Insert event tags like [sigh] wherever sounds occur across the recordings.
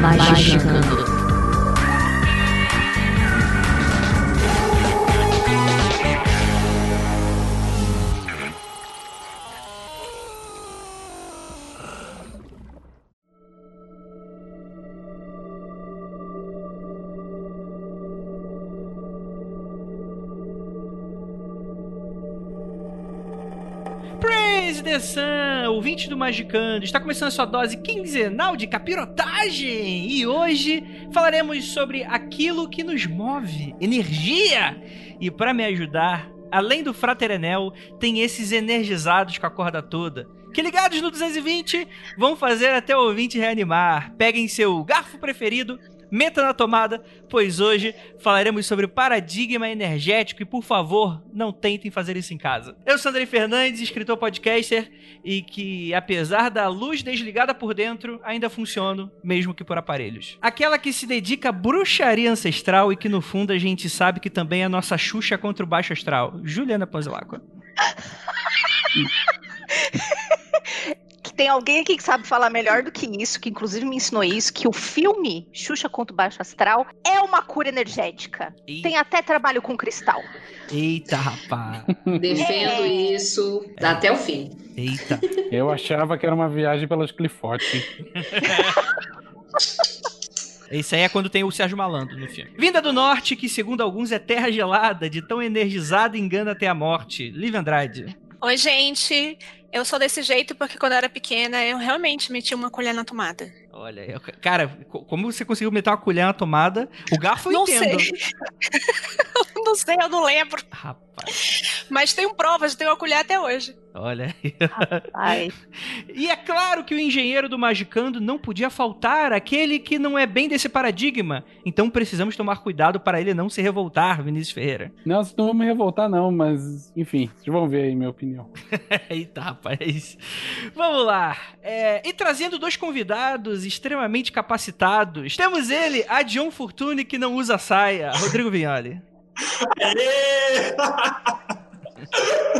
Magicando. Praise ouvinte do Magicando, está começando a sua dose quinzenal de capirotagem e hoje falaremos sobre aquilo que nos move, energia. E para me ajudar, além do Fraterenel, tem esses energizados com a corda toda. Que ligados no 220 vão fazer até o ouvinte reanimar. Peguem seu garfo preferido, meta na tomada, pois hoje falaremos sobre paradigma energético e, por favor, não tentem fazer isso em casa. Eu sou Andrei Fernandes, escritor podcaster, e que, apesar da luz desligada por dentro, ainda funciono, mesmo que por aparelhos. Aquela que se dedica à bruxaria ancestral e que, no fundo, a gente sabe que também é a nossa Xuxa contra o baixo astral. Juliana Panzelacqua. [laughs] tem alguém aqui que sabe falar melhor do que isso, que inclusive me ensinou isso, que o filme Xuxa contra o Baixo Astral é uma cura energética. Ih. Tem até trabalho com cristal. Eita, rapaz. Defendo É. isso até o fim. Eita. Eu achava que era uma viagem pelas Clifote. Isso [laughs] aí é quando tem o Sérgio Malandro no filme. Vinda do Norte, que segundo alguns é terra gelada, de tão energizada engana até a morte. Liv Andrade. Oi, gente. Eu sou desse jeito porque quando eu era pequena eu realmente meti uma colher na tomada. Olha, eu- cara, co- como você conseguiu meter uma colher na tomada? O garfo eu não entendo. sei. [laughs] Eu não sei, eu não lembro. Rapaz, Mas tenho provas, tenho uma colher até hoje. olha. Ai, [laughs] E é claro que o engenheiro do Magicando não podia faltar, aquele que não é bem desse paradigma. Então precisamos tomar cuidado para ele não se revoltar, Vinícius Ferreira. Não, vocês não vão me revoltar, não, mas enfim, vocês vão ver aí minha opinião. [laughs] Eita, rapaz. Vamos lá. É, e trazendo dois convidados extremamente capacitados, temos ele, a John Fortune, que não usa saia, Rodrigo Vignoli. [laughs]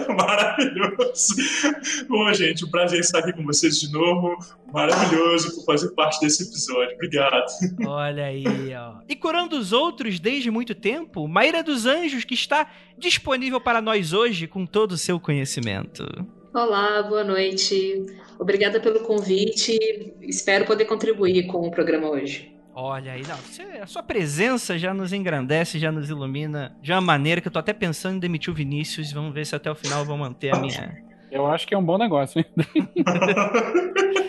Maravilhoso! Bom, gente, um prazer estar aqui com vocês de novo. Maravilhoso por fazer parte desse episódio. Obrigado. Olha aí, ó. E curando os outros desde muito tempo, Maíra dos Anjos, que está disponível para nós hoje com todo o seu conhecimento. Olá, boa noite. Obrigada pelo convite. Espero poder contribuir com o programa hoje. Olha aí, não, você- a sua presença já nos engrandece, já nos ilumina de uma maneira que eu tô até pensando em demitir o Vinícius. Vamos ver se até o final eu vou manter a minha. Eu acho que é um bom negócio, hein? [laughs]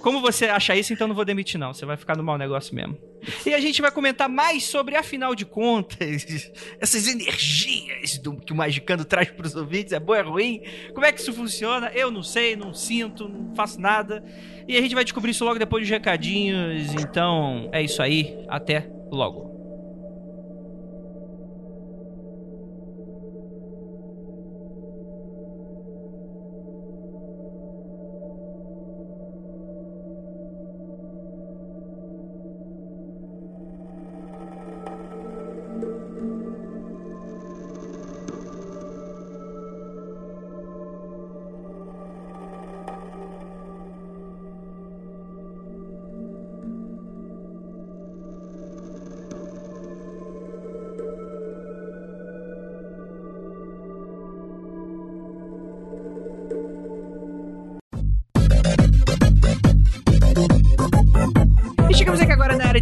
Como você acha isso, então não vou demitir, não. Você vai ficar no mau negócio mesmo. E a gente vai comentar mais sobre, afinal de contas, [laughs] essas energias do, que o Magicando traz pros ouvintes. É bom, é ruim? Como é que isso funciona? Eu não sei, não sinto, não faço nada. E a gente vai descobrir isso logo depois dos recadinhos. Então, é isso aí. Até logo.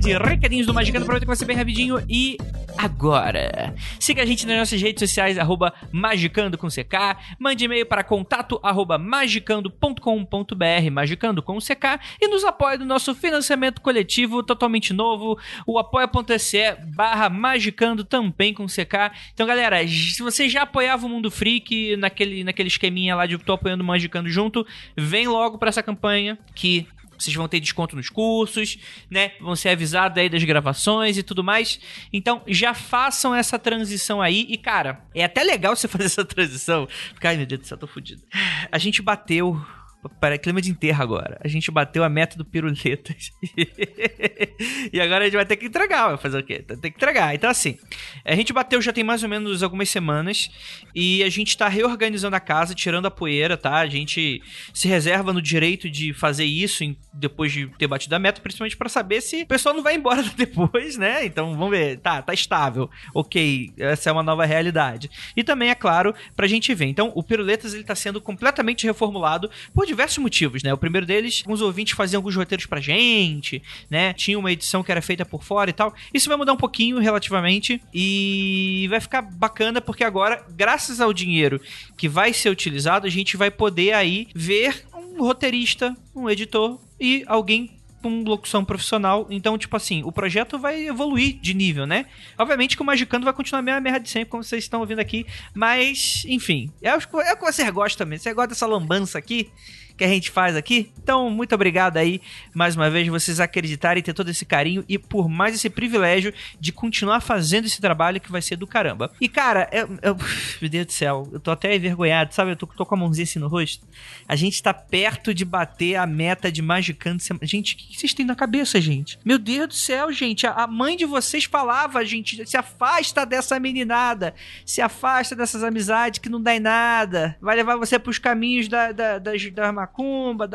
De recadinhos do Magicando. Prometo que vai ser bem rapidinho. E agora? Siga a gente nas nossas redes sociais, arroba magicando com CK. Mande e-mail para contato arroba magicando.com.br, magicando com CK. E nos apoie no nosso financiamento coletivo totalmente novo, o apoia.se barra magicando também com CK. Então, galera, se você já apoiava o Mundo Freak naquele, naquele esqueminha lá de tô apoiando o Magicando junto, vem logo para essa campanha que Vocês vão ter desconto nos cursos, né? Vão ser avisados aí das gravações e tudo mais. Então, já façam essa transição aí. E, cara, é até legal você [laughs] fazer essa transição. Porque, ai, meu Deus do céu, tô fudido. A gente bateu para clima de enterro agora. A gente bateu a meta do piruletas. [laughs] e agora a gente vai ter que entregar. Vai fazer o quê? Tem que entregar. Então, assim, a gente bateu já tem mais ou menos algumas semanas. E a gente tá reorganizando a casa, tirando a poeira, tá? A gente se reserva no direito de fazer isso depois de ter batido a meta, principalmente para saber se o pessoal não vai embora [laughs] depois, né? Então vamos ver. Tá, tá estável. Ok, essa é uma nova realidade. E também, é claro, pra gente ver. Então, o Piruletas ele tá sendo completamente reformulado por diversos motivos, né? O primeiro deles, alguns ouvintes faziam alguns roteiros pra gente, né? Tinha uma edição que era feita por fora e tal. Isso vai mudar um pouquinho relativamente e vai ficar bacana porque agora, graças ao dinheiro que vai ser utilizado, a gente vai poder aí ver um roteirista, um editor e alguém com locução profissional. Então, tipo assim, o projeto vai evoluir de nível, né? Obviamente que o Magicando vai continuar a mesma merda de sempre, como vocês estão ouvindo aqui. Mas, enfim, é o é o que você gosta também. Você gosta dessa lambança aqui que a gente faz aqui. Então, muito obrigado aí, mais uma vez, vocês acreditarem ter todo esse carinho e por mais esse privilégio de continuar fazendo esse trabalho que vai ser do caramba. E, cara, eu, eu, [laughs] meu Deus do céu, eu tô até envergonhado, sabe? Eu tô, tô com a mãozinha assim no rosto. A gente tá perto de bater a meta de Magicando. Gente, o que vocês têm na cabeça, gente? Meu Deus do céu, gente. A, a mãe de vocês falava, gente, se afasta dessa meninada. Se afasta dessas amizades que não dá em nada. Vai levar você pros caminhos da, da, das, das macumba.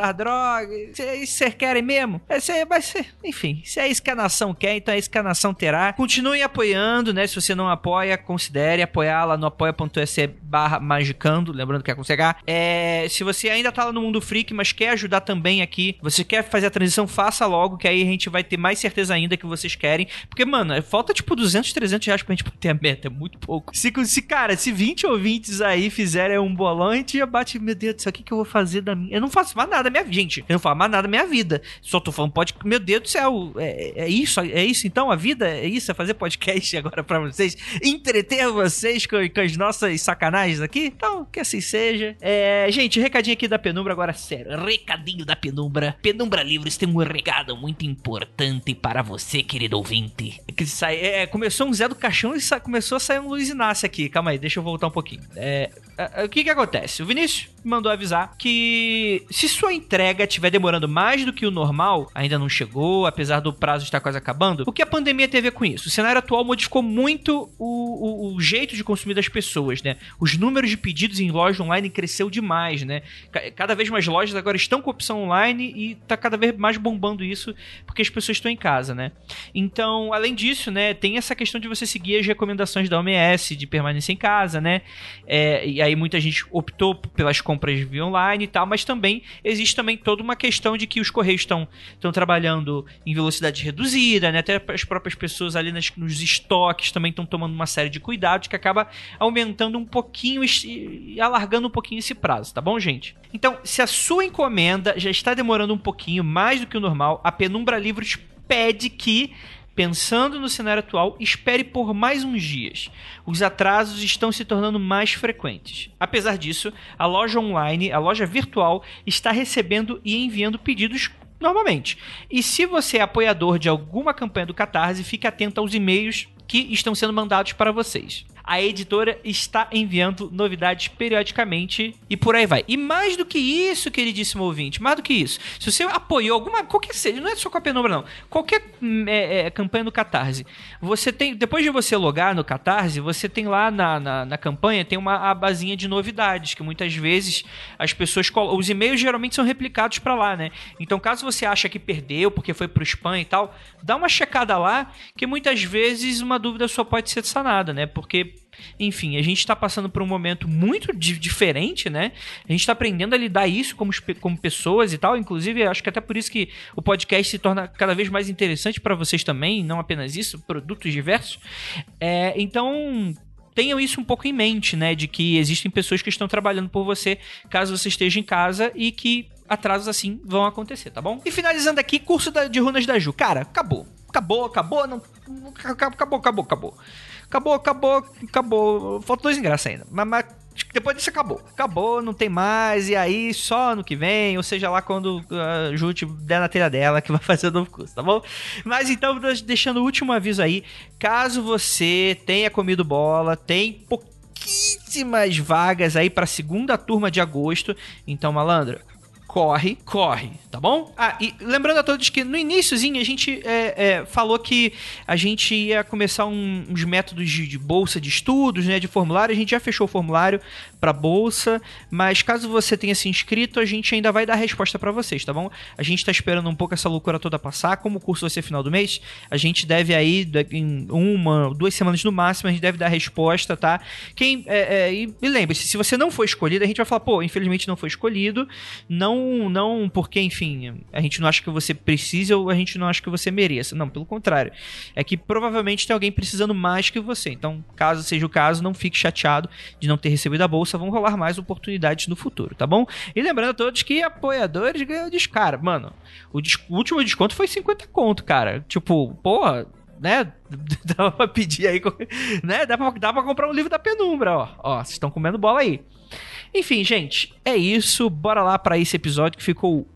Se é isso vocês querem mesmo? Esse vai ser. Enfim, se é isso que a nação quer, então é isso que a nação terá. Continuem apoiando, né? Se você não apoia, considere apoiar lá no apoia.se barra magicando. Lembrando que é com CH. É, se você ainda tá lá no mundo freak, mas quer ajudar também aqui, você quer fazer a transição, faça logo, que aí a gente vai ter mais certeza ainda que vocês querem. Porque, mano, falta tipo 200, 300 reais pra gente bater a meta. É muito pouco. Se, se cara, se 20 ouvintes aí fizerem um bolão, a gente já bate, meu Deus do céu, o que, que eu vou fazer da minha. Eu não faço mais nada da minha vida, gente. Eu não faço mais nada da minha vida. Só tô falando pode. Meu Deus do céu, é, é isso, é isso então? A vida é isso? É fazer podcast [laughs] agora pra vocês? Entreter vocês com, com as nossas sacanagens aqui? Então, que assim seja. É, gente, recadinho aqui da Penumbra, agora sério. Recadinho da Penumbra. Penumbra Livros tem um recado muito importante para você, querido ouvinte. Que sai, é, começou um Zé do Caixão e sa, começou a sair um Luiz Inácio aqui. Calma aí, deixa eu voltar um pouquinho. É, o que que acontece? O Vinícius mandou avisar que se sua entrega estiver demorando mais do que o normal, ainda não chegou, apesar do prazo estar quase acabando, o que a pandemia tem a ver com isso? O cenário atual modificou muito o, o, o jeito de consumir das pessoas, né? Os números de pedidos em loja online cresceu demais, né? Cada vez mais lojas agora estão com opção online e tá cada vez mais bombando isso porque as pessoas estão em casa, né? Então, além disso, né, tem essa questão de você seguir as recomendações da OMS de permanência em casa, né? É, e aí muita gente optou pelas compras via online e tal, mas também existe também toda uma questão de que os correios estão estão trabalhando em velocidade reduzida, né? Até as próprias pessoas ali nas, nos estoques também estão tomando uma série de cuidados que acaba aumentando um pouquinho e alargando um pouquinho esse prazo, tá bom, gente? Então, se a sua encomenda já está demorando um pouquinho mais do que o normal, a Penumbra Livros pede que Pensando no cenário atual, espere por mais uns dias. Os atrasos estão se tornando mais frequentes. Apesar disso, a loja online, a loja virtual, está recebendo e enviando pedidos normalmente. E se você é apoiador de alguma campanha do Catarse, fique atento aos e-mails que estão sendo mandados para vocês a editora está enviando novidades periodicamente e por aí vai. E mais do que isso, queridíssimo ouvinte, mais do que isso, se você apoiou alguma, qualquer seja, não é só com a Penumbra não, qualquer hum, é, é, campanha no Catarse, você tem, depois de você logar no Catarse, você tem lá na, na, na campanha, tem uma abazinha de novidades, que muitas vezes as pessoas, os e-mails geralmente são replicados para lá, né? Então caso você acha que perdeu porque foi pro spam e tal, dá uma checada lá, que muitas vezes uma dúvida sua pode ser sanada, né? Porque enfim, a gente está passando por um momento muito diferente, né? A gente está aprendendo a lidar isso como, como pessoas e tal. Inclusive, acho que até por isso que o podcast se torna cada vez mais interessante para vocês também, não apenas isso, produtos diversos. É, então, tenham isso um pouco em mente, né? De que existem pessoas que estão trabalhando por você caso você esteja em casa e que atrasos assim vão acontecer, tá bom? E finalizando aqui, curso da, de runas da Ju. Cara, acabou. Acabou, acabou, não. Acabou, acabou, acabou. Acabou, acabou, acabou. Faltam dois ingressos ainda. Mas, mas depois disso acabou. Acabou, não tem mais, e aí só ano que vem, ou seja lá quando a uh, Jute der na telha dela que vai fazer o novo curso, tá bom? Mas então, deixando o último aviso aí, caso você tenha comido bola, tem pouquíssimas vagas aí para segunda turma de agosto, então malandro, corre, corre, tá bom? Ah, e lembrando a todos que no iníciozinho a gente é, é, falou que a gente ia começar um, uns métodos de, de, bolsa de estudos, né, de formulário, a gente já fechou o formulário para bolsa, mas caso você tenha se inscrito, a gente ainda vai dar a resposta para vocês, tá bom? A gente tá esperando um pouco essa loucura toda passar, como o curso vai ser final do mês, a gente deve aí, em uma, duas semanas no máximo, a gente deve dar a resposta, tá? Quem, é, é e, e lembre-se, se você não foi escolhido, a gente vai falar, pô, infelizmente não foi escolhido, não não, porque, enfim, a gente não acha que você precisa ou a gente não acha que você mereça. Não, pelo contrário. É que provavelmente tem alguém precisando mais que você. Então, caso seja o caso, não fique chateado de não ter recebido a bolsa. Vão rolar mais oportunidades no futuro, tá bom? E lembrando a todos que apoiadores ganham descaro. Mano, o, o último desconto foi 50 conto, cara. Tipo, porra né? [laughs] Dá pra pedir aí, né? Dá pra, dá pra comprar um livro da penumbra, ó. Ó, vocês estão comendo bola aí. Enfim, gente, é isso. Bora lá para esse episódio que ficou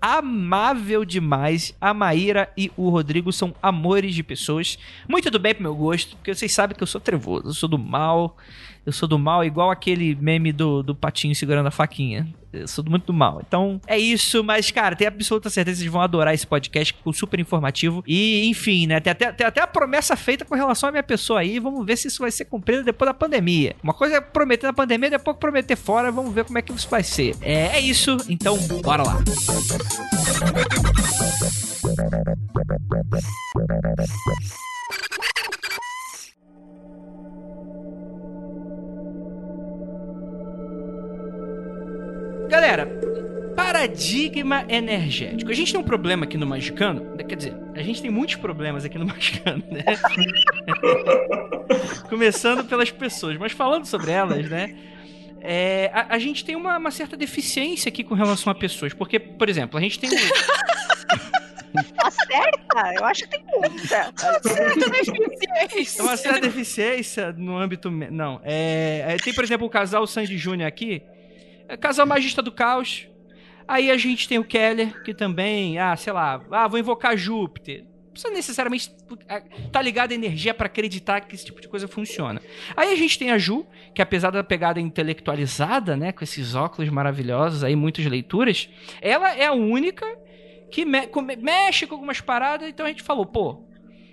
amável demais. A Maíra e o Rodrigo são amores de pessoas. Muito do bem pro meu gosto, porque vocês sabem que eu sou trevoso, eu sou do mal. Eu sou do mal, igual aquele meme do, do patinho segurando a faquinha. Eu sou muito mal. Então, é isso. Mas, cara, tenho absoluta certeza que vocês vão adorar esse podcast, ficou super informativo. E, enfim, né? Tem até, tem até a promessa feita com relação à minha pessoa aí. Vamos ver se isso vai ser cumprido depois da pandemia. Uma coisa é prometer na pandemia, depois prometer fora. Vamos ver como é que isso vai ser. É, é isso. Então, bora lá. Galera, paradigma energético. A gente tem um problema aqui no Magicano, quer dizer, a gente tem muitos problemas aqui no [laughs] Magicano, né? [laughs] Começando pelas pessoas, mas falando sobre elas, né? É, a, a, gente tem uma, uma, certa deficiência aqui com relação a pessoas, porque, por exemplo, a gente tem. [laughs] Acerta? Eu acho que tem muita. Uma certa deficiência. Uma certa deficiência no âmbito. Não. É, é, tem, por exemplo, o casal Sandy Júnior aqui, casal Magista do Caos. Aí a gente tem o Keller, que também, ah, sei lá, ah, vou invocar Júpiter. Não precisa necessariamente ah, tá ligado a energia para acreditar que esse tipo de coisa funciona. Aí a gente tem a Ju, que apesar da pegada intelectualizada, né, com esses óculos maravilhosos aí, muitas leituras, ela é a única que me mexe com algumas paradas, então a gente falou, pô,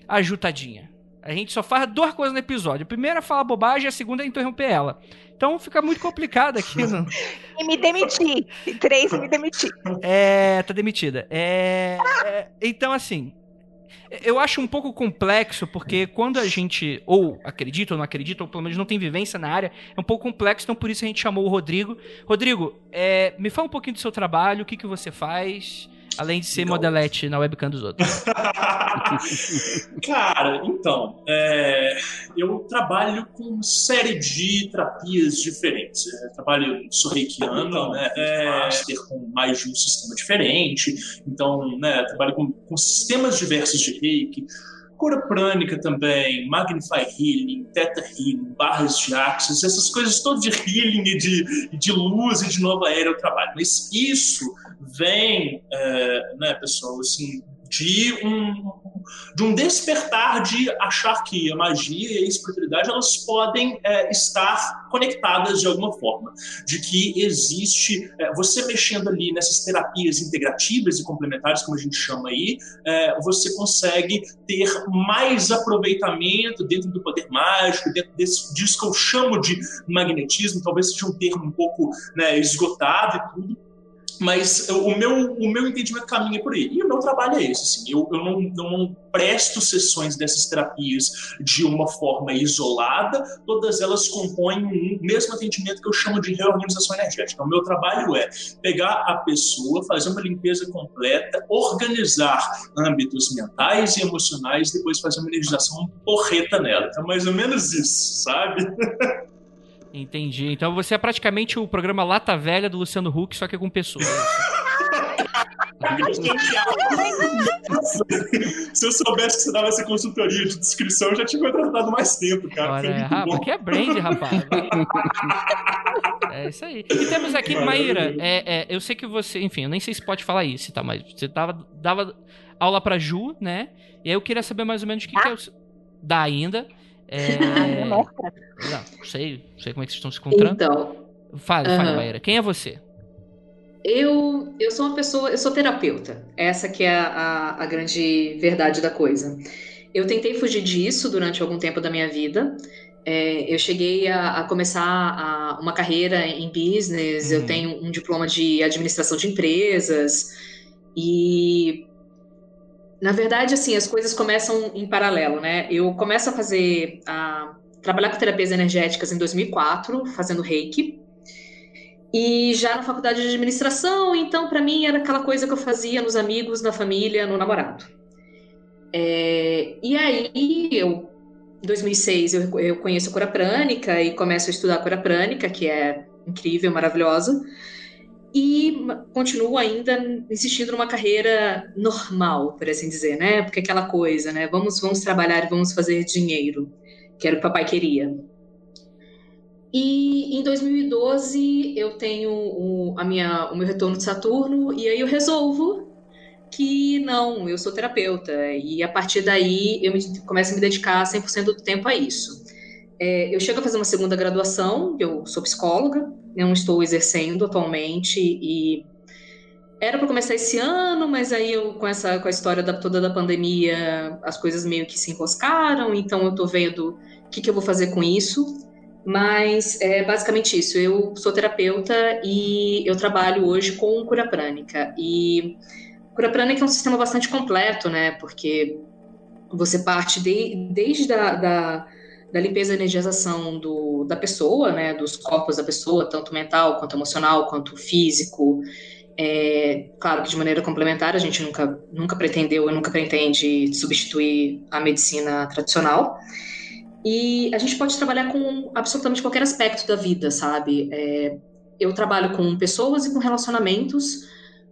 a Ju tadinha. A gente só faz duas coisas no episódio. A primeira é falar bobagem, a segunda é interromper ela. Então fica muito complicado aqui. No... [laughs] e me demiti. Três e me demiti. É, tá demitida. É, é, então, assim, eu acho um pouco complexo, porque quando a gente ou acredita ou não acredita, ou pelo menos não tem vivência na área, é um pouco complexo, então por isso a gente chamou o Rodrigo. Rodrigo, é, me fala um pouquinho do seu trabalho, o que, que você faz, Além de ser então... modelete na webcam dos outros. [laughs] Cara, então, é... eu trabalho com série de terapias diferentes. Eu trabalho, sou reikiano, então, né? É... master com mais de um sistema diferente. Então, né, trabalho com, com sistemas diversos de reiki cura prânica também, Magnify Healing, Theta Healing, barras de axis, essas coisas todas de healing e de, de luz e de nova era eu trabalho. Mas isso vem, é, né, pessoal, assim, de um, de um despertar de achar que a magia e a espiritualidade elas podem é, estar conectadas de alguma forma, de que existe é, você mexendo ali nessas terapias integrativas e complementares, como a gente chama aí, é, você consegue ter mais aproveitamento dentro do poder mágico, dentro desse, disso que eu chamo de magnetismo, talvez seja um termo um pouco né, esgotado e tudo, mas o meu, o meu entendimento caminha por aí. E o meu trabalho é esse. Assim, eu, eu não, não presto sessões dessas terapias de uma forma isolada, todas elas compõem um mesmo atendimento que eu chamo de reorganização energética. O meu trabalho é pegar a pessoa, fazer uma limpeza completa, organizar âmbitos mentais e emocionais, depois fazer uma energização porreta nela. É mais ou menos isso, sabe? [laughs] Entendi. Então você é praticamente o programa Lata Velha do Luciano Huck, só que com pessoas. [laughs] Se eu soubesse que você dava essa consultoria de descrição, eu já tinha contratado mais tempo, cara. Olha, rapaz, bom. aqui é brand, rapaz. É isso aí. E temos aqui, Maíra, é, é, eu sei que você, enfim, eu nem sei se pode falar isso, tá? Mas você tava, dava aula pra Ju, né? E aí eu queria saber mais ou menos o que, que é o. Dá ainda. É... Não, sei, sei como é que vocês estão se encontrando. Então, Fale, fale, Aham. Maíra. Quem é você? eu, eu sou uma pessoa, eu sou terapeuta. Essa que é a, a, a grande verdade da coisa. Eu tentei fugir disso durante algum tempo da minha vida. É, eu cheguei a, a começar a- uma carreira em business, Uhum. eu tenho um diploma de administração de empresas e na verdade assim as coisas começam em paralelo, né? Eu começo a fazer a trabalhar com terapias energéticas em 2004, fazendo Reiki. E já na faculdade de administração, então para mim era aquela coisa que eu fazia nos amigos, na família, no namorado. É, e aí eu em 2006 eu, eu conheço a cura prânica e começo a estudar a cura prânica, que é incrível, maravilhosa. E continuo ainda insistindo numa carreira normal, por assim dizer, né? Porque aquela coisa, né? Vamos, vamos trabalhar e vamos fazer dinheiro, que era o que o papai queria. E em 2012 eu tenho o, a minha, o meu retorno de Saturno e aí eu resolvo que não, eu sou terapeuta e a partir daí eu me, começo a me dedicar 100% do tempo a isso. É, eu chego a fazer uma segunda graduação, eu sou psicóloga, não estou exercendo atualmente e era para começar esse ano, mas aí eu com essa com a história da, toda da pandemia, as coisas meio que se enroscaram, então eu tô vendo o que, que eu vou fazer com isso. Mas é basicamente isso. Eu sou terapeuta e eu trabalho hoje com cura prânica. E cura prânica é um sistema bastante completo, né? Porque você parte de, desde a, da, da limpeza e energização do, da pessoa, né? Dos corpos da pessoa, tanto mental, quanto emocional, quanto físico. É, claro que de maneira complementar, a gente nunca, nunca pretendeu e nunca pretende substituir a medicina tradicional. E a gente pode trabalhar com absolutamente qualquer aspecto da vida, sabe? É, eu trabalho com pessoas e com relacionamentos,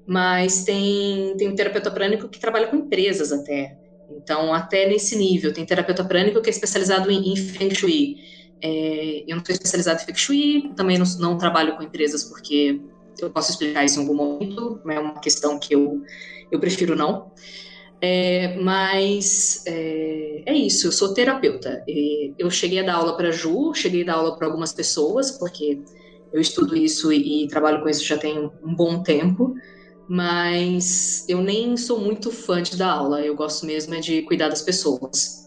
mas tem, tem um terapeuta prânico que trabalha com empresas até. Então, até nesse nível. Tem terapeuta prânico que é especializado em, em Feng Shui. É, eu não sou especializada em Feng Shui, também não, não trabalho com empresas porque eu posso explicar isso em algum momento, é uma questão que eu, eu prefiro não. É, mas é, é isso, eu sou terapeuta. Eu cheguei a dar aula para Ju, cheguei a dar aula para algumas pessoas, porque eu estudo isso e, e trabalho com isso já tem um bom tempo, mas eu nem sou muito fã de dar aula, eu gosto mesmo é de cuidar das pessoas.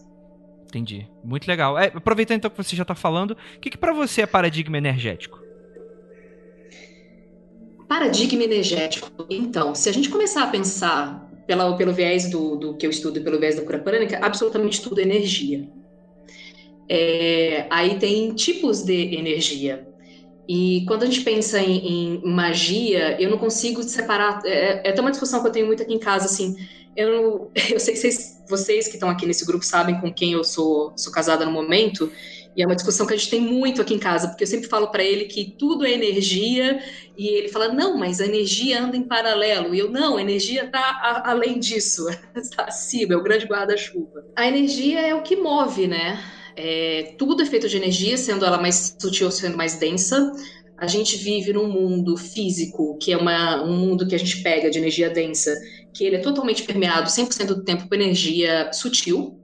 Entendi. Muito legal. É, aproveitando então que você já tá falando, o que, que para você é paradigma energético? Paradigma energético. Então, se a gente começar a pensar pela, pelo viés do, do que eu estudo e pelo viés da cura prânica, absolutamente tudo é energia. É, aí tem tipos de energia. E quando a gente pensa em, em magia, eu não consigo separar. É, é até uma discussão que eu tenho muito aqui em casa, assim. Eu, [laughs] eu sei que vocês, vocês que estão aqui nesse grupo sabem com quem eu sou, sou casada no momento. E é uma discussão que a gente tem muito aqui em casa, porque eu sempre falo para ele que tudo é energia e ele fala, não, mas a energia anda em paralelo. E eu, não, a energia está além disso, está [laughs] acima, é o grande guarda-chuva. A energia é o que move, né? É, tudo é feito de energia, sendo ela mais sutil, sendo mais densa. A gente vive num mundo físico, que é uma, um mundo que a gente pega de energia densa, que ele é totalmente permeado 100% do tempo por energia sutil.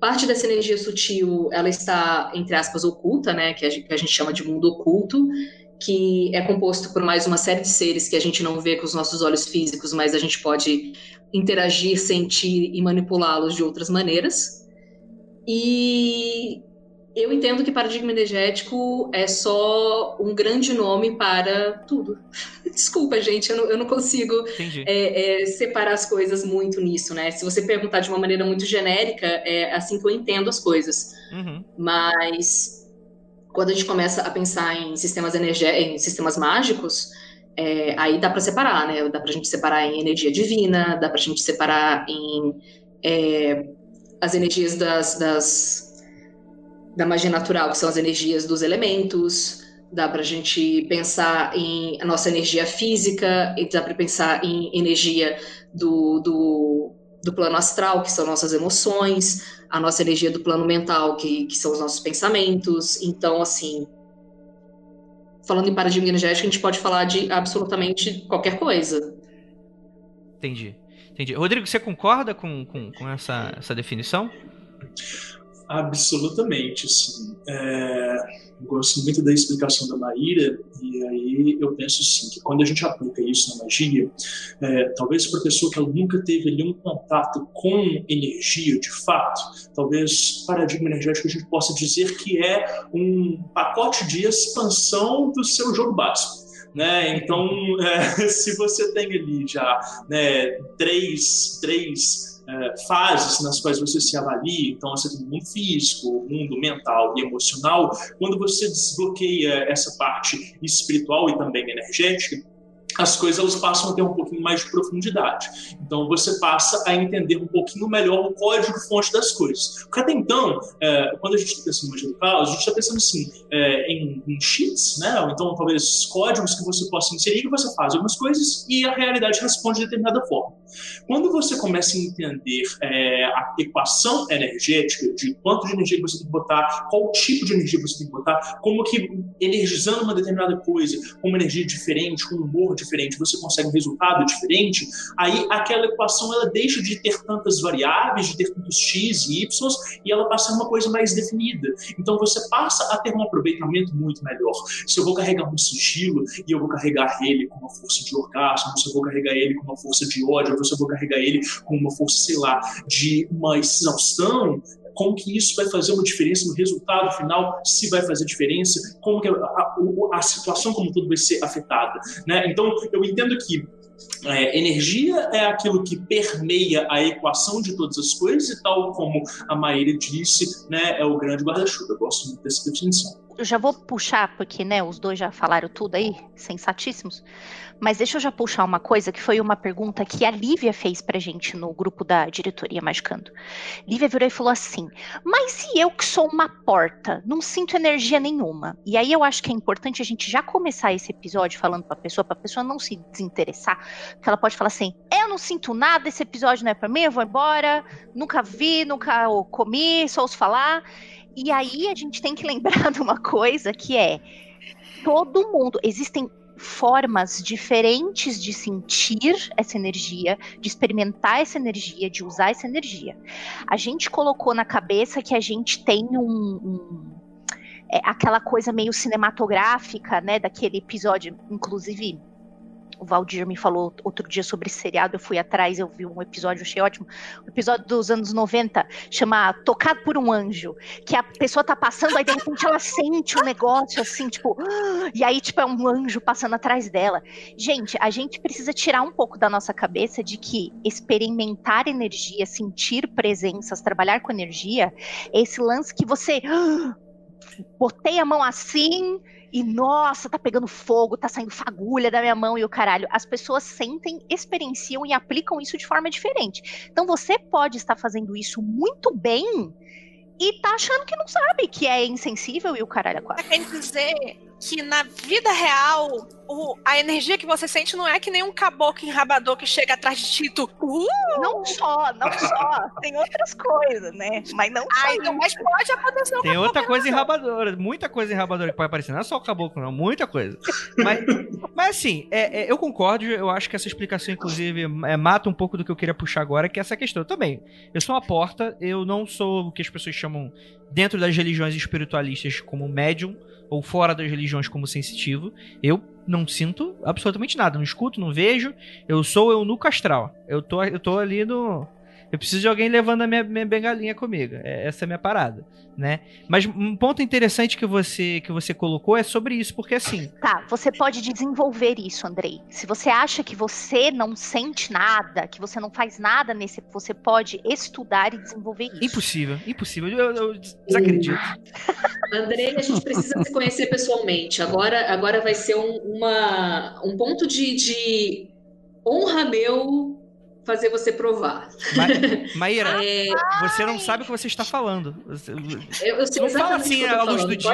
Parte dessa energia sutil, ela está, entre aspas, oculta, né? Que a gente, que a gente chama de mundo oculto, que é composto por mais uma série de seres que a gente não vê com os nossos olhos físicos, mas a gente pode interagir, sentir e manipulá-los de outras maneiras. E eu entendo que paradigma energético é só um grande nome para tudo. [laughs] Desculpa, gente, eu não, eu não consigo é, é, separar as coisas muito nisso, né? Se você perguntar de uma maneira muito genérica, é assim que eu entendo as coisas. Uhum. Mas quando a gente começa a pensar em sistemas em sistemas mágicos, é, aí dá para separar, né? Dá para a gente separar em energia divina, dá para a gente separar em é, as energias das, das- da magia natural, que são as energias dos elementos. dá para a gente pensar em a nossa energia física, e dá para pensar em energia do, do, do, plano astral, que são nossas emoções, a nossa energia do plano mental, que, que são os nossos pensamentos. Então, assim, falando em paradigma energético, a gente pode falar de absolutamente qualquer coisa. Entendi. Entendi. Rodrigo, você concorda com, com, com essa, essa definição? Absolutamente, sim. É, gosto muito da explicação da Maíra, e aí eu penso sim, que quando a gente aplica isso na magia, é, talvez para pessoa que ela nunca teve ali um contato com energia de fato, talvez paradigma energético a gente possa dizer que é um pacote de expansão do seu jogo básico. Né? Então, é, [laughs] se você tem ali já né, três, três é, fases nas quais você se avalia, então você tem o mundo físico, o mundo mental e emocional, quando você desbloqueia essa parte espiritual e também energética, as coisas elas passam a ter um pouquinho mais de profundidade. Então você passa a entender um pouquinho melhor o código-fonte das coisas. Porque até então, é, quando a gente está pensando em caos, a gente está pensando assim, é, em, em né? ou então talvez códigos que você possa inserir que você faz algumas coisas e a realidade responde de determinada forma. Quando você começa a entender é, a equação energética de quanto de energia você tem que botar, qual tipo de energia você tem que botar, como que energizando uma determinada coisa, com uma energia diferente, com um humor diferente, você consegue um resultado diferente, aí aquela equação ela deixa de ter tantas variáveis, de ter tantos x e y, e ela passa a ser uma coisa mais definida. Então você passa a ter um aproveitamento muito melhor. Se eu vou carregar um sigilo e eu vou carregar ele com uma força de orgasmo, se eu vou carregar ele com uma força de ódio, se eu vou carregar ele com uma força, sei lá, de uma exaustão, como que isso vai fazer uma diferença no resultado final, se vai fazer diferença, como que a, a, a situação como tudo vai ser afetada. Né? Então, eu entendo que é, energia é aquilo que permeia a equação de todas as coisas e tal como a Maíra disse, né, é o grande guarda-chuva. Eu gosto muito dessa definição eu já vou puxar, porque né, os dois já falaram tudo aí, sensatíssimos. Mas deixa eu já puxar uma coisa que foi uma pergunta que a Lívia fez pra gente no grupo da diretoria Magicando. Lívia virou e falou assim: Mas e eu que sou uma porta? Não sinto energia nenhuma. E aí eu acho que é importante a gente já começar esse episódio falando pra pessoa, pra pessoa não se desinteressar, que ela pode falar assim: Eu não sinto nada, esse episódio não é pra mim, eu vou embora, nunca vi, nunca comi, só ouço falar. E aí a gente tem que lembrar [laughs] de uma coisa que é todo mundo. Existem formas diferentes de sentir essa energia, de experimentar essa energia, de usar essa energia. A gente colocou na cabeça que a gente tem um, um é, aquela coisa meio cinematográfica, né, daquele episódio, inclusive o Valdir me falou outro dia sobre esse seriado, eu fui atrás, eu vi um episódio, achei ótimo. Um episódio dos anos 90, chama Tocado por um Anjo, que a pessoa tá passando, aí de repente ela sente um negócio assim, tipo, e aí, tipo, é um anjo passando atrás dela. Gente, a gente precisa tirar um pouco da nossa cabeça de que experimentar energia, sentir presenças, trabalhar com energia, é esse lance que você. [gasps] Botei a mão assim, e nossa, tá pegando fogo, tá saindo fagulha da minha mão e o caralho. As pessoas sentem, experienciam e aplicam isso de forma diferente. Então você pode estar fazendo isso muito bem e tá achando que não sabe, que é insensível e o caralho é quase. Quer dizer que na vida real, o, a energia que você sente não é que nem um caboclo enrabador que chega atrás de ti tu, uh! Não só, não só. Tem outras coisas, né? Mas não só. então, mas pode acontecer Tem outra coisa enrabadora, muita coisa enrabadora que pode aparecer. Não é só o caboclo, não, muita coisa. Mas, mas assim, é, é, eu concordo, eu acho que essa explicação, inclusive, é, mata um pouco do que eu queria puxar agora, que é essa questão. Eu também, eu sou uma porta, eu não sou o que as pessoas chamam dentro das religiões espiritualistas como médium, ou fora das religiões como sensitivo, eu não sinto absolutamente nada. Não escuto, não vejo. Eu sou eunuco astral. Eu tô, eu tô ali no, eu preciso de alguém levando a minha, minha bengalinha comigo. É, essa é a minha parada, né? Mas um ponto interessante que você que você colocou é sobre isso, porque assim. Tá, você pode desenvolver isso, Andrei. Se você acha que você não sente nada, que você não faz nada nesse, você pode estudar e desenvolver isso. Impossível, impossível. Eu, eu desacredito. [laughs] Andrei, a gente precisa se conhecer pessoalmente. Agora, agora vai ser um, uma, um ponto de, de honra meu fazer você provar. Ma [laughs] Maíra, é... você não sabe o que você está falando. Você, eu, eu não fala assim à luz do dia.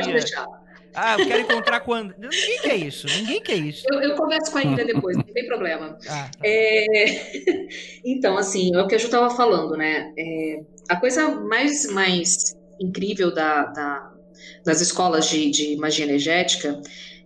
Ah, eu quero encontrar quando. Ninguém quer isso. Ninguém quer isso. Eu, eu converso com a Ida depois, não tem problema. [laughs] Ah, tá. É, [laughs] Então, assim, é o que a Ju estava falando, né? É, A coisa mais, mais incrível da, da- das escolas de, de magia energética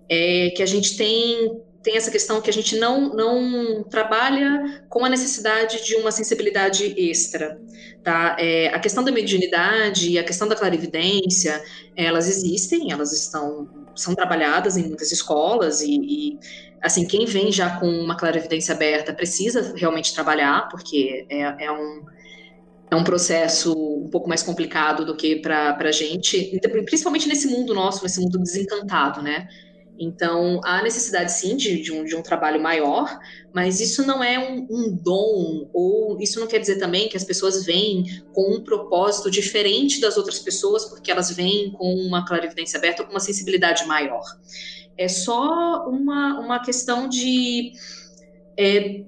é que a gente tem, tem essa questão que a gente não, não trabalha com a necessidade de uma sensibilidade extra. Tá? É, a questão da mediunidade e a questão da clarividência, elas existem, elas estão são trabalhadas em muitas escolas e, e assim, quem vem já com uma clarividência aberta precisa realmente trabalhar, porque é, é um, é um processo um pouco mais complicado do que para a gente, principalmente nesse mundo nosso, nesse mundo desencantado, né? Então, há necessidade sim de, de, um, de um trabalho maior, mas isso não é um, um dom, ou isso não quer dizer também que as pessoas vêm com um propósito diferente das outras pessoas, porque elas vêm com uma clarividência aberta, com uma sensibilidade maior. É só uma, uma questão de é,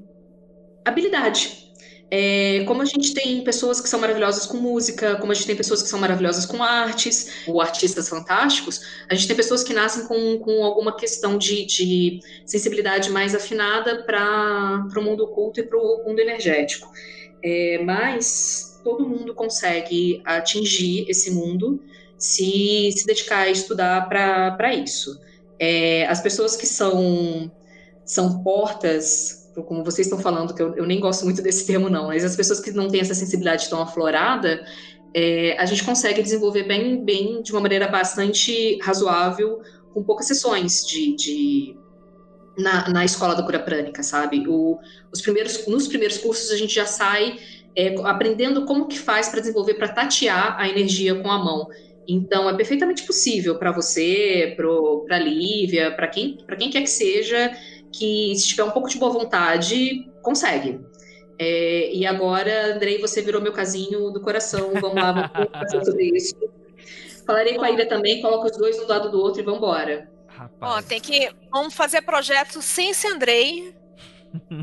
habilidade. É, como a gente tem pessoas que são maravilhosas com música, como a gente tem pessoas que são maravilhosas com artes, ou artistas fantásticos, a gente tem pessoas que nascem com, com alguma questão de, de sensibilidade mais afinada para o mundo oculto e para o mundo energético. É, mas todo mundo consegue atingir esse mundo se se dedicar a estudar para isso. É, as pessoas que são, são portas como vocês estão falando, que eu, eu, nem gosto muito desse [laughs] termo, não, mas as pessoas que não têm essa sensibilidade tão aflorada, é, a gente consegue desenvolver bem, bem, de uma maneira bastante razoável, com poucas sessões de, de na, na escola da cura prânica, sabe? O, os primeiros, nos primeiros cursos a gente já sai é, aprendendo como que faz para desenvolver, para tatear a energia com a mão. Então, é perfeitamente possível para você, para a Lívia, para quem, quem quer que seja, que se tiver um pouco de boa vontade, consegue. É, e agora, Andrei, você virou meu casinho do coração. Vamos lá, vamos [laughs] fazer sobre isso. Falarei com a Ilha também, coloca os dois um do lado do outro e vamos embora. Ó, tem que. Vamos fazer projeto sem esse Andrei. [laughs]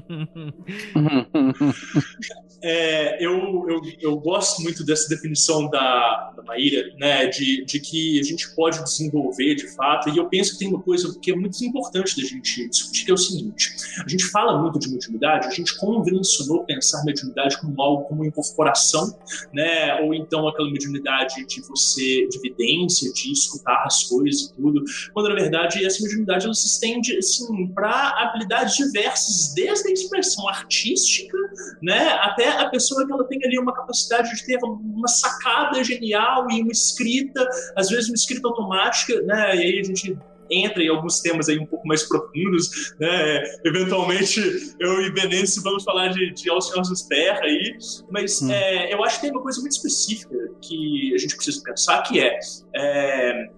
[laughs] É, eu, eu, eu, gosto muito dessa definição da, da Maíra, né, de, de que a gente pode desenvolver de fato, e eu penso que tem uma coisa que é muito importante da gente discutir, que é o seguinte: a gente fala muito de mediunidade, a gente convencionou pensar mediunidade como algo como incorporação, né, ou então aquela mediunidade de você, de evidência, de escutar as coisas e tudo, quando na verdade essa mediunidade ela se estende assim, para habilidades diversas, desde a expressão artística, né, até a pessoa que ela tem ali uma capacidade de ter uma sacada genial e uma escrita, às vezes uma escrita automática, né? E aí a gente entra em alguns temas aí um pouco mais profundos, né? Eventualmente eu e Benício vamos falar de, de Alcinosos Terra aí, mas hum. é, eu acho que tem uma coisa muito específica que a gente precisa pensar, que é, é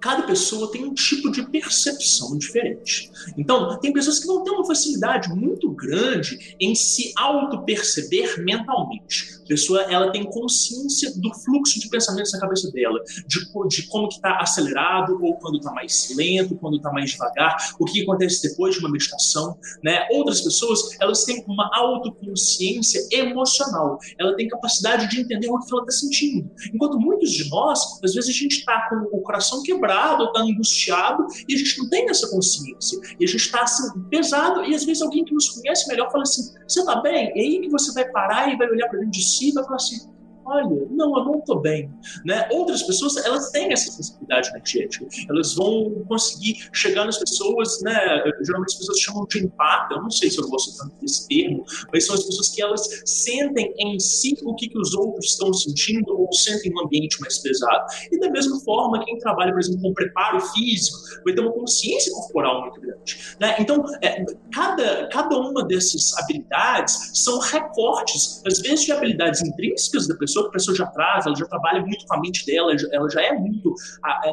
cada pessoa tem um tipo de percepção diferente. Então, tem pessoas que vão ter uma facilidade muito grande em se auto-perceber mentalmente. Pessoa ela tem consciência do fluxo de pensamentos na cabeça dela, de, de como que está acelerado ou quando está mais lento, quando está mais devagar, o que acontece depois de uma meditação. Né? Outras pessoas elas têm uma autoconsciência emocional. Ela tem capacidade de entender o que ela está sentindo. Enquanto muitos de nós, às vezes a gente está com o coração quebrado, está angustiado e a gente não tem essa consciência. E a gente está assim, pesado e às vezes alguém que nos conhece melhor fala assim: você está bem? E aí que você vai parar e vai olhar para dentro de vai falar assim: olha, não, eu não estou bem. Né? Outras pessoas, elas têm essa sensibilidade energética. Elas vão conseguir chegar nas pessoas, né? Geralmente as pessoas chamam de empata, eu não sei se eu gosto tanto desse termo, mas são as pessoas que elas sentem em si o que, que os outros estão sentindo ou sentem um ambiente mais pesado. E da mesma forma, quem trabalha, por exemplo, com preparo físico, vai ter uma consciência corporal muito grande. Né? Então, é, cada, cada uma dessas habilidades são recortes, às vezes, de habilidades intrínsecas da pessoa, que a pessoa já traz, ela já trabalha muito com a mente dela, ela já é muito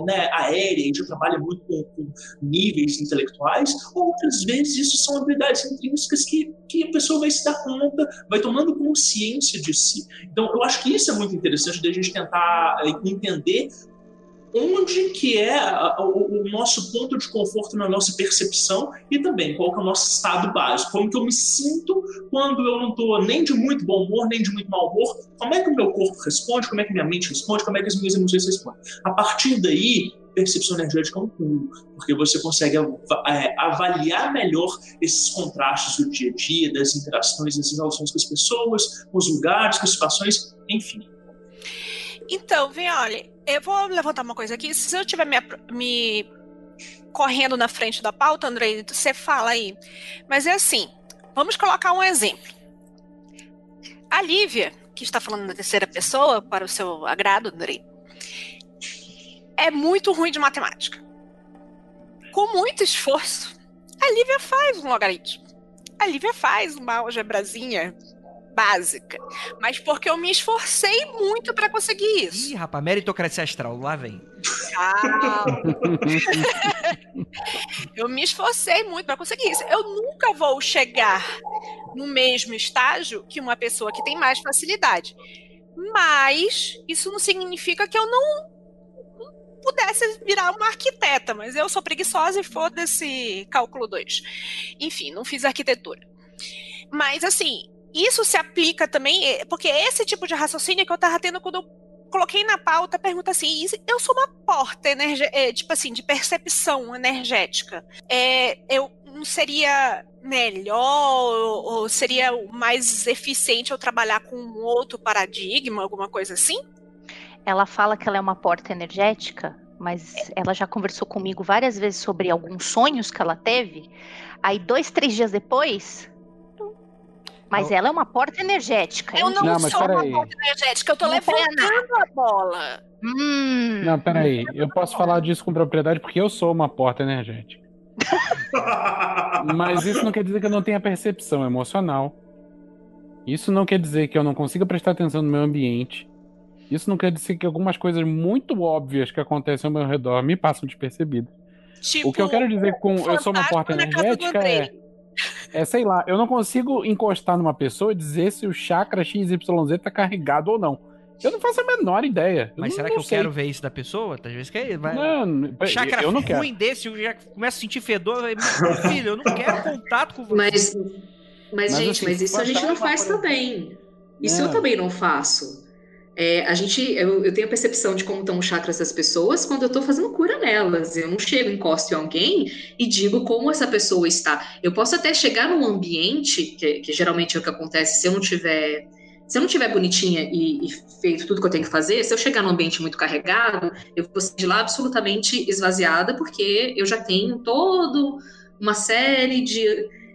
né, aérea, já trabalha muito com, com, níveis intelectuais, outras vezes isso são habilidades intrínsecas que, que a pessoa vai se dar conta, vai tomando consciência de si. Então, eu acho que isso é muito interessante da gente tentar eh, entender onde que é o, nosso ponto de conforto na nossa percepção e também qual que é o nosso estado básico, como que eu me sinto quando eu não estou nem de muito bom humor, nem de muito mau humor, como é que o meu corpo responde, como é que minha mente responde, como é que as minhas emoções respondem. A partir daí, percepção energética é um pulo, porque você consegue é, avaliar melhor esses contrastes do dia a dia, das interações, das relações com as pessoas, com os lugares, com as situações, enfim. Então, vem, olha, eu vou levantar uma coisa aqui. Se eu estiver me, me correndo na frente da pauta, Andrei, você fala aí. Mas é assim, vamos colocar um exemplo. A Lívia, que está falando na terceira pessoa, para o seu agrado, Andrei, é muito ruim de matemática. Com muito esforço, a Lívia faz um logaritmo. A Lívia faz uma algebrazinha básica. Mas porque eu me esforcei muito para conseguir isso. Ih, rapaz, meritocracia astral, lá vem. [laughs] eu me esforcei muito para conseguir isso. Eu nunca vou chegar no mesmo estágio que uma pessoa que tem mais facilidade. Mas isso não significa que eu não pudesse virar uma arquiteta, mas eu sou preguiçosa e foda-se cálculo 2. Enfim, não fiz arquitetura. Mas assim, isso se aplica também, é, porque esse tipo de raciocínio que eu tava tendo quando eu coloquei na pauta, pergunta assim, eu sou uma porta é, tipo assim, de percepção energética. É, eu não seria melhor ou seria mais eficiente eu trabalhar com um outro paradigma, alguma coisa assim? Ela fala que ela é uma porta energética, mas ela já conversou comigo várias vezes sobre alguns sonhos que ela teve. Aí, dois, três dias depois, mas ela é uma porta energética. Eu não, não sou uma porta energética, eu tô não levantando a bola. Hum. Não, peraí. Eu posso falar disso com propriedade porque eu sou uma porta energética. [laughs] mas isso não quer dizer que eu não tenha percepção emocional. Isso não quer dizer que eu não consiga prestar atenção no meu ambiente. Isso não quer dizer que algumas coisas muito óbvias que acontecem ao meu redor me passam despercebidas. Tipo, o que eu quero dizer com eu sou uma porta energética é é, sei lá, eu não consigo encostar numa pessoa e dizer se o chakra XYZ tá carregado ou não. Eu não faço a menor ideia. Mas eu será não que eu sei. quero ver isso da pessoa? Às vezes que vai. Não, chakra eu não ruim quero. desse, eu já começo a sentir fedor. Meu [laughs] filho, eu não quero contato com você. Mas, mas, Mas, gente, assim, mas isso a gente não faz uma- também. Isso É. eu também não faço. É, a gente, eu, eu tenho a percepção de como estão os chakras das pessoas quando eu estou fazendo cura nelas. Eu não chego, encosto em alguém e digo como essa pessoa está. Eu posso até chegar num ambiente, que, que geralmente é o que acontece se eu não tiver. Se eu não tiver bonitinha e, e feito tudo que eu tenho que fazer, se eu chegar num ambiente muito carregado, eu vou sair de lá absolutamente esvaziada, porque eu já tenho todo uma série de,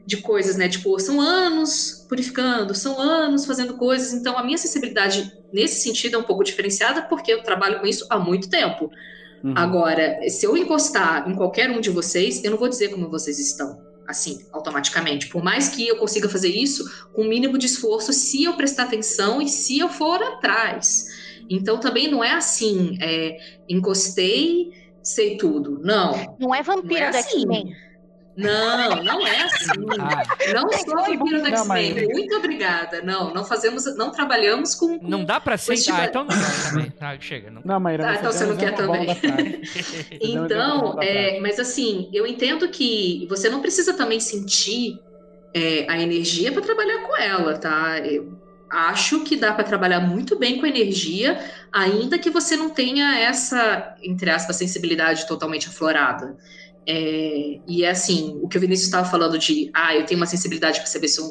de coisas, né? Tipo, são anos purificando, são anos fazendo coisas, então a minha sensibilidade nesse sentido é um pouco diferenciada, porque eu trabalho com isso há muito tempo. Uhum. Agora, se eu encostar em qualquer um de vocês, eu não vou dizer como vocês estão, assim, automaticamente. Por mais que eu consiga fazer isso com o mínimo de esforço, se eu prestar atenção e se eu for atrás. Então, também não é assim, é, encostei, sei tudo. Não. Não é vampiro Não é da assim. X-Men. Não, não é assim. Ah, Não sou vampiro da Não, mas- X-Men. Muito obrigada. Não, não fazemos, não trabalhamos com. com- não dá pra ser. Tipo- Ah, então não dá também. Ah, chega. Não. Não, Maíra, Ah, então você não quer também. da [laughs] Então, da é, mas assim, eu entendo que você não precisa também sentir é, a energia para trabalhar com ela, tá? Eu acho que dá para trabalhar muito bem com energia, ainda que você não tenha essa, entre aspas, sensibilidade totalmente aflorada. É, e é assim, o que o Vinícius estava falando de, ah, eu tenho uma sensibilidade para saber se um,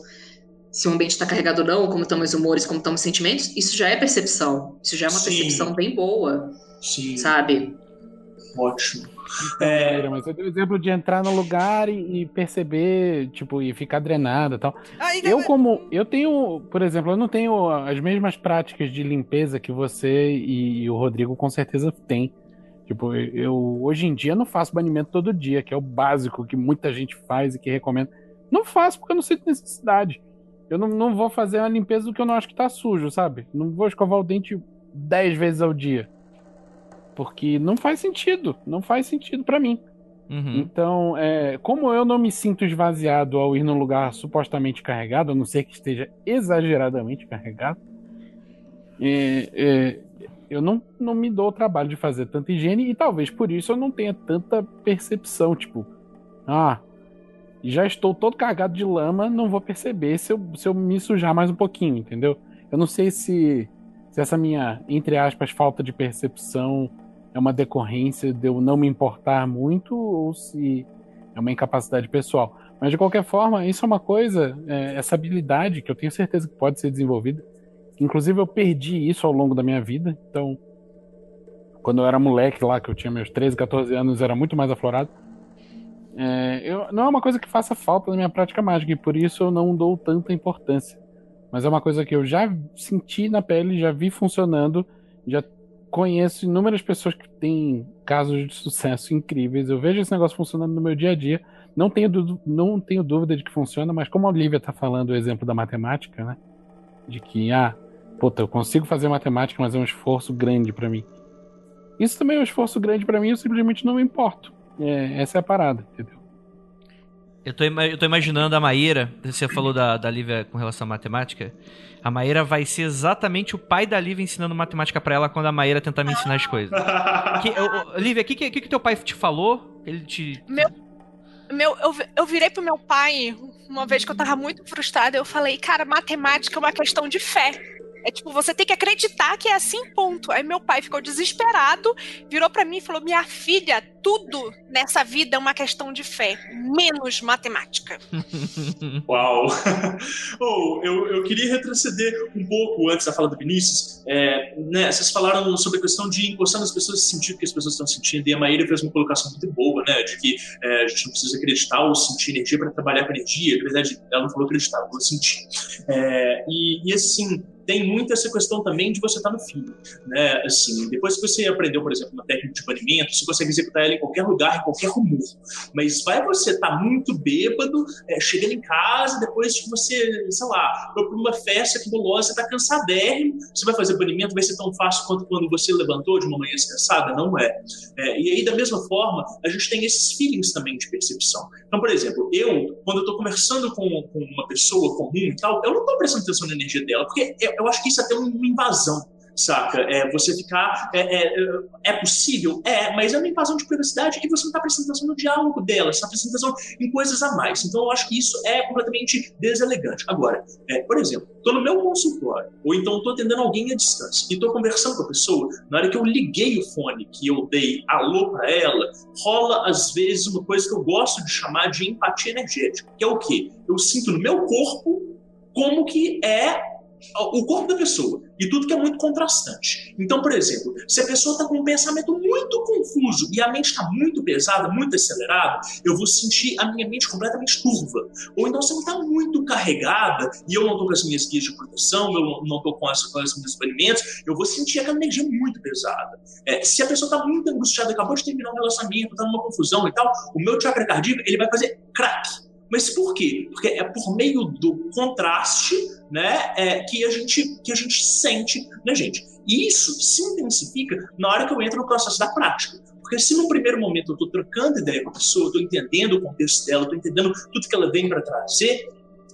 se um ambiente está carregado ou não, como estão meus humores, como estão meus sentimentos, isso já é percepção. Isso já é uma Sim. percepção bem boa, Sim, sabe? ótimo. Então, É. Mas você deu o exemplo de entrar no lugar e, e perceber, tipo, e ficar drenado e tal. Ah, e- Eu, como. Eu tenho, por exemplo, eu não tenho as mesmas práticas de limpeza que você e, e o Rodrigo com certeza tem. Tipo, eu hoje em dia não faço banimento todo dia, que é o básico que muita gente faz e que recomenda. Não faço porque eu não sinto necessidade. Eu não, não vou fazer uma limpeza do que eu não acho que tá sujo, sabe? Não vou escovar o dente 10 vezes ao dia. Porque não faz sentido. Não faz sentido pra mim. Uhum. Então, é, como eu não me sinto esvaziado ao ir num lugar supostamente carregado, a não ser que esteja exageradamente carregado, é, é, eu não, não me dou o trabalho de fazer tanta higiene e talvez por isso eu não tenha tanta percepção. Tipo, ah, já estou todo cagado de lama, não vou perceber se eu, se eu me sujar mais um pouquinho, entendeu? Eu não sei se, se essa minha, entre aspas, falta de percepção é uma decorrência de eu não me importar muito ou se é uma incapacidade pessoal. Mas de qualquer forma, isso é uma coisa, é, essa habilidade que eu tenho certeza que pode ser desenvolvida. Inclusive, eu perdi isso ao longo da minha vida. Então, quando eu era moleque lá, que eu tinha meus 13, 14 anos, era muito mais aflorado. É, eu, não é uma coisa que faça falta na minha prática mágica, e por isso eu não dou tanta importância. Mas é uma coisa que eu já senti na pele, já vi funcionando, já conheço inúmeras pessoas que têm casos de sucesso incríveis. Eu vejo esse negócio funcionando no meu dia a dia. Não tenho, não tenho dúvida de que funciona, mas como a Olivia está falando o exemplo da matemática, né? De que, ah, puta, eu consigo fazer matemática, mas é um esforço grande para mim. Isso também é um esforço grande para mim, eu simplesmente não me importo. É, essa é a parada, entendeu? Eu tô, eu tô imaginando a Maíra, você falou da, da Lívia com relação à matemática. A Maíra vai ser exatamente o pai da Lívia ensinando matemática para ela quando a Maíra tentar me ensinar as coisas. que, eu, Lívia, o que, que, que teu pai te falou? Ele te. Meu, meu, eu, eu virei pro meu pai uma vez que eu tava muito frustrada. Eu falei, cara, matemática é uma questão de fé. É tipo, você tem que acreditar que é assim, ponto. Aí meu pai ficou desesperado, virou para mim e falou: Minha filha, tudo nessa vida é uma questão de fé, menos matemática. [laughs] Uau! [laughs] oh, eu, eu queria retroceder um pouco antes da fala do Vinícius. É, né, vocês falaram sobre a questão de encostar nas pessoas e sentir o que as pessoas estão sentindo. E a Maíra fez uma colocação muito boa, né? De que é, a gente não precisa acreditar ou sentir energia para trabalhar com energia. Na verdade, ela não falou acreditar, ela falou sentir. É, e, e assim tem muito essa questão também de você estar tá no fim, né? Assim, depois que você aprendeu, por exemplo, uma técnica de banimento, você consegue executar ela em qualquer lugar, em qualquer rumor. Mas vai você estar tá muito bêbado, é, chegando em casa, depois que você, sei lá, foi para uma festa que rolou, você está cansadérrimo, você vai fazer banimento, vai ser tão fácil quanto quando você levantou de uma manhã estressada? Não é. é. E aí, da mesma forma, a gente tem esses feelings também de percepção. Então, por exemplo, eu, quando eu estou conversando com, com, uma pessoa comum e tal, eu não estou prestando atenção na energia dela, porque eu, eu acho que isso é até uma invasão saca? É, você ficar. É, é, é, possível? É, mas é uma invasão de privacidade e você não está prestando atenção no diálogo dela, você está prestando atenção em coisas a mais. Então eu acho que isso é completamente deselegante. Agora, é, por exemplo, estou no meu consultório, ou então estou atendendo alguém à distância e estou conversando com a pessoa, na hora que eu liguei o fone, que eu dei alô para ela, rola às vezes uma coisa que eu gosto de chamar de empatia energética, que é o quê? Eu sinto no meu corpo como que é o corpo da pessoa e tudo que é muito contrastante. Então, por exemplo, se a pessoa está com um pensamento muito confuso e a mente está muito pesada, muito acelerada, eu vou sentir a minha mente completamente turva. Ou então, se ela está muito carregada e eu não estou com as minhas guias de proteção, eu não estou com, as, com os meus experimentos, eu vou sentir aquela energia muito pesada. É, se a pessoa está muito angustiada, acabou de terminar um relacionamento, está numa confusão e tal, o meu chakra cardíaco ele vai fazer crack mas por quê? Porque é por meio do contraste né, é, que, a gente, que a gente sente na gente. E isso se intensifica na hora que eu entro no processo da prática. Porque se no primeiro momento eu estou trocando ideia com a pessoa, estou entendendo o contexto dela, estou entendendo tudo que ela vem para trazer,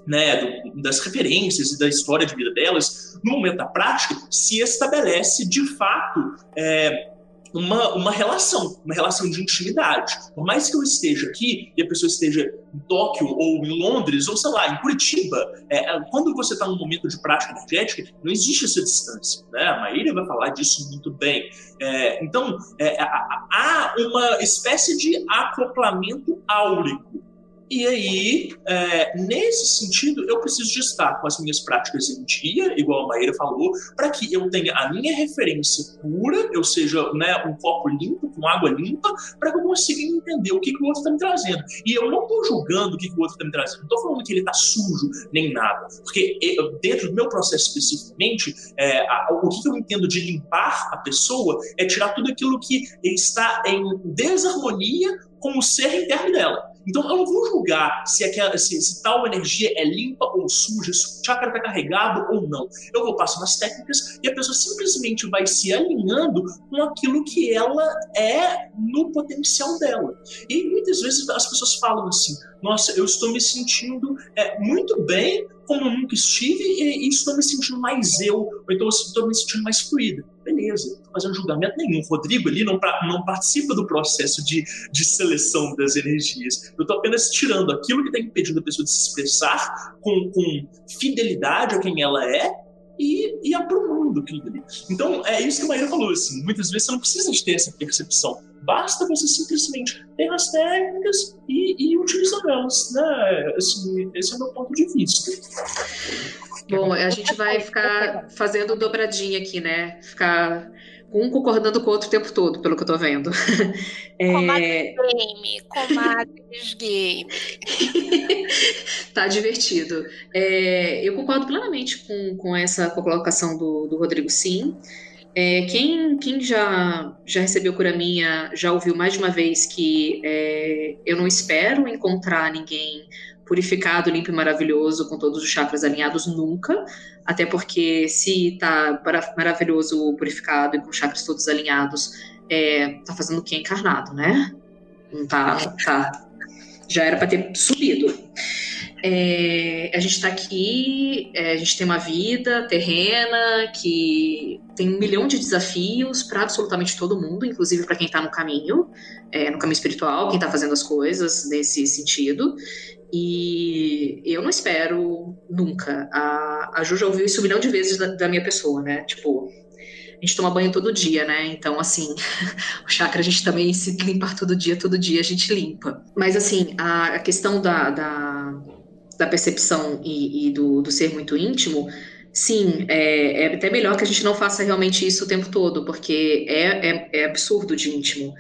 né, do, das referências e da história de vida delas, no momento da prática, se estabelece de fato é, uma, uma relação, uma relação de intimidade. Por mais que eu esteja aqui e a pessoa esteja em Tóquio ou em Londres ou sei lá, em Curitiba, é, é quando você está num momento de prática energética, não existe essa distância. Né? A Maíra vai falar disso muito bem. É, então, é, há uma espécie de acoplamento áurico e aí, é, nesse sentido, eu preciso de estar com as minhas práticas em dia, igual a Maíra falou, para que eu tenha a minha referência pura, eu seja né, um copo limpo, com água limpa, para que eu consiga entender o que, que o outro está me trazendo. E eu não estou julgando o que, que o outro está me trazendo, não estou falando que ele está sujo, nem nada. Porque eu, dentro do meu processo especificamente, é, a, o que, que eu entendo de limpar a pessoa é tirar tudo aquilo que está em desarmonia com o ser interno dela. Então eu não vou julgar se, aquela, se, se tal energia é limpa ou suja, se o chakra está carregado ou não. Eu vou passando as técnicas e a pessoa simplesmente vai se alinhando com aquilo que ela é no potencial dela. E muitas vezes as pessoas falam assim: nossa, eu estou me sentindo é, muito bem como nunca estive e, e, estou me sentindo mais eu, ou então estou me sentindo mais fluida. Beleza, não estou fazendo julgamento nenhum. O Rodrigo ali não, não participa do processo de, de seleção das energias. Eu estou apenas tirando aquilo que está impedindo a pessoa de se expressar com, com fidelidade a quem ela é e, e aprumando aquilo ali. Então, é isso que a Maíra falou, assim, muitas vezes você não precisa de ter essa percepção, basta você simplesmente ter as técnicas e, e utilizá-las, né? Assim, esse é o meu ponto de vista. Bom, a gente vai ficar fazendo dobradinha aqui, né? Ficar um concordando com o outro o tempo todo, pelo que eu tô vendo. [laughs] Comadres game, comadres [laughs] game. tá divertido. É, eu concordo plenamente com, com essa colocação do, do Rodrigo, sim. É, quem, quem já, já recebeu cura minha já ouviu mais de uma vez que é, eu não espero encontrar ninguém purificado, limpo e maravilhoso, com todos os chakras alinhados, nunca. Até porque se tá maravilhoso, purificado e com chakras todos alinhados, é, tá fazendo o que encarnado, né? Não tá, tá. Já era para ter subido. É, a gente está aqui, é, a gente tem uma vida terrena que tem um milhão de desafios para absolutamente todo mundo, inclusive para quem está no caminho, é, no caminho espiritual, quem está fazendo as coisas nesse sentido. E eu não espero nunca. A, a Ju já ouviu isso um milhão de vezes da, da, minha pessoa, né? Tipo, a gente toma banho todo dia, né? Então, assim, [laughs] o chakra a gente também se limpar todo dia, todo dia a gente limpa. Mas, assim, a, questão da, da, da percepção e, e do, do ser muito íntimo, Sim, é, é, até melhor que a gente não faça realmente isso o tempo todo, porque é, é, é absurdo de íntimo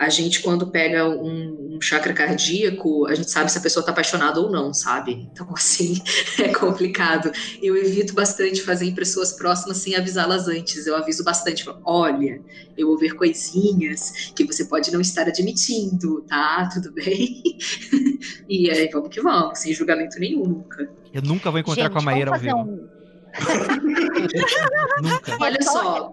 a gente, quando pega um, um, chakra cardíaco, a gente sabe se a pessoa está apaixonada ou não, sabe? Então, [laughs] assim, é complicado. Eu evito bastante fazer em pessoas próximas sem avisá-las antes. Eu aviso bastante, olha, eu vou ver coisinhas que você pode não estar admitindo, tá? Tudo bem? [laughs] e aí, vamos que vamos, sem julgamento nenhum, nunca. Eu nunca vou encontrar gente, com a Maíra ao vivo. Um... [laughs] nunca. Olha só.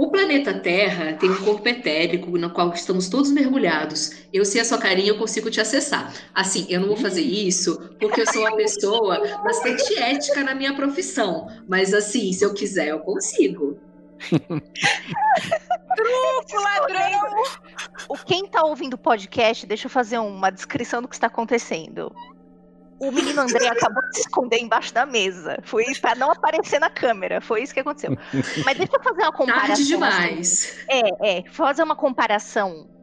O planeta Terra tem um corpo etérico no qual estamos todos mergulhados. Eu sei a sua carinha, eu consigo te acessar. Assim, eu não vou fazer isso porque eu sou uma pessoa bastante ética na minha profissão. Mas assim, se eu quiser, eu consigo. [laughs] Truco, ladrão! O quem tá ouvindo o podcast, deixa eu fazer uma descrição do que está acontecendo o menino André acabou de se esconder embaixo da mesa. Foi para não aparecer na câmera. Foi isso que aconteceu. Mas deixa eu fazer uma comparação. Tarde demais. Assim. É, é. Fazer uma comparação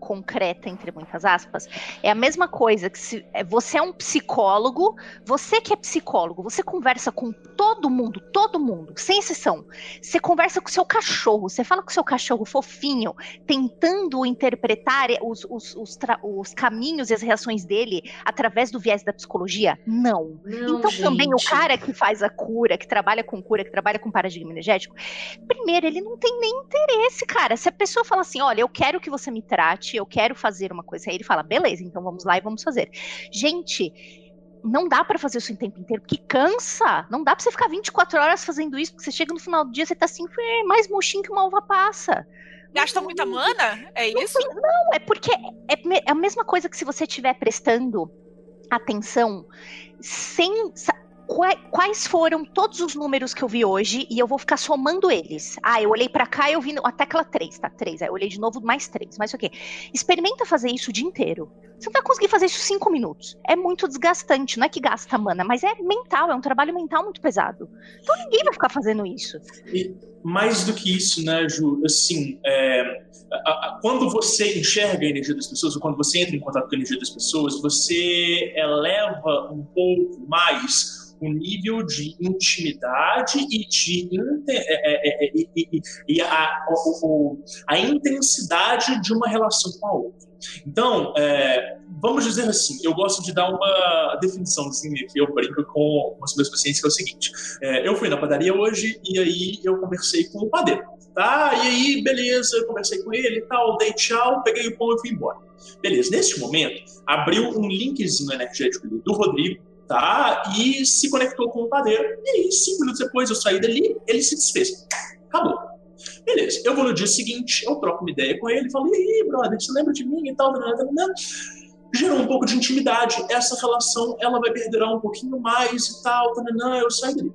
concreta, entre muitas aspas, é a mesma coisa que se é, você é um psicólogo, você que é psicólogo, você conversa com todo mundo, todo mundo, sem exceção. Você conversa com o seu cachorro, você fala com o seu cachorro fofinho, tentando interpretar os, os, os, os caminhos e as reações dele através do viés da psicologia? Não. Não então gente. também o cara que faz a cura, que trabalha com cura, que trabalha com paradigma energético, primeiro, ele não tem nem interesse, cara. Se a pessoa fala assim, olha, eu quero que você me trate, eu quero fazer uma coisa. Aí ele fala, beleza, então vamos lá e vamos fazer. Gente, não dá para fazer isso em tempo inteiro, porque cansa. Não dá para você ficar 24 horas fazendo isso, porque você chega no final do dia, você tá assim, mais mochinho que uma uva passa. Gasta muita mana? É isso? Não, é porque é, é a mesma coisa que se você estiver prestando atenção sem quais foram todos os números que eu vi hoje e eu vou ficar somando eles. Ah, eu olhei para cá e eu vi a tecla 3, tá? 3. Aí eu olhei de novo mais 3, mais o quê? Experimenta fazer isso o dia inteiro. Você não vai conseguir fazer isso 5 minutos. É muito desgastante, não é que gasta mana, mas é mental, é um trabalho mental muito pesado. Então ninguém vai ficar fazendo isso. E mais do que isso, né, Ju? Assim, é, a, a, quando você enxerga a energia das pessoas, ou quando você entra em contato com a energia das pessoas, você eleva um pouco mais o nível de intimidade e de é, é, é, e, e a, o, a intensidade de uma relação com a outra. Então, é, vamos dizer assim, eu gosto de dar uma definiçãozinha que eu brinco com os meus pacientes, que é o seguinte: é, eu fui na padaria hoje e aí eu conversei com o padeiro, tá? E aí, beleza, eu conversei com ele e tal, dei tchau, peguei o pão e fui embora. Beleza, nesse momento, abriu um linkzinho energético do Rodrigo tá? E se conectou com o padeiro. E aí, cinco minutos depois, eu saí dali, ele se desfez. Acabou. Beleza. Eu vou no dia seguinte, eu troco uma ideia com ele, falo, e aí, brother, você lembra de mim e tal? Gerou um pouco de intimidade. Essa relação, ela vai perdurar um pouquinho mais e tal. Eu saio dali.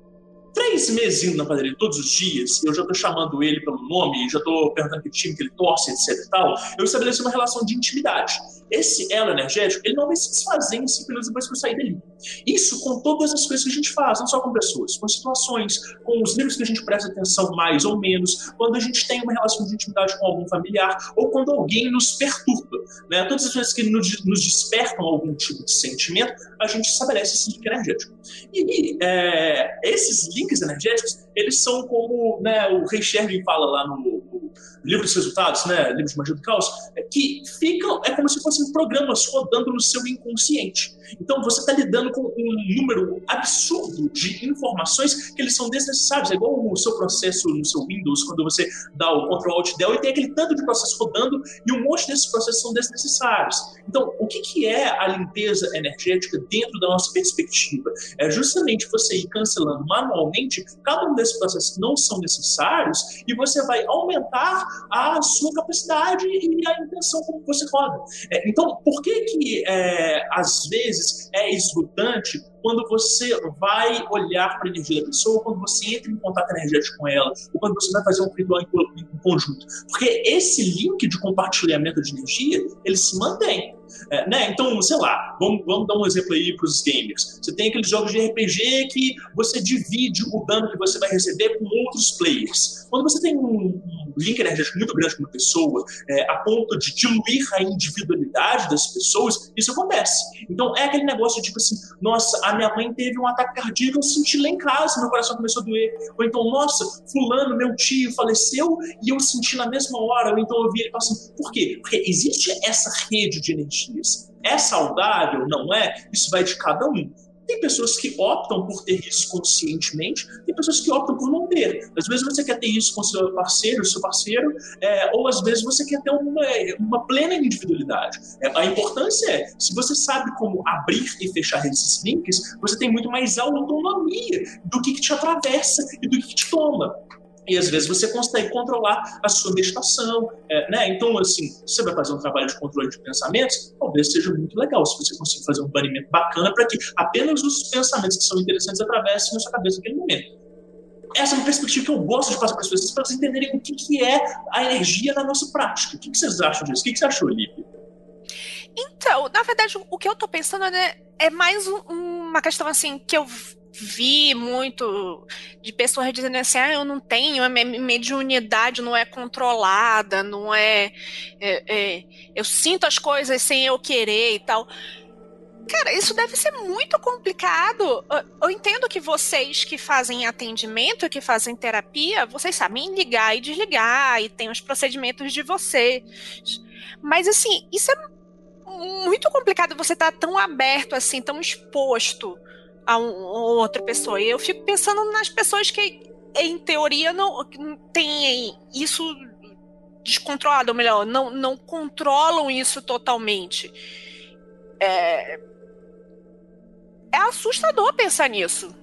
três meses indo na padaria todos os dias, eu já tô chamando ele pelo nome, já tô perguntando que time que ele torce, etc e tal, eu estabeleci uma relação de intimidade. Esse elo energético, ele não vai se desfazer em minutos depois que eu sair dali. Isso com todas as coisas que a gente faz, não só com pessoas, com situações, com os livros que a gente presta atenção mais ou menos, quando a gente tem uma relação de intimidade com algum familiar, ou quando alguém nos perturba. Né? Todas as vezes que nos, despertam algum tipo de sentimento, a gente estabelece esse link energético. E é, esses links energéticos, eles são como né, o Rei Shervin fala lá no, no livro dos resultados, né, livro de magia do caos, é que ficam, é como se fossem programas rodando no seu inconsciente. Então você está lidando com um número absurdo de informações que eles são desnecessários. É igual o seu processo no seu Windows, quando você dá o Ctrl Alt Del e tem aquele tanto de processo rodando e um monte desses processos são desnecessários. Então, o que, que é a limpeza energética dentro da nossa perspectiva? É justamente você ir cancelando manualmente cada um desses processos que não são necessários e você vai aumentar a sua capacidade e a intenção como você roda. É, então, por que que é, às vezes é esgotante quando você vai olhar para a energia da pessoa, quando você entra em contato energético com ela, ou quando você vai fazer um ritual em, em conjunto. Porque esse link de compartilhamento de energia, ele se mantém. É, né? Então, sei lá, vamos, vamos dar um exemplo aí para os gamers. Você tem aqueles jogos de RPG que você divide o dano que você vai receber com outros players. Quando você tem um, link energético muito grande com uma pessoa, é, a ponto de diluir a individualidade das pessoas, isso acontece. Então, é aquele negócio tipo assim: nossa, a minha mãe teve um ataque cardíaco, eu senti lá em casa, meu coração começou a doer. Ou então, nossa, fulano, meu tio, faleceu e eu senti na mesma hora. Ou então eu vi ele e assim, por quê? Porque existe essa rede de energias. É saudável? Não é? Isso vai de cada um. Tem pessoas que optam por ter isso conscientemente, tem pessoas que optam por não ter. Às vezes você quer ter isso com seu parceiro, seu parceiro, é, ou às vezes você quer ter uma, uma plena individualidade. É, a importância é, se você sabe como abrir e fechar esses links, você tem muito mais autonomia do que, que te atravessa e do que, que te toma e às vezes você consegue controlar a sua meditação, é, né? Então, assim, você vai fazer um trabalho de controle de pensamentos, talvez seja muito legal se você conseguir fazer um banimento bacana para que apenas os pensamentos que são interessantes atravessem na sua cabeça naquele momento. Essa é uma perspectiva que eu gosto de passar para as pessoas, para elas entenderem o que, que é a energia na nossa prática. O que, que vocês acham disso? O que, que você achou, Lívia? Então, na verdade, o que eu estou pensando né, é mais um, uma questão assim que eu vi muito de pessoas dizendo assim, ah, eu não tenho, a minha mediunidade não é controlada, não é, é, é, eu sinto as coisas sem eu querer e tal. Cara, isso deve ser muito complicado. Eu entendo que vocês que fazem atendimento, que fazem terapia, vocês sabem ligar e desligar e tem os procedimentos de vocês. Mas assim, isso é muito complicado você estar tá tão aberto assim, tão exposto a um, outra pessoa. E eu fico pensando nas pessoas que, em teoria, não têm isso descontrolado, ou melhor, não, não controlam isso totalmente. É, é assustador pensar nisso.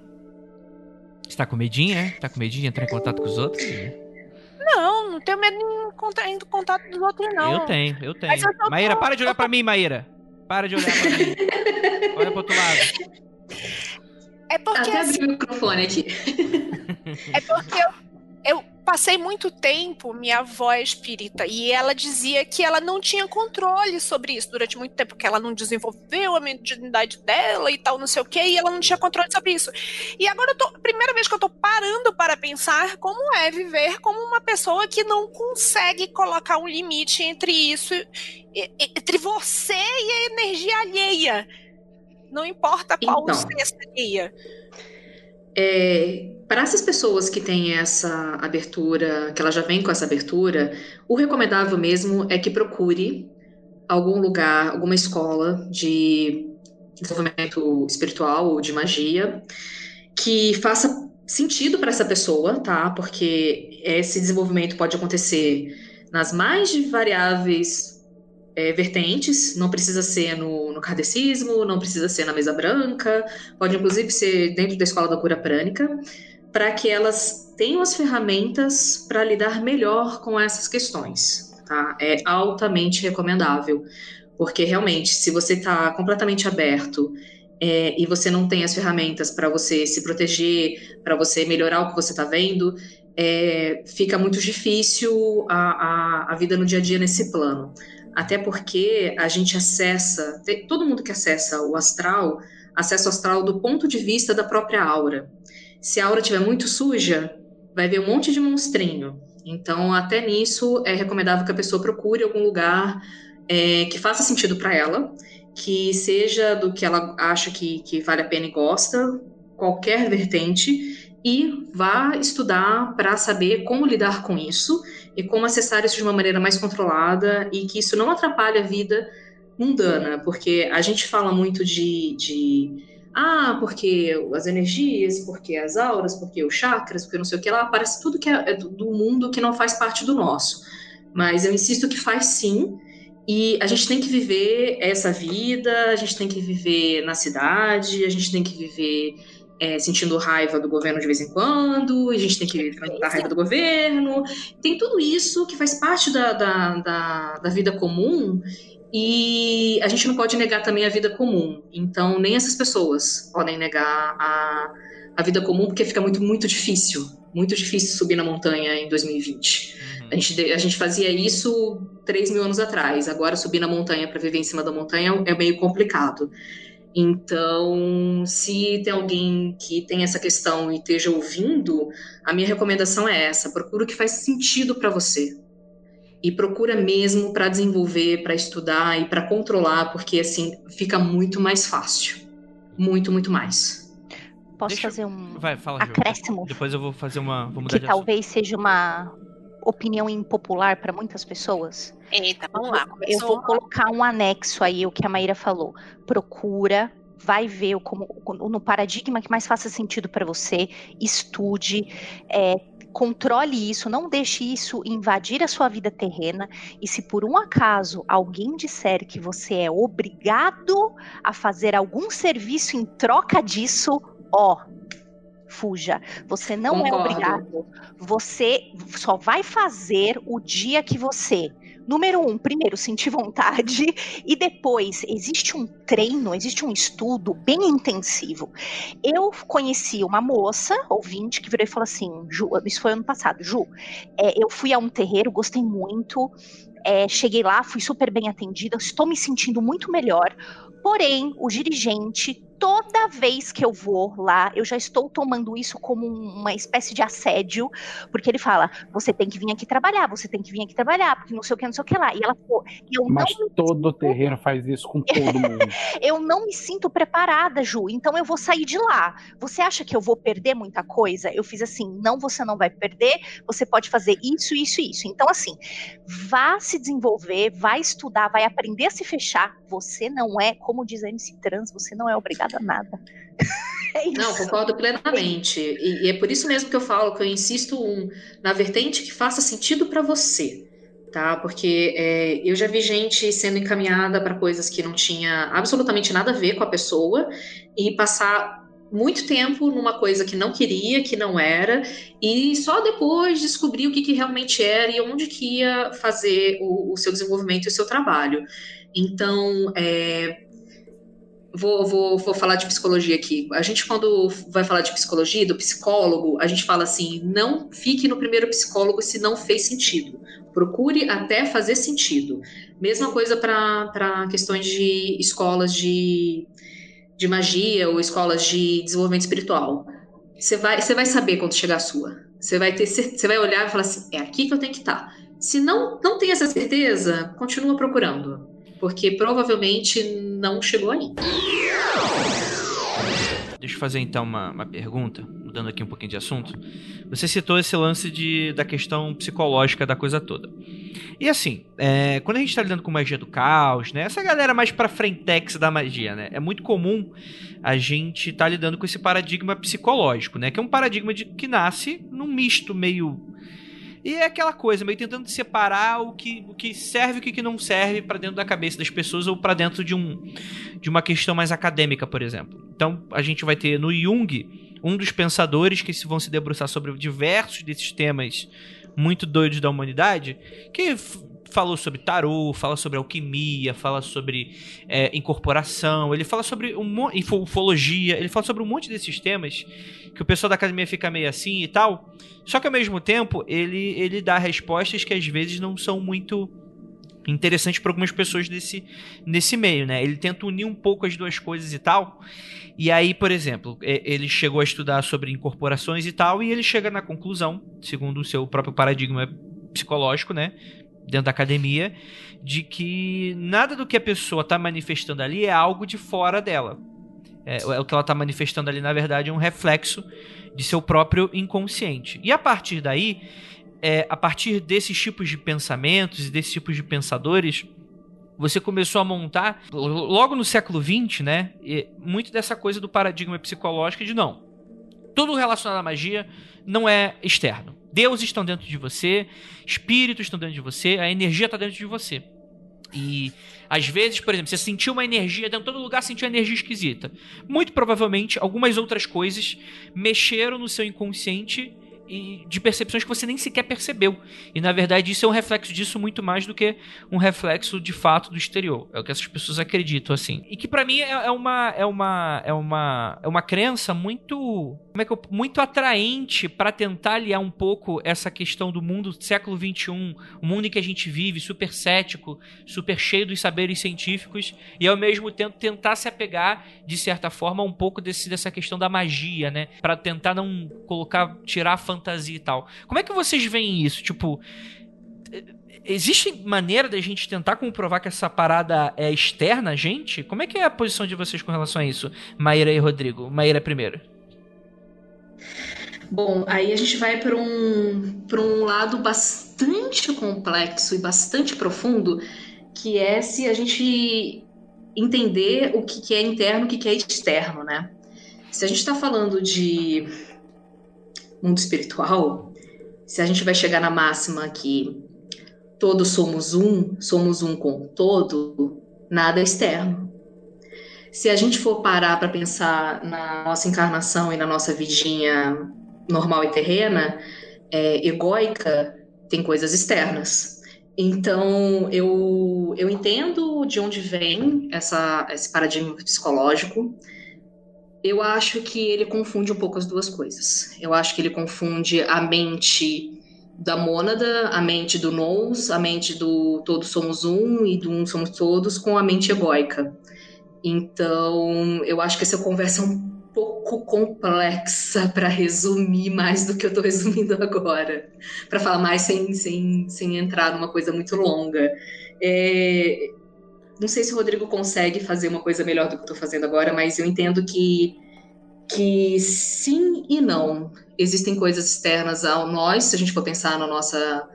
Você tá com medinho, é? Tá com medinho de entrar em contato com os outros? Não, não tenho medo de entrar em contato dos outros, não. Eu tenho, eu tenho. Eu Maíra, para de olhar pra mim, Maíra. Para de olhar pra mim. [laughs] Olha pro outro lado. É porque. Até assim, abrir o microfone aqui. É porque eu, eu passei muito tempo, minha avó é espírita, e ela dizia que ela não tinha controle sobre isso durante muito tempo, que ela não desenvolveu a mediunidade dela e tal, não sei o quê, e ela não tinha controle sobre isso. E agora eu tô, primeira vez que eu tô parando para pensar como é viver como uma pessoa que não consegue colocar um limite entre isso, entre você e a energia alheia. Não importa qual então, você seria. É, para essas pessoas que têm essa abertura, que ela já vem com essa abertura, o recomendável mesmo é que procure algum lugar, alguma escola de desenvolvimento espiritual ou de magia que faça sentido para essa pessoa, tá? Porque esse desenvolvimento pode acontecer nas mais variáveis é, vertentes, não precisa ser no, no kardecismo, não precisa ser na mesa branca, pode inclusive ser dentro da escola da cura prânica, para que elas tenham as ferramentas para lidar melhor com essas questões. Tá? É altamente recomendável, porque realmente, se você está completamente aberto é, e você não tem as ferramentas para você se proteger, para você melhorar o que você está vendo, é, fica muito difícil a, a, a, vida no dia a dia nesse plano. Até porque a gente acessa, todo mundo que acessa o astral, acessa o astral do ponto de vista da própria aura. Se a aura estiver muito suja, vai ver um monte de monstrinho. Então, até nisso, é recomendável que a pessoa procure algum lugar é, que faça sentido para ela, que seja do que ela acha que, que vale a pena e gosta, qualquer vertente, e vá estudar para saber como lidar com isso e como acessar isso de uma maneira mais controlada e que isso não atrapalhe a vida mundana, porque a gente fala muito de, de ah, porque as energias, porque as auras, porque os chakras, porque não sei o que lá, parece tudo que é, é do mundo que não faz parte do nosso. Mas eu insisto que faz sim, e a gente tem que viver essa vida, a gente tem que viver na cidade, a gente tem que viver é, sentindo raiva do governo de vez em quando, a gente tem que viver a raiva do governo. Tem tudo isso que faz parte da, da, da, da vida comum e a gente não pode negar também a vida comum. Então, nem essas pessoas podem negar a, a vida comum, porque fica muito, muito difícil. Muito difícil subir na montanha em 2020. Uhum. A, gente, a gente fazia isso 3 mil anos atrás. Agora, subir na montanha para viver em cima da montanha é meio complicado. Então, se tem alguém que tem essa questão e esteja ouvindo, a minha recomendação é essa: procura o que faz sentido para você e procura mesmo para desenvolver, para estudar e para controlar, porque assim fica muito mais fácil. Muito, muito mais. Posso Deixa... fazer um Vai, fala, acréscimo? Depois eu vou fazer uma. Vou que talvez seja uma opinião impopular para muitas pessoas. Eita, vamos lá. Eu vou colocar um anexo aí, o que a Maíra falou. Procura vai ver como no paradigma que mais faça sentido para você, estude, é, controle isso, não deixe isso invadir a sua vida terrena. E se por um acaso alguém disser que você é obrigado a fazer algum serviço em troca disso, ó, fuja. Você não é Concordo. é obrigado. Você só vai fazer o dia que você Número um, primeiro, sentir vontade. [laughs] E depois, existe um treino, existe um estudo bem intensivo. Eu conheci uma moça, ouvinte, que virou e falou assim: Ju, isso foi ano passado, Ju, é, eu fui a um terreiro, gostei muito. É, cheguei lá, fui super bem atendida, estou me sentindo muito melhor. Porém, o dirigente toda vez que eu vou lá, eu já estou tomando isso como uma espécie de assédio, porque ele fala: você tem que vir aqui trabalhar, você tem que vir aqui trabalhar, porque não sei o que, não sei o que lá. E ela falou: eu Mas não todo sinto... terreiro faz isso com todo mundo. [laughs] eu não me sinto preparada, Ju, então eu vou sair de lá. Você acha que eu vou perder muita coisa? Eu fiz assim: não, você não vai perder, você pode fazer isso, isso e isso. Então, assim, vá se desenvolver, vai estudar, vai aprender a se fechar. Você não é, como diz a MC Trans, você não é obrigado nada. [laughs] É Não, concordo plenamente. E, e, é por isso mesmo que eu falo que eu insisto um, na vertente que faça sentido para você. Tá? Porque é, eu já vi gente sendo encaminhada para coisas que não tinha absolutamente nada a ver com a pessoa e passar muito tempo numa coisa que não queria, que não era, e só depois descobrir o que, que realmente era e onde que ia fazer o, o seu desenvolvimento e o seu trabalho. Então, é, Vou, vou, vou falar de psicologia aqui. A gente, quando vai falar de psicologia, do psicólogo, a gente fala assim: não fique no primeiro psicólogo se não fez sentido. Procure até fazer sentido. Mesma coisa para questões de escolas de, de magia ou escolas de desenvolvimento espiritual. Você vai, você vai saber quando chegar a sua. Você vai, ter, você vai olhar e falar assim: é aqui que eu tenho que estar. Tá. Se não, não tem essa certeza, continua procurando porque provavelmente não chegou ainda. Deixa eu fazer então uma, uma pergunta, mudando aqui um pouquinho de assunto. Você citou esse lance de, da questão psicológica da coisa toda. E assim, é, quando a gente está lidando com magia do caos, né? Essa galera mais pra frentex da magia, né? É muito comum a gente tá lidando com esse paradigma psicológico, né? Que é um paradigma de, que nasce num misto meio e é aquela coisa, meio tentando separar o que, o que serve e o que não serve para dentro da cabeça das pessoas ou para dentro de, um, de uma questão mais acadêmica, por exemplo. Então, a gente vai ter no Jung um dos pensadores que vão se debruçar sobre diversos desses temas muito doidos da humanidade, que falou sobre tarô, fala sobre alquimia, fala sobre é, incorporação, ele fala sobre um ufologia, ele fala sobre um monte desses temas que o pessoal da academia fica meio assim e tal. Só que ao mesmo tempo, ele, ele dá respostas que às vezes não são muito interessantes para algumas pessoas desse, nesse meio, né? Ele tenta unir um pouco as duas coisas e tal. E aí, por exemplo, ele chegou a estudar sobre incorporações e tal, e ele chega na conclusão, segundo o seu próprio paradigma psicológico, né? Dentro da academia, de que nada do que a pessoa está manifestando ali é algo de fora dela. É, é o que ela está manifestando ali, na verdade, é um reflexo de seu próprio inconsciente. E a partir daí, é, a partir desses tipos de pensamentos e desses tipos de pensadores, você começou a montar, logo no século XX, né? Muito dessa coisa do paradigma psicológico de não. Tudo relacionado à magia não é externo. Deus estão dentro de você, espíritos estão dentro de você, a energia está dentro de você. E às vezes, por exemplo, você sentiu uma energia, dentro de todo lugar sentiu uma energia esquisita. Muito provavelmente, algumas outras coisas mexeram no seu inconsciente e de percepções que você nem sequer percebeu. E na verdade isso é um reflexo disso muito mais do que um reflexo de fato do exterior. É o que essas pessoas acreditam assim. E que para mim é, é, uma é uma é uma é uma crença muito como é que eu, muito atraente para tentar aliar um pouco essa questão do mundo do século 21, o mundo em que a gente vive, super cético, super cheio dos saberes científicos e ao mesmo tempo tentar se apegar de certa forma um pouco desse, dessa questão da magia, né? Para tentar não colocar tirar a fantasia e tal. Como é que vocês veem isso? Tipo, existe maneira da gente tentar comprovar que essa parada é externa a gente? Como é que é a posição de vocês com relação a isso, Maíra e Rodrigo? Maíra primeiro. Bom, aí a gente vai para um, um lado bastante complexo e bastante profundo, que é se a gente entender o que é interno e o que é externo, né? Se a gente está falando de mundo espiritual, se a gente vai chegar na máxima que todos somos um, somos um com todo, nada é externo. Se a gente for parar para pensar na nossa encarnação e na nossa vidinha normal e terrena, é, egóica, tem coisas externas. Então, eu, eu entendo de onde vem essa, esse paradigma psicológico, eu acho que ele confunde um pouco as duas coisas. Eu acho que ele confunde a mente da mônada, a mente do nous, a mente do todos somos um e do um somos todos, com a mente egóica. Então, eu acho que essa conversa é um pouco complexa [laughs] para resumir mais do que eu estou resumindo agora, para falar mais sem, sem, sem entrar numa coisa muito longa. É, não sei se o Rodrigo consegue fazer uma coisa melhor do que eu estou fazendo agora, mas eu entendo que, que sim e não. Existem coisas externas ao nós, se a gente for pensar na nossa,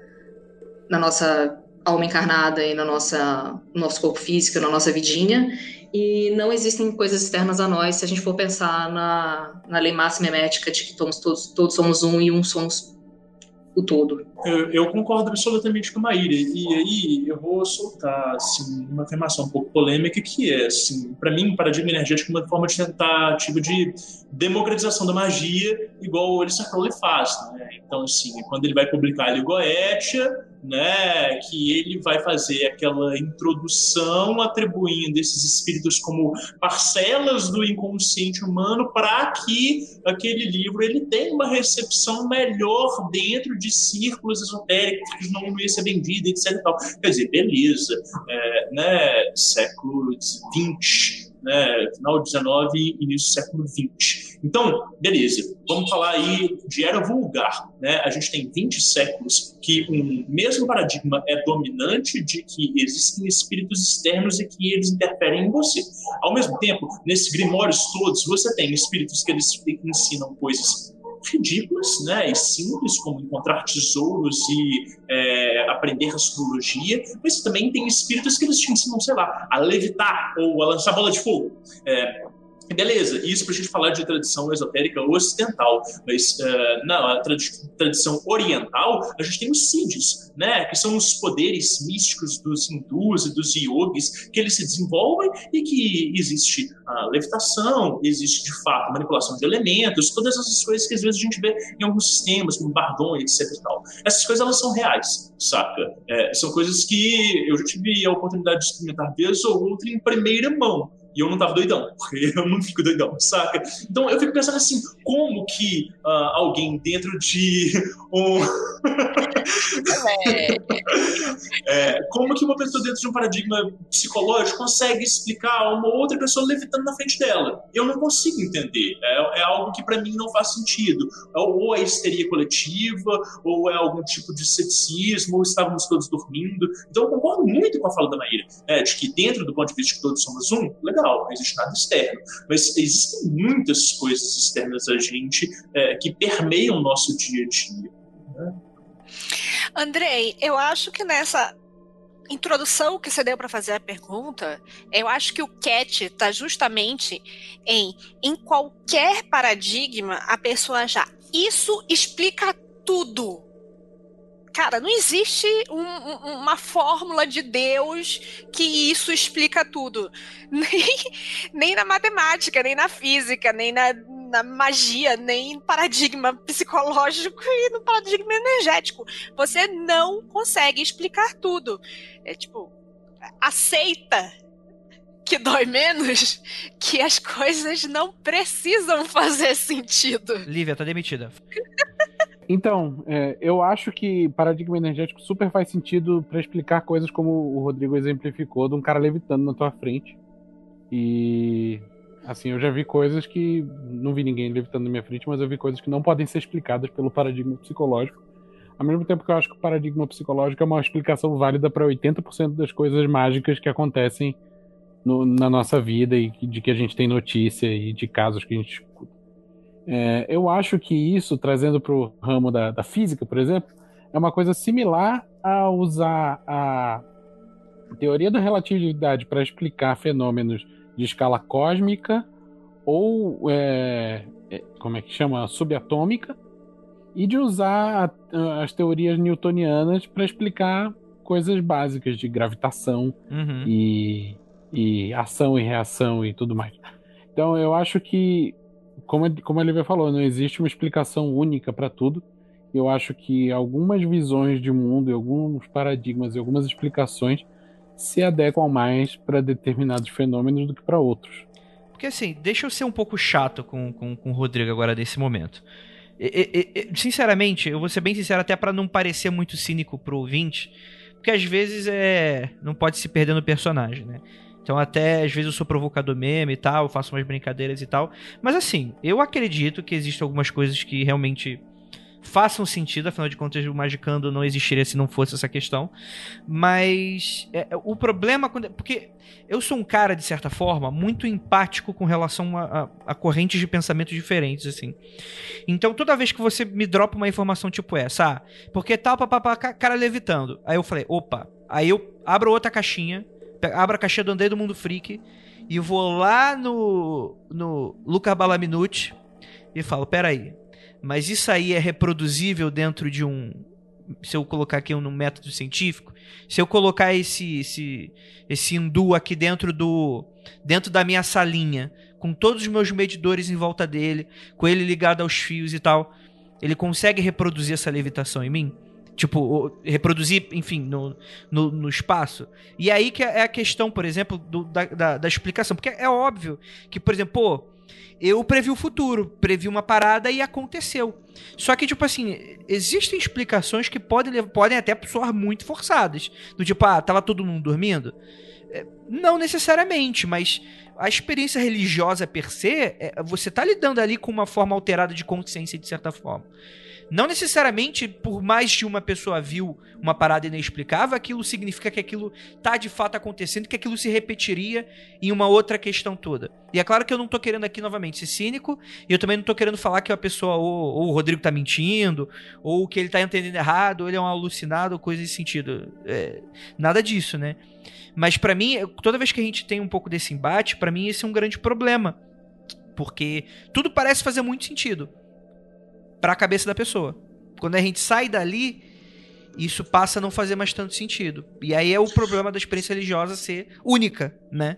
na nossa alma encarnada e na nossa, no nosso corpo físico, na nossa vidinha, e não existem coisas externas a nós se a gente for pensar na, na lei máxima emética de que todos, todos, todos somos um e um somos o todo. Eu, eu, concordo absolutamente com a Maíra. E aí eu vou soltar assim, uma afirmação um pouco polêmica que é, assim, para mim, o paradigma energético é uma forma de tentativa de democratização da magia, igual o Alistair Crowley faz. Né? Então, assim, quando ele vai publicar a Goetia, né, que ele vai fazer aquela introdução atribuindo esses espíritos como parcelas do inconsciente humano para que aquele livro ele tenha uma recepção melhor dentro de círculos esotéricos que não ia ser vendido, etc. Quer dizer, beleza, é, né, século XX, né, final do 19 e início do século 20. Então, beleza, vamos falar aí de era vulgar. Né? A gente tem 20 séculos que um mesmo paradigma é dominante de que existem espíritos externos e que eles interferem em você. Ao mesmo tempo, nesses grimórios todos, você tem espíritos que eles ensinam coisas ridículas né, e simples, como encontrar tesouros e é, aprender astrologia, mas também tem espíritos que eles te ensinam, sei lá, a levitar ou a lançar bola de fogo. É, Beleza, isso para a gente falar de tradição esotérica ocidental, mas uh, na trad tradição oriental a gente tem os siddhis, né, que são os poderes místicos dos hindus e dos yogis, que eles se desenvolvem e que existe a levitação, existe de fato manipulação de elementos, todas essas coisas que às vezes a gente vê em alguns sistemas, como Bardon, etc e tal. Essas coisas elas são reais, saca? É, são coisas que eu já tive a oportunidade de experimentar vez ou outra em primeira mão. E eu não tava doidão, [laughs] porque eu não fico doidão, saca? Então eu fico pensando assim, como que uh, alguém dentro de um. [laughs] é, como que uma pessoa dentro de um paradigma psicológico consegue explicar uma outra pessoa levitando na frente dela? Eu não consigo entender. É, é algo que para mim não faz sentido. É ou é histeria coletiva, ou é algum tipo de ceticismo, ou estávamos todos dormindo. Então eu concordo muito com a fala da Maíra, é, de que dentro do ponto de vista que todos somos um, legal não existe nada externo. Mas existem muitas coisas externas a gente é, que permeiam o nosso dia a dia. Né? Andrei, eu acho que nessa introdução que você deu para fazer a pergunta, eu acho que o catch está justamente em em qualquer paradigma a pessoa já isso explica tudo cara, não existe um, uma fórmula de Deus que isso explica tudo. [laughs] Nem, nem na matemática, nem na física, nem na, na magia, nem no paradigma psicológico e no paradigma energético. Você não consegue explicar tudo. É tipo, aceita que dói menos [laughs] que as coisas não precisam fazer sentido. Lívia, tá demitida. Então, é, eu acho que paradigma energético super faz sentido para explicar coisas como o Rodrigo exemplificou, de um cara levitando na tua frente. E assim, eu já vi coisas que não vi ninguém levitando na minha frente, mas eu vi coisas que não podem ser explicadas pelo paradigma psicológico. Ao mesmo tempo que eu acho que o paradigma psicológico é uma explicação válida para 80% das coisas mágicas que acontecem no, na nossa vida e de que a gente tem notícia e de casos que a gente é, eu acho que isso, trazendo para o ramo da, da, física, por exemplo, é uma coisa similar a usar a teoria da relatividade para explicar fenômenos de escala cósmica ou, é, é, como é que chama, subatômica, e de usar a, as teorias newtonianas para explicar coisas básicas de gravitação uhum. e, e ação e reação e tudo mais. Então eu acho que como, como a Lívia falou, não existe uma explicação única para tudo. Eu acho que algumas visões de mundo, alguns paradigmas e algumas explicações se adequam mais para determinados fenômenos do que para outros. Porque assim, deixa eu ser um pouco chato com, com, com o Rodrigo agora nesse momento. E, e, e, sinceramente, eu vou ser bem sincero até para não parecer muito cínico pro ouvinte, porque às vezes é não pode se perder no personagem, né? Então até às vezes eu sou provocador meme e tal, faço umas brincadeiras e tal. Mas assim, eu acredito que existem algumas coisas que realmente façam sentido, afinal de contas o Magicando não existiria se não fosse essa questão. Mas é, o problema quando, porque eu sou um cara de certa forma muito empático com relação a, a, a, correntes de pensamento diferentes assim. Então toda vez que você me dropa uma informação tipo essa, ah, porque tal papapá cara levitando, aí eu falei, opa, aí eu abro outra caixinha abro a caixinha do Andrei do Mundo Freak e vou lá no, no Luca Balaminuti e falo, peraí, mas isso aí é reproduzível dentro de um... Se eu colocar aqui um método científico, se eu colocar esse, esse, esse hindu aqui dentro do dentro da minha salinha, com todos os meus medidores em volta dele, com ele ligado aos fios e tal, ele consegue reproduzir essa levitação em mim? Tipo, reproduzir, enfim, no, no, no, espaço. E aí que é a questão, por exemplo, do, da, da, da, explicação. Porque é óbvio que, por exemplo, pô, eu previ o futuro, previ uma parada e aconteceu. Só que, tipo assim, existem explicações que podem, podem até soar muito forçadas. Do tipo, ah, tava todo mundo dormindo? É, não necessariamente, mas a experiência religiosa per se, é, você tá lidando ali com uma forma alterada de consciência, de certa forma. Não necessariamente por mais de uma pessoa viu uma parada inexplicável, aquilo significa que aquilo tá de fato acontecendo, que aquilo se repetiria em uma outra questão toda. E é claro que eu não tô querendo aqui novamente ser cínico, e eu também não tô querendo falar que a pessoa, ou, ou o Rodrigo tá mentindo, ou que ele tá entendendo errado, ou ele é um alucinado, ou coisa nesse sentido. É, nada disso, né? Mas para mim, toda vez que a gente tem um pouco desse embate, para mim esse é um grande problema porque tudo parece fazer muito sentido para a cabeça da pessoa. Quando a gente sai dali, isso passa a não fazer mais tanto sentido. E aí é o problema da experiência religiosa ser única, né?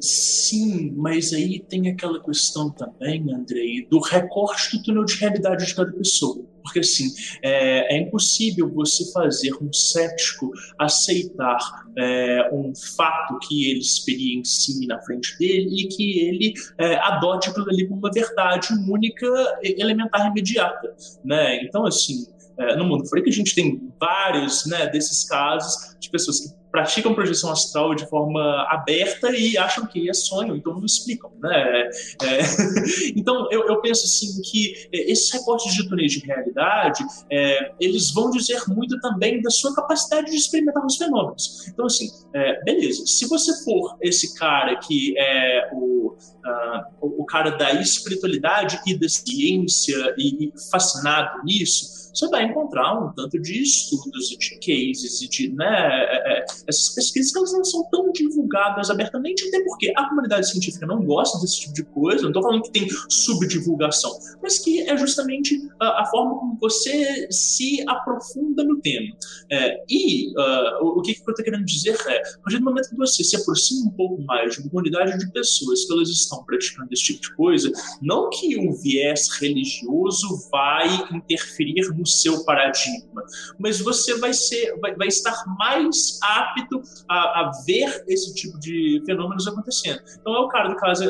Sim, mas aí tem aquela questão também, Andrei, do recorte do túnel de realidade de cada pessoa. Porque, assim, é, é impossível você fazer um cético aceitar é, um fato que ele experiencie na frente dele e que ele é, adote aquilo ali como uma verdade única, elementar imediata. Né? Então, assim, é, no mundo freak a gente tem vários né, desses casos de pessoas que praticam projeção astral de forma aberta e acham que é sonho, então não explicam, né? É, [laughs] então eu, eu, penso assim que esses recortes de túneis de realidade é, eles vão dizer muito também da sua capacidade de experimentar os fenômenos. Então assim, é, beleza. Se você for esse cara que é o, uh, o cara da espiritualidade e da ciência e fascinado nisso você vai encontrar um tanto de estudos e de cases e de, né, é, é, essas pesquisas que elas não são tão divulgadas abertamente, até porque a comunidade científica não gosta desse tipo de coisa, não estou falando que tem subdivulgação, mas que é justamente a, a forma como você se aprofunda no tema. É, e uh, o, o, que, que eu estou querendo dizer é, a partir do momento que você se aproxima um pouco mais de uma comunidade de pessoas que elas estão praticando esse tipo de coisa, não que o viés religioso vai interferir no seu paradigma, mas você vai ser, vai, vai estar mais apto a, a, ver esse tipo de fenômenos acontecendo. Então é o cara do caso,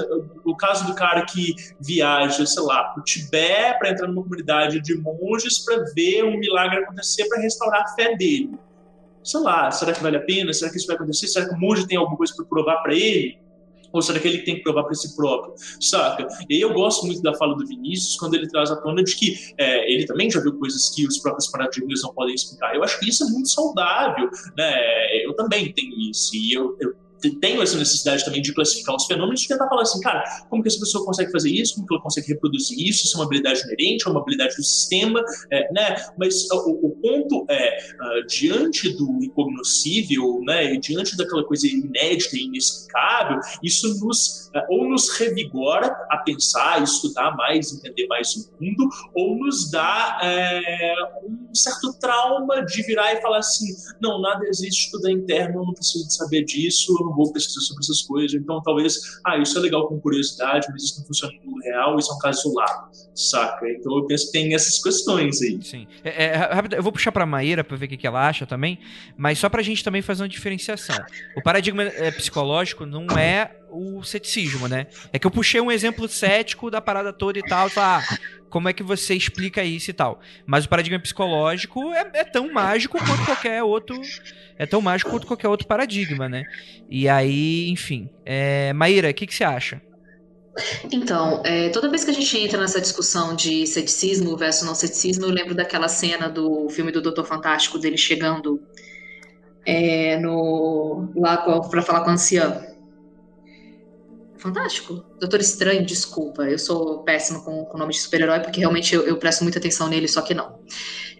o caso do cara que viaja, sei lá, para o Tibete para entrar numa comunidade de monges para ver um milagre acontecer para restaurar a fé dele. Sei lá, será que vale a pena? Será que isso vai acontecer? Será que o monge tem alguma coisa para provar para ele? Ou será que ele tem que provar para si próprio? Saca? E aí eu gosto muito da fala do Vinícius quando ele traz à tona de que é, ele também já viu coisas que os próprios paradigmas não podem explicar. Eu acho que isso é muito saudável, né? Eu também tenho isso. E eu, eu tenho essa necessidade também de classificar os fenômenos e tentar falar assim, cara, como que essa pessoa consegue fazer isso, como que ela consegue reproduzir isso, isso é uma habilidade inerente, é uma habilidade do sistema, é, né? Mas o, o ponto é, uh, diante do incognoscível, né, diante daquela coisa inédita e inexplicável, isso nos, uh, ou nos revigora a pensar, estudar mais, entender mais o mundo, ou nos dá é, um certo trauma de virar e falar assim, não, nada existe, tudo é interno, eu não preciso de saber disso, não vou pesquisar sobre essas coisas. Então, talvez, ah, isso é legal com curiosidade, mas isso não funciona no mundo real, isso é um caso isolado, saca? Então, eu penso que tem essas questões aí. Sim. É, é, rápido, eu vou puxar pra Maíra pra ver o que, ela acha também, mas só pra gente também fazer uma diferenciação. O paradigma é, psicológico não é o ceticismo, né? É que eu puxei um exemplo cético da parada toda e tal, tá? como é que você explica isso e tal. Mas o paradigma psicológico é, é, tão mágico quanto qualquer outro é tão mágico quanto qualquer outro paradigma, né? Aí, enfim. É... Maíra, o que, que você acha? Então, é, toda vez que a gente entra nessa discussão de ceticismo versus não ceticismo, eu lembro daquela cena do filme do Doutor Fantástico, dele chegando é, no, lá para falar com a anciã. Fantástico. Doutor Estranho, desculpa, eu sou péssima com o nome de super-herói, porque realmente eu, eu presto muita atenção nele, só que não.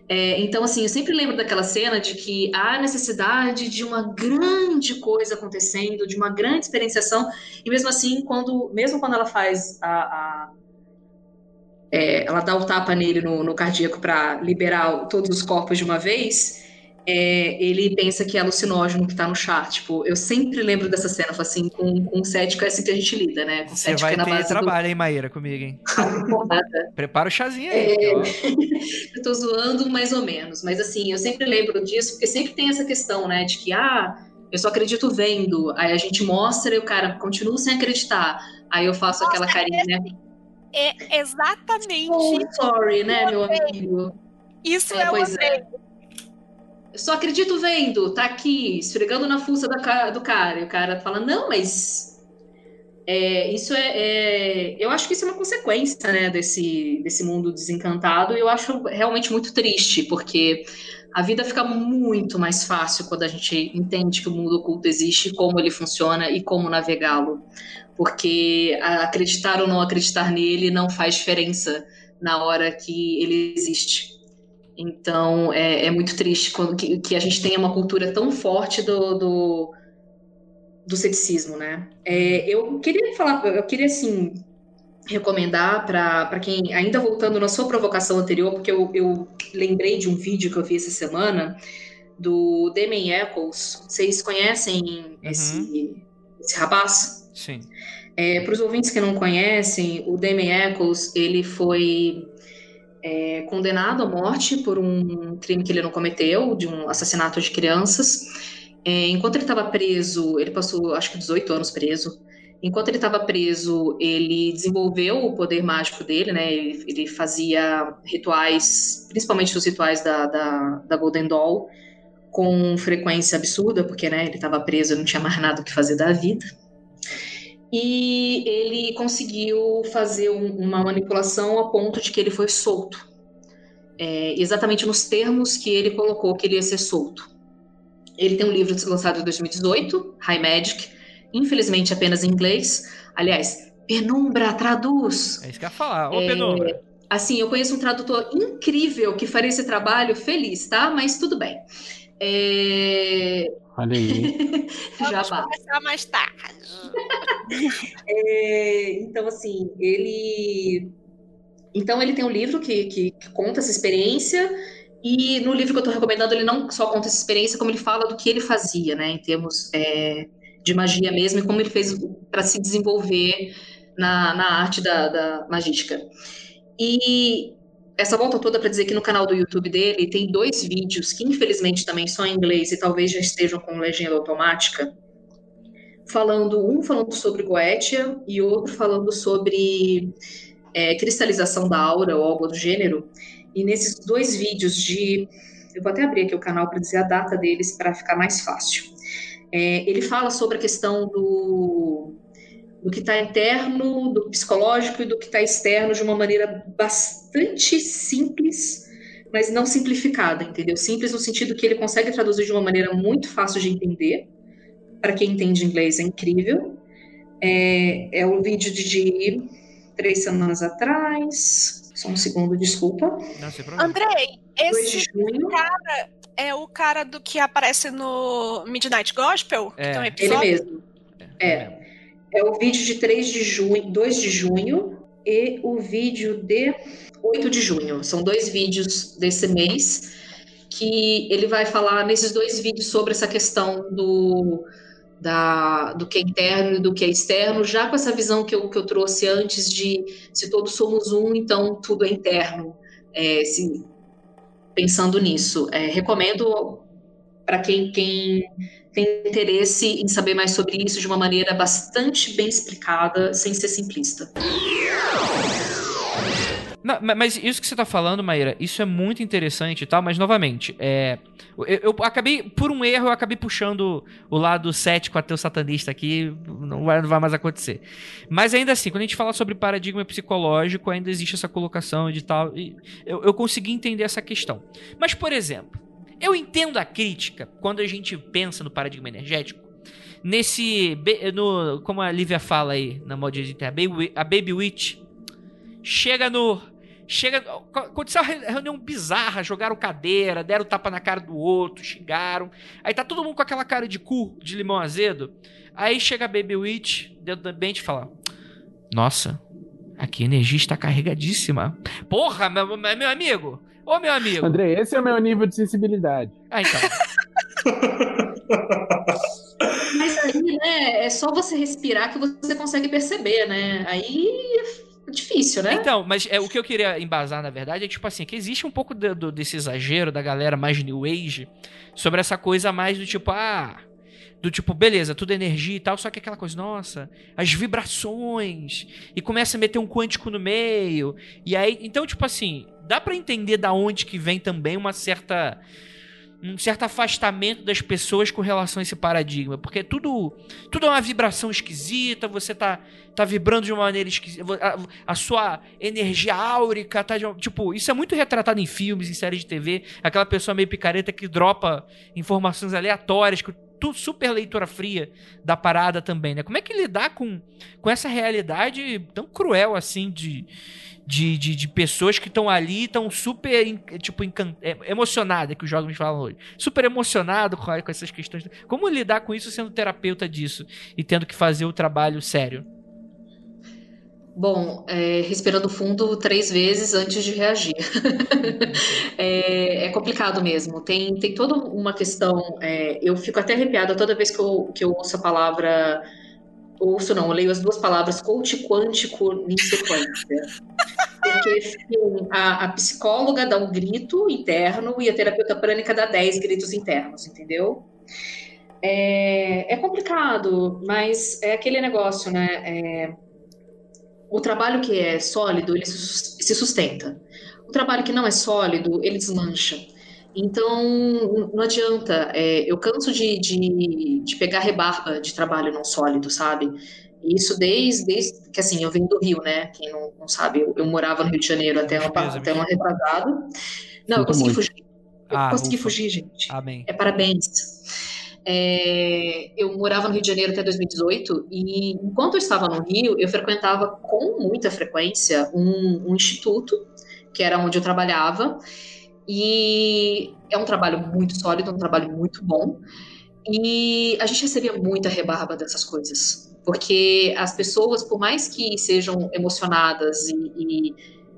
É, então, assim, eu sempre lembro daquela cena de que há necessidade de uma grande coisa acontecendo, de uma grande experienciação, e mesmo assim, quando, mesmo quando ela faz a. a é, ela dá o tapa nele no, no cardíaco para liberar todos os corpos de uma vez, é, ele pensa que é alucinógeno que tá no chá. Tipo, eu sempre lembro dessa cena, assim, com, com cético é assim que a gente lida, né? Com Você vai é ter trabalho, do... hein, Maíra, comigo, hein? [laughs] Prepara o chazinho aí. É... [laughs] eu tô zoando mais ou menos, mas assim, eu sempre lembro disso, porque sempre tem essa questão, né, de que, ah, eu só acredito vendo, aí a gente mostra e o cara continua sem acreditar, aí eu faço Nossa, aquela carinha, né? É exatamente. Oh, sorry, né, meu amigo? Isso é, é pois é. Só acredito vendo, tá aqui, esfregando na fuça do cara. E o cara fala, não, mas é, isso é, é, Eu acho que isso é uma consequência, né, desse, desse mundo desencantado. E eu acho realmente muito triste, porque a vida fica muito mais fácil quando a gente entende que o mundo oculto existe, como ele funciona e como navegá-lo. Porque acreditar ou não acreditar nele não faz diferença na hora que ele existe. Então, é, é muito triste quando, que, que, a gente tenha uma cultura tão forte do, do, do ceticismo, né? É, eu queria falar, eu queria, assim, recomendar para quem, ainda voltando na sua provocação anterior, porque eu, eu lembrei de um vídeo que eu vi essa semana do Damien Eccles. Vocês conhecem Uhum. esse, esse rapaz? Sim. É, Para os ouvintes que não conhecem, o Damien Eccles ele foi é, condenado à morte por um crime que ele não cometeu, de um assassinato de crianças. É, enquanto ele estava preso, ele passou acho que 18 anos preso. Enquanto ele estava preso, ele desenvolveu o poder mágico dele, né? Ele, ele fazia rituais, principalmente os rituais da, da, da Golden Doll, com frequência absurda, porque né, ele estava preso e não tinha mais nada o que fazer da vida. E ele conseguiu fazer um, uma manipulação a ponto de que ele foi solto. É, exatamente nos termos que ele colocou que ele ia ser solto. Ele tem um livro lançado em 2018, High Magic, infelizmente apenas em inglês. Aliás, Penumbra traduz. É isso que eu ia falar. Ô, É, Penumbra. Assim, eu conheço um tradutor incrível que faria esse trabalho feliz, tá? Mas tudo bem. É... Olha aí. [laughs] Já Vamos começar mais tarde. [laughs] É, então, assim, ele. Então, ele tem um livro que, que, que conta essa experiência, e no livro que eu estou recomendando, ele não só conta essa experiência, como ele fala do que ele fazia, né, em termos é, de magia mesmo, e como ele fez para se desenvolver na, na arte da, da magística. E essa volta toda para dizer que no canal do YouTube dele tem dois vídeos que, infelizmente, também são em inglês e talvez já estejam com legenda automática falando um falando sobre Goetia e outro falando sobre é, cristalização da aura ou algo do gênero. E nesses dois vídeos de, eu vou até abrir aqui o canal para dizer a data deles para ficar mais fácil. É, ele fala sobre a questão do do que está interno, do psicológico e do que está externo de uma maneira bastante simples, mas não simplificada, entendeu? Simples no sentido que ele consegue traduzir de uma maneira muito fácil de entender para quem entende inglês é incrível. É, é o vídeo de, de três semanas atrás. Só um segundo, desculpa. Não. Andrei, 2 de esse junho. é o cara do que aparece no Midnight Gospel? Que É. tem um Ele episódio? mesmo. É. É o vídeo de 3 de junho, 2 de junho e o vídeo de 8 de junho. São dois vídeos desse mês que ele vai falar nesses dois vídeos sobre essa questão do, da, do que é interno e do que é externo, já com essa visão que eu, que eu trouxe antes de se todos somos um, então tudo é interno. É, se, pensando nisso, é, recomendo para quem, quem tem interesse em saber mais sobre isso de uma maneira bastante bem explicada, sem ser simplista. Não, ma- mas isso que você tá falando, Maíra, isso é muito interessante e tal, mas novamente, é. Eu, eu acabei, por um erro, eu acabei puxando o lado cético ateu satanista aqui, não vai, não vai mais acontecer. Mas ainda assim, quando a gente fala sobre paradigma psicológico, ainda existe essa colocação de tal. Eu, eu consegui entender essa questão. Mas, por exemplo, eu entendo a crítica quando a gente pensa no paradigma energético. Nesse. No, como a Lívia fala aí na modinha de a Baby, a Baby Witch chega no. Chega. Aconteceu uma re- reunião bizarra, jogaram cadeira, deram tapa na cara do outro, xingaram. Aí tá todo mundo com aquela cara de cu de limão azedo. Aí chega a Baby Witch dentro do ambiente e fala: Nossa, aqui a energia está carregadíssima. Porra, meu meu amigo! Ô meu amigo! André, esse é o meu nível de sensibilidade. Ah, então. [laughs] Mas aí, né, é só você respirar que você consegue perceber, né? Aí é difícil, né? Então, mas é, o que eu queria embasar, na verdade, é tipo assim, que existe um pouco do- do- desse exagero da galera mais New Age sobre essa coisa mais do tipo, ah. Do tipo, beleza, tudo é energia e tal, só que aquela coisa, nossa, as vibrações, e começa a meter um quântico no meio, e aí, então, tipo assim, dá pra entender da onde que vem também uma certa. Um certo afastamento das pessoas com relação a esse paradigma, porque tudo tudo é uma vibração esquisita, você tá, tá vibrando de uma maneira esquisita, a, a sua energia áurica tá de uma- tipo, isso é muito retratado em filmes, em séries de TV, aquela pessoa meio picareta que dropa informações aleatórias, que super leitura fria da parada também, né? Como é que lidar com, com essa realidade tão cruel assim de de, de, de pessoas que estão ali, estão super, tipo, é, emocionadas, que os jogos falam hoje. Super emocionado com, com essas questões. Como lidar com isso sendo terapeuta disso e tendo que fazer o trabalho sério? Bom, é, respirando fundo três vezes antes de reagir. [laughs] é, é, complicado mesmo. Tem, tem toda uma questão. É, eu fico até arrepiada toda vez que eu, que eu ouço a palavra. Ouço não, eu leio as duas palavras coach quântico em sequência. Porque a, a, psicóloga dá um grito interno e a terapeuta prânica dá dez gritos internos, entendeu? É, é complicado, mas é aquele negócio, né? O trabalho que é sólido, ele se sustenta. O trabalho que não é sólido, ele desmancha. Então, não adianta. É, eu canso de, de, de, pegar rebarba de trabalho não sólido, sabe? Isso desde, desde que, assim, eu venho do Rio, né? Quem não, não sabe, eu, eu, morava no Rio de Janeiro até, uma, até um retrasado. Não, eu consegui muito. fugir. Eu ah, consegui ufa. fugir, gente. Amém. É parabéns. É, eu morava no Rio de Janeiro até 2018 e enquanto eu estava no Rio, eu frequentava com muita frequência um, um instituto, que era onde eu trabalhava, e é um trabalho muito sólido, um trabalho muito bom, e a gente recebia muita rebarba dessas coisas, porque as pessoas, por mais que sejam emocionadas e, e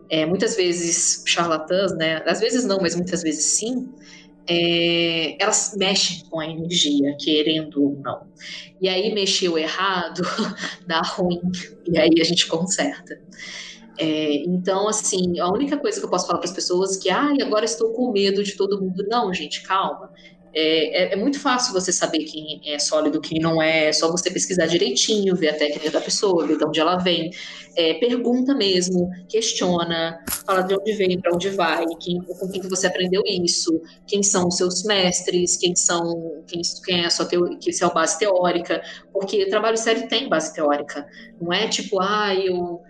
é, muitas vezes charlatãs, né? Às vezes não, mas muitas vezes sim é, elas mexem com a energia, querendo ou não. E aí mexeu errado, [laughs] dá ruim, e aí a gente conserta. É, então, assim, a única coisa que eu posso falar para as pessoas é que, ah, agora estou com medo de todo mundo. Não, gente, calma. É, é, é, muito fácil você saber quem é sólido, quem não é. É só você pesquisar direitinho, ver a técnica da pessoa, ver de onde ela vem. É, pergunta mesmo, questiona, fala de onde vem, para onde vai, quem, com quem você aprendeu isso, quem são os seus mestres, quem são, quem, quem é a sua teo, que é a base teórica, porque trabalho sério tem base teórica. Não é tipo, ah, eu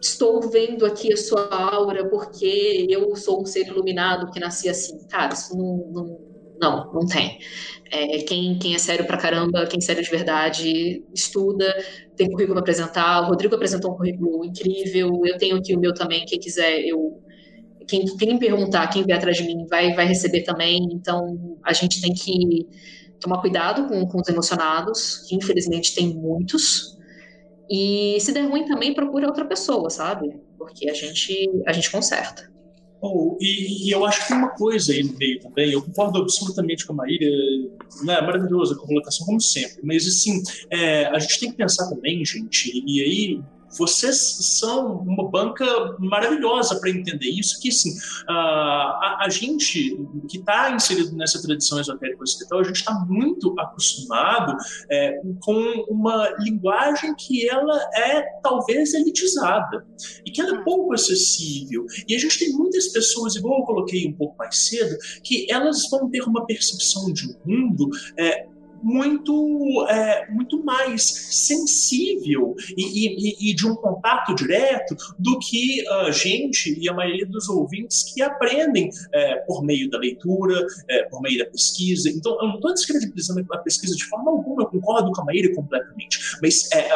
estou vendo aqui a sua aura porque eu sou um ser iluminado que nasci assim. Cara, isso não, não, não, não tem. É, quem, quem é sério pra caramba, quem é sério de verdade, estuda, tem currículo para apresentar. O Rodrigo apresentou um currículo incrível, eu tenho aqui o meu também, quem quiser, eu. Quem, quem perguntar, quem vier atrás de mim, vai, vai receber também. Então, a gente tem que tomar cuidado com, com os emocionados, que infelizmente tem muitos, e se der ruim também, procura outra pessoa, sabe? Porque a gente, a gente conserta. Oh, e, e, eu acho que tem uma coisa aí no meio também, eu concordo absolutamente com a Maíra, né, maravilhosa a colocação, como sempre, mas assim, é, a gente tem que pensar também, gente, e aí vocês são uma banca maravilhosa para entender isso, que assim, a, a gente que está inserido nessa tradição esotérica ocidental, a gente está muito acostumado é, com uma linguagem que ela é talvez elitizada e que ela é pouco acessível. E a gente tem muitas pessoas, igual eu coloquei um pouco mais cedo, que elas vão ter uma percepção de mundo é, muito, é, muito mais sensível e, e, e, de um contato direto do que a gente e a maioria dos ouvintes que aprendem é, por meio da leitura, é, por meio da pesquisa. Então, eu não estou descredibilizando a pesquisa de forma alguma, eu concordo com a Maíra completamente. Mas é,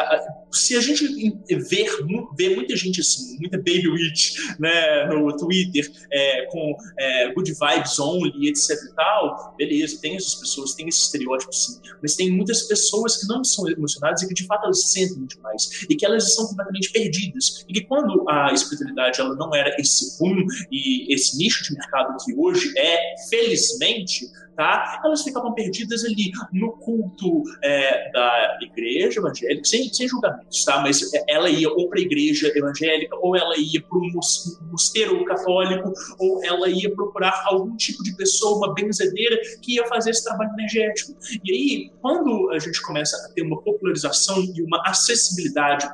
se a gente ver, ver muita gente assim, muita baby witch né, no Twitter, é, com é, good vibes only, etc e tal, beleza, tem essas pessoas, tem esse estereótipo mas tem muitas pessoas que não são emocionadas e que de fato elas sentem demais e que elas estão completamente perdidas e que quando a espiritualidade ela não era esse boom e esse nicho de mercado que hoje é, felizmente, tá? Elas ficavam perdidas ali no culto é, da igreja evangélica, sem, sem julgamentos, tá? Mas ela ia ou para a igreja evangélica, ou ela ia para um mosteiro católico, ou ela ia procurar algum tipo de pessoa, uma benzedeira, que ia fazer esse trabalho energético. E aí, quando a gente começa a ter uma popularização e uma acessibilidade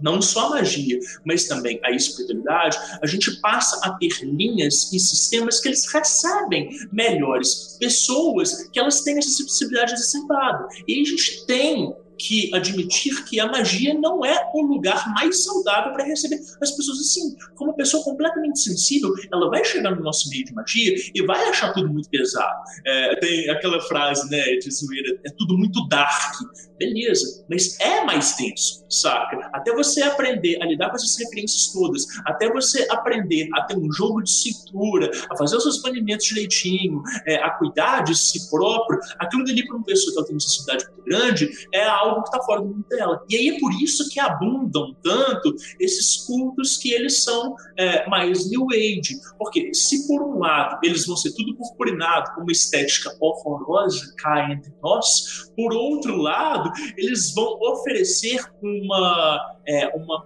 não só a magia, mas também a espiritualidade, a gente passa a ter linhas e sistemas que eles recebem melhores pessoas que elas têm essa sensibilidade exacerbada. E a gente tem que admitir que a magia não é o lugar mais saudável para receber as pessoas assim. Como uma pessoa completamente sensível, ela vai chegar no nosso meio de magia e vai achar tudo muito pesado. É, tem aquela frase, né, de zoeira, é tudo muito dark. Beleza, mas é mais tenso, saca? Até você aprender a lidar com essas referências todas, até você aprender a ter um jogo de cintura, a fazer os seus banimentos direitinho, é, a cuidar de si próprio, aquilo dali para uma pessoa que ela tem uma sensibilidade muito grande é algo que está fora do mundo dela. E aí é por isso que abundam tanto esses cultos que eles são é, mais New Age. Porque se por um lado eles vão ser tudo purpurinado com uma estética horrorosa, cá entre nós, por outro lado, eles vão oferecer uma, é, uma,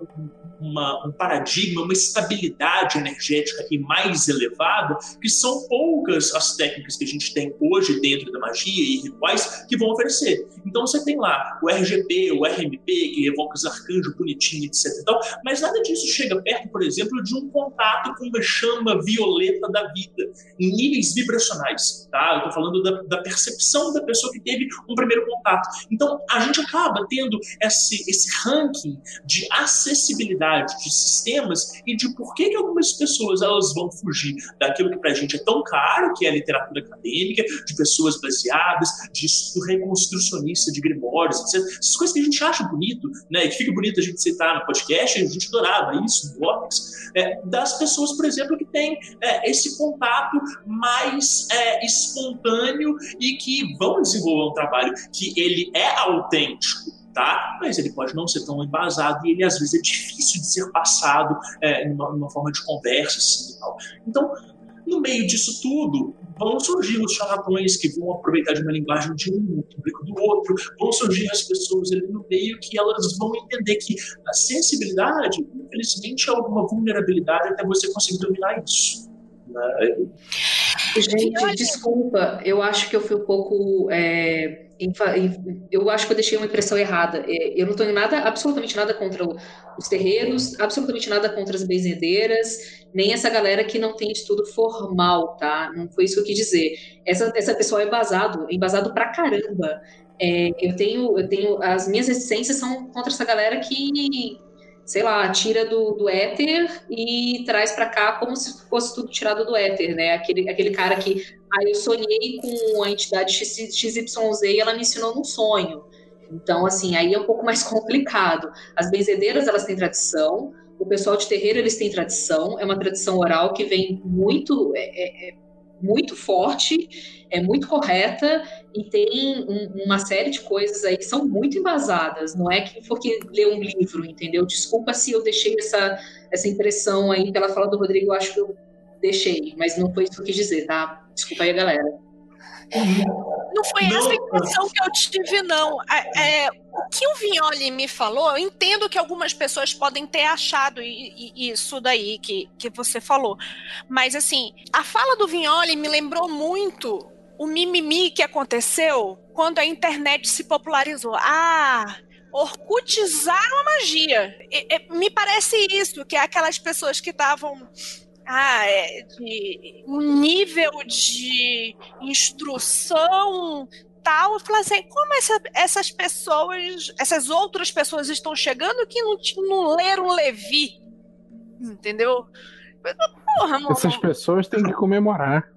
uma, um paradigma, uma estabilidade energética e mais elevada, que são poucas as técnicas que a gente tem hoje dentro da magia e rituais que vão oferecer. Então você tem lá o RGB, o RMP, que evoca os arcanjos bonitinhos, etc. Tal, mas nada disso chega perto, por exemplo, de um contato com uma chama violeta da vida, em níveis vibracionais. Tá? Eu estou falando da, da, percepção da pessoa que teve um primeiro contato. Então a gente acaba tendo esse, esse ranking de acessibilidade de sistemas e de por que, que algumas pessoas elas vão fugir daquilo que para a gente é tão caro, que é a literatura acadêmica, de pessoas baseadas, de reconstrucionista de grimórios, etc. Essas coisas que a gente acha bonito, né, que fica bonito a gente citar no podcast, a gente adorava isso no Vortex, é, das pessoas, por exemplo, que têm é, esse contato mais é, espontâneo e que vão desenvolver um trabalho que ele é autêntico tá? Mas ele pode não ser tão embasado e ele às vezes é difícil de ser passado é, numa, numa, forma de conversa assim e tal. Então, no meio disso tudo, vão surgir os charlatões que vão aproveitar de uma linguagem de um, público do outro, vão surgir as pessoas ali no meio que elas vão entender que a sensibilidade, infelizmente, é alguma vulnerabilidade até você conseguir dominar isso. Né? Gente, desculpa, eu acho que eu fui um pouco. É eu acho que eu deixei uma impressão errada. É, eu não tenho nada, absolutamente nada contra os terreiros, absolutamente nada contra as benzedeiras, nem essa galera que não tem estudo formal, tá? Não foi isso que eu quis dizer. Essa, essa pessoa é embasado, embasado pra caramba. É, eu tenho, eu tenho, as minhas resistências são contra essa galera que sei lá, tira do, do éter e traz para cá como se fosse tudo tirado do éter, né? Aquele, aquele cara que, ah, eu sonhei com a entidade XYZ e ela me ensinou num sonho. Então, assim, aí é um pouco mais [laughs] complicado. As benzedeiras, elas têm tradição, o pessoal de terreiro, eles têm tradição, é uma tradição oral que vem muito, é, é, é muito forte, é muito correta e tem um, uma série de coisas aí que são muito embasadas. Não é que porque lê um livro, entendeu? Desculpa se eu deixei essa, essa impressão aí pela fala do Rodrigo, eu acho que eu deixei, mas não foi isso que eu quis dizer, tá? Desculpa aí, galera. Não foi não. essa impressão que eu tive, não. É, o que o Vignoli me falou, eu entendo que algumas pessoas podem ter achado isso daí que, que você falou. Mas, assim, a fala do Vignoli me lembrou muito o mimimi que aconteceu quando a internet se popularizou. Ah, orcutizaram a magia. E, e, me parece isso, que é aquelas pessoas que estavam ah, é de um nível de instrução tal. Eu falei assim, como essa, essas pessoas, essas outras pessoas estão chegando que não, não leram Levi? Entendeu? Porra, mano. Essas pessoas têm que comemorar.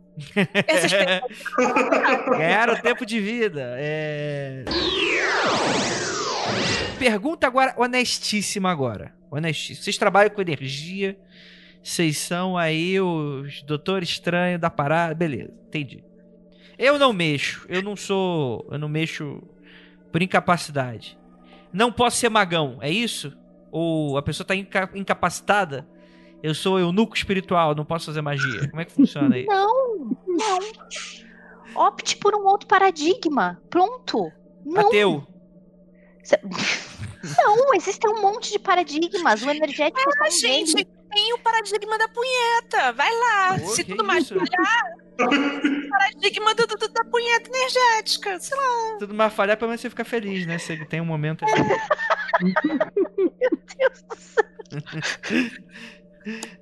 Essas pessoas... [laughs] Ganharam tempo de vida. É... Pergunta agora, honestíssima agora. Honestíssima. Vocês trabalham com energia vocês são aí os Doutor Estranho da parada. Beleza, entendi. Eu não mexo. Eu não sou. Eu não mexo por incapacidade. Não posso ser magão, é isso? Ou a pessoa tá inca incapacitada? Eu sou eunuco espiritual, não posso fazer magia. Como é que funciona aí? Não, não. Opte por um outro paradigma. Pronto. Não. Ateu. [laughs] Não, existem um monte de paradigmas. O energético ah, gente, tem o paradigma da punheta. Vai lá. Pô, Se tudo mais falhar, [laughs] paradigma do, do, da punheta energética. Sei lá. Tudo mais falhar, pelo menos você fica feliz, né? Você tem um momento. Meu Deus do céu.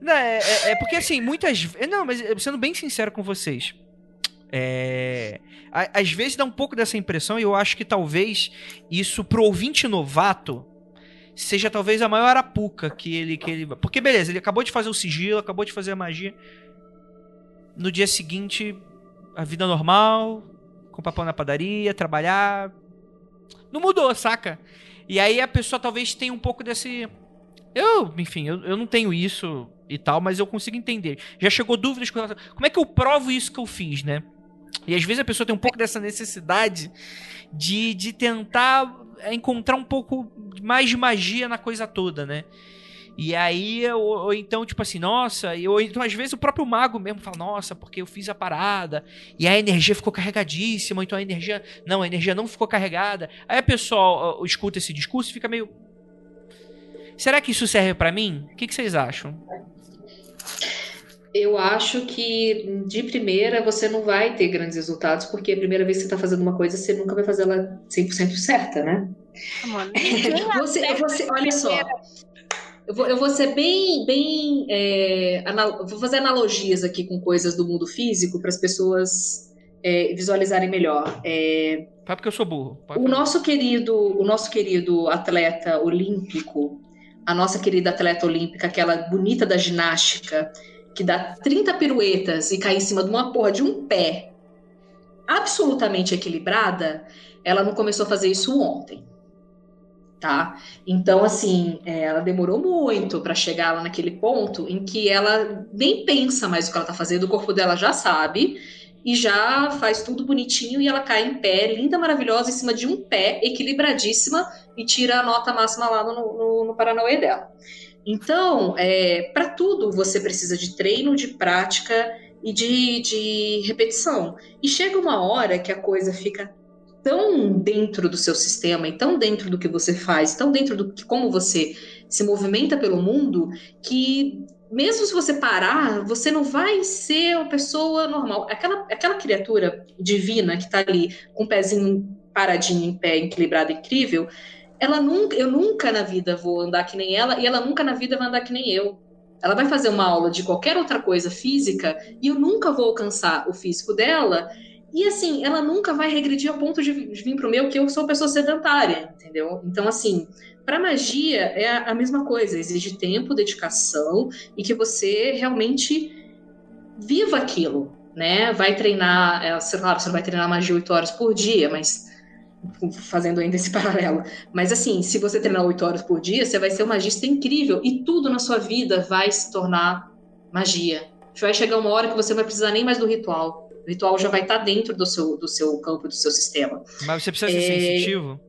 Não, é, é, é, porque assim, muitas Não, mas sendo bem sincero com vocês. É, às vezes dá um pouco dessa impressão, e eu acho que talvez isso pro ouvinte novato seja talvez a maior arapuca que ele, que ele. Porque beleza, ele acabou de fazer o sigilo, acabou de fazer a magia. No dia seguinte, a vida normal, comprar pão na padaria, trabalhar. não mudou, saca? E aí a pessoa talvez tenha um pouco desse. Eu, enfim, eu, eu não tenho isso e tal, mas eu consigo entender. Já chegou dúvidas com. Como é que eu provo isso que eu fiz, né? E às vezes a pessoa tem um pouco dessa necessidade de, de tentar encontrar um pouco mais de magia na coisa toda, né? E aí, ou, ou, então, tipo assim, nossa, ou então às vezes o próprio mago mesmo fala, nossa, porque eu fiz a parada, e a energia ficou carregadíssima, então a energia. Não, a energia não ficou carregada. Aí a pessoa escuta esse discurso e fica meio. Será que isso serve para mim? O que, que vocês acham? Eu acho que de primeira você não vai ter grandes resultados, porque a primeira vez que você está fazendo uma coisa, você nunca vai fazer ela 100% certa, né? Mano, [laughs] você, você, olha só. Eu vou, eu vou ser bem, bem, é, anal, vou fazer analogias aqui com coisas do mundo físico para as pessoas é, visualizarem melhor. É, Fala porque eu sou burro. o nosso querido, o nosso querido atleta olímpico, a nossa querida atleta olímpica, aquela bonita da ginástica, que dá 30 piruetas e cai em cima de uma porra de um pé absolutamente equilibrada, ela não começou a fazer isso ontem. Tá? Então, assim, é, ela demorou muito para chegar lá naquele ponto em que ela nem pensa mais o que ela tá fazendo, o corpo dela já sabe e já faz tudo bonitinho e ela cai em pé, linda, maravilhosa, em cima de um pé, equilibradíssima e tira a nota máxima lá no, no, no Paranauê dela. Então, é, para tudo você precisa de treino, de prática e de, de repetição. E chega uma hora que a coisa fica tão dentro do seu sistema e tão dentro do que você faz, tão dentro do que como você se movimenta pelo mundo, que mesmo se você parar, você não vai ser uma pessoa normal. Aquela, aquela criatura divina que está ali com o pezinho paradinho em pé, equilibrado, incrível, ela nunca, eu nunca na vida vou andar que nem ela e ela nunca na vida vai andar que nem eu. Ela vai fazer uma aula de qualquer outra coisa física e eu nunca vou alcançar o físico dela. E assim, ela nunca vai regredir ao ponto de vir pro meu que eu sou pessoa sedentária, entendeu? Então, assim, para magia é a mesma coisa, exige tempo, dedicação e que você realmente viva aquilo, né? Vai treinar, é, lá, você não vai treinar magia oito horas por dia, mas fazendo ainda esse [laughs] paralelo. Mas assim, se você treinar oito horas por dia, você vai ser um magista incrível e tudo na sua vida vai se tornar magia. Vai chegar uma hora que você vai precisar nem mais do ritual. O ritual já vai estar dentro do seu, do seu campo, do seu sistema. Mas você precisa é... ser sensitivo?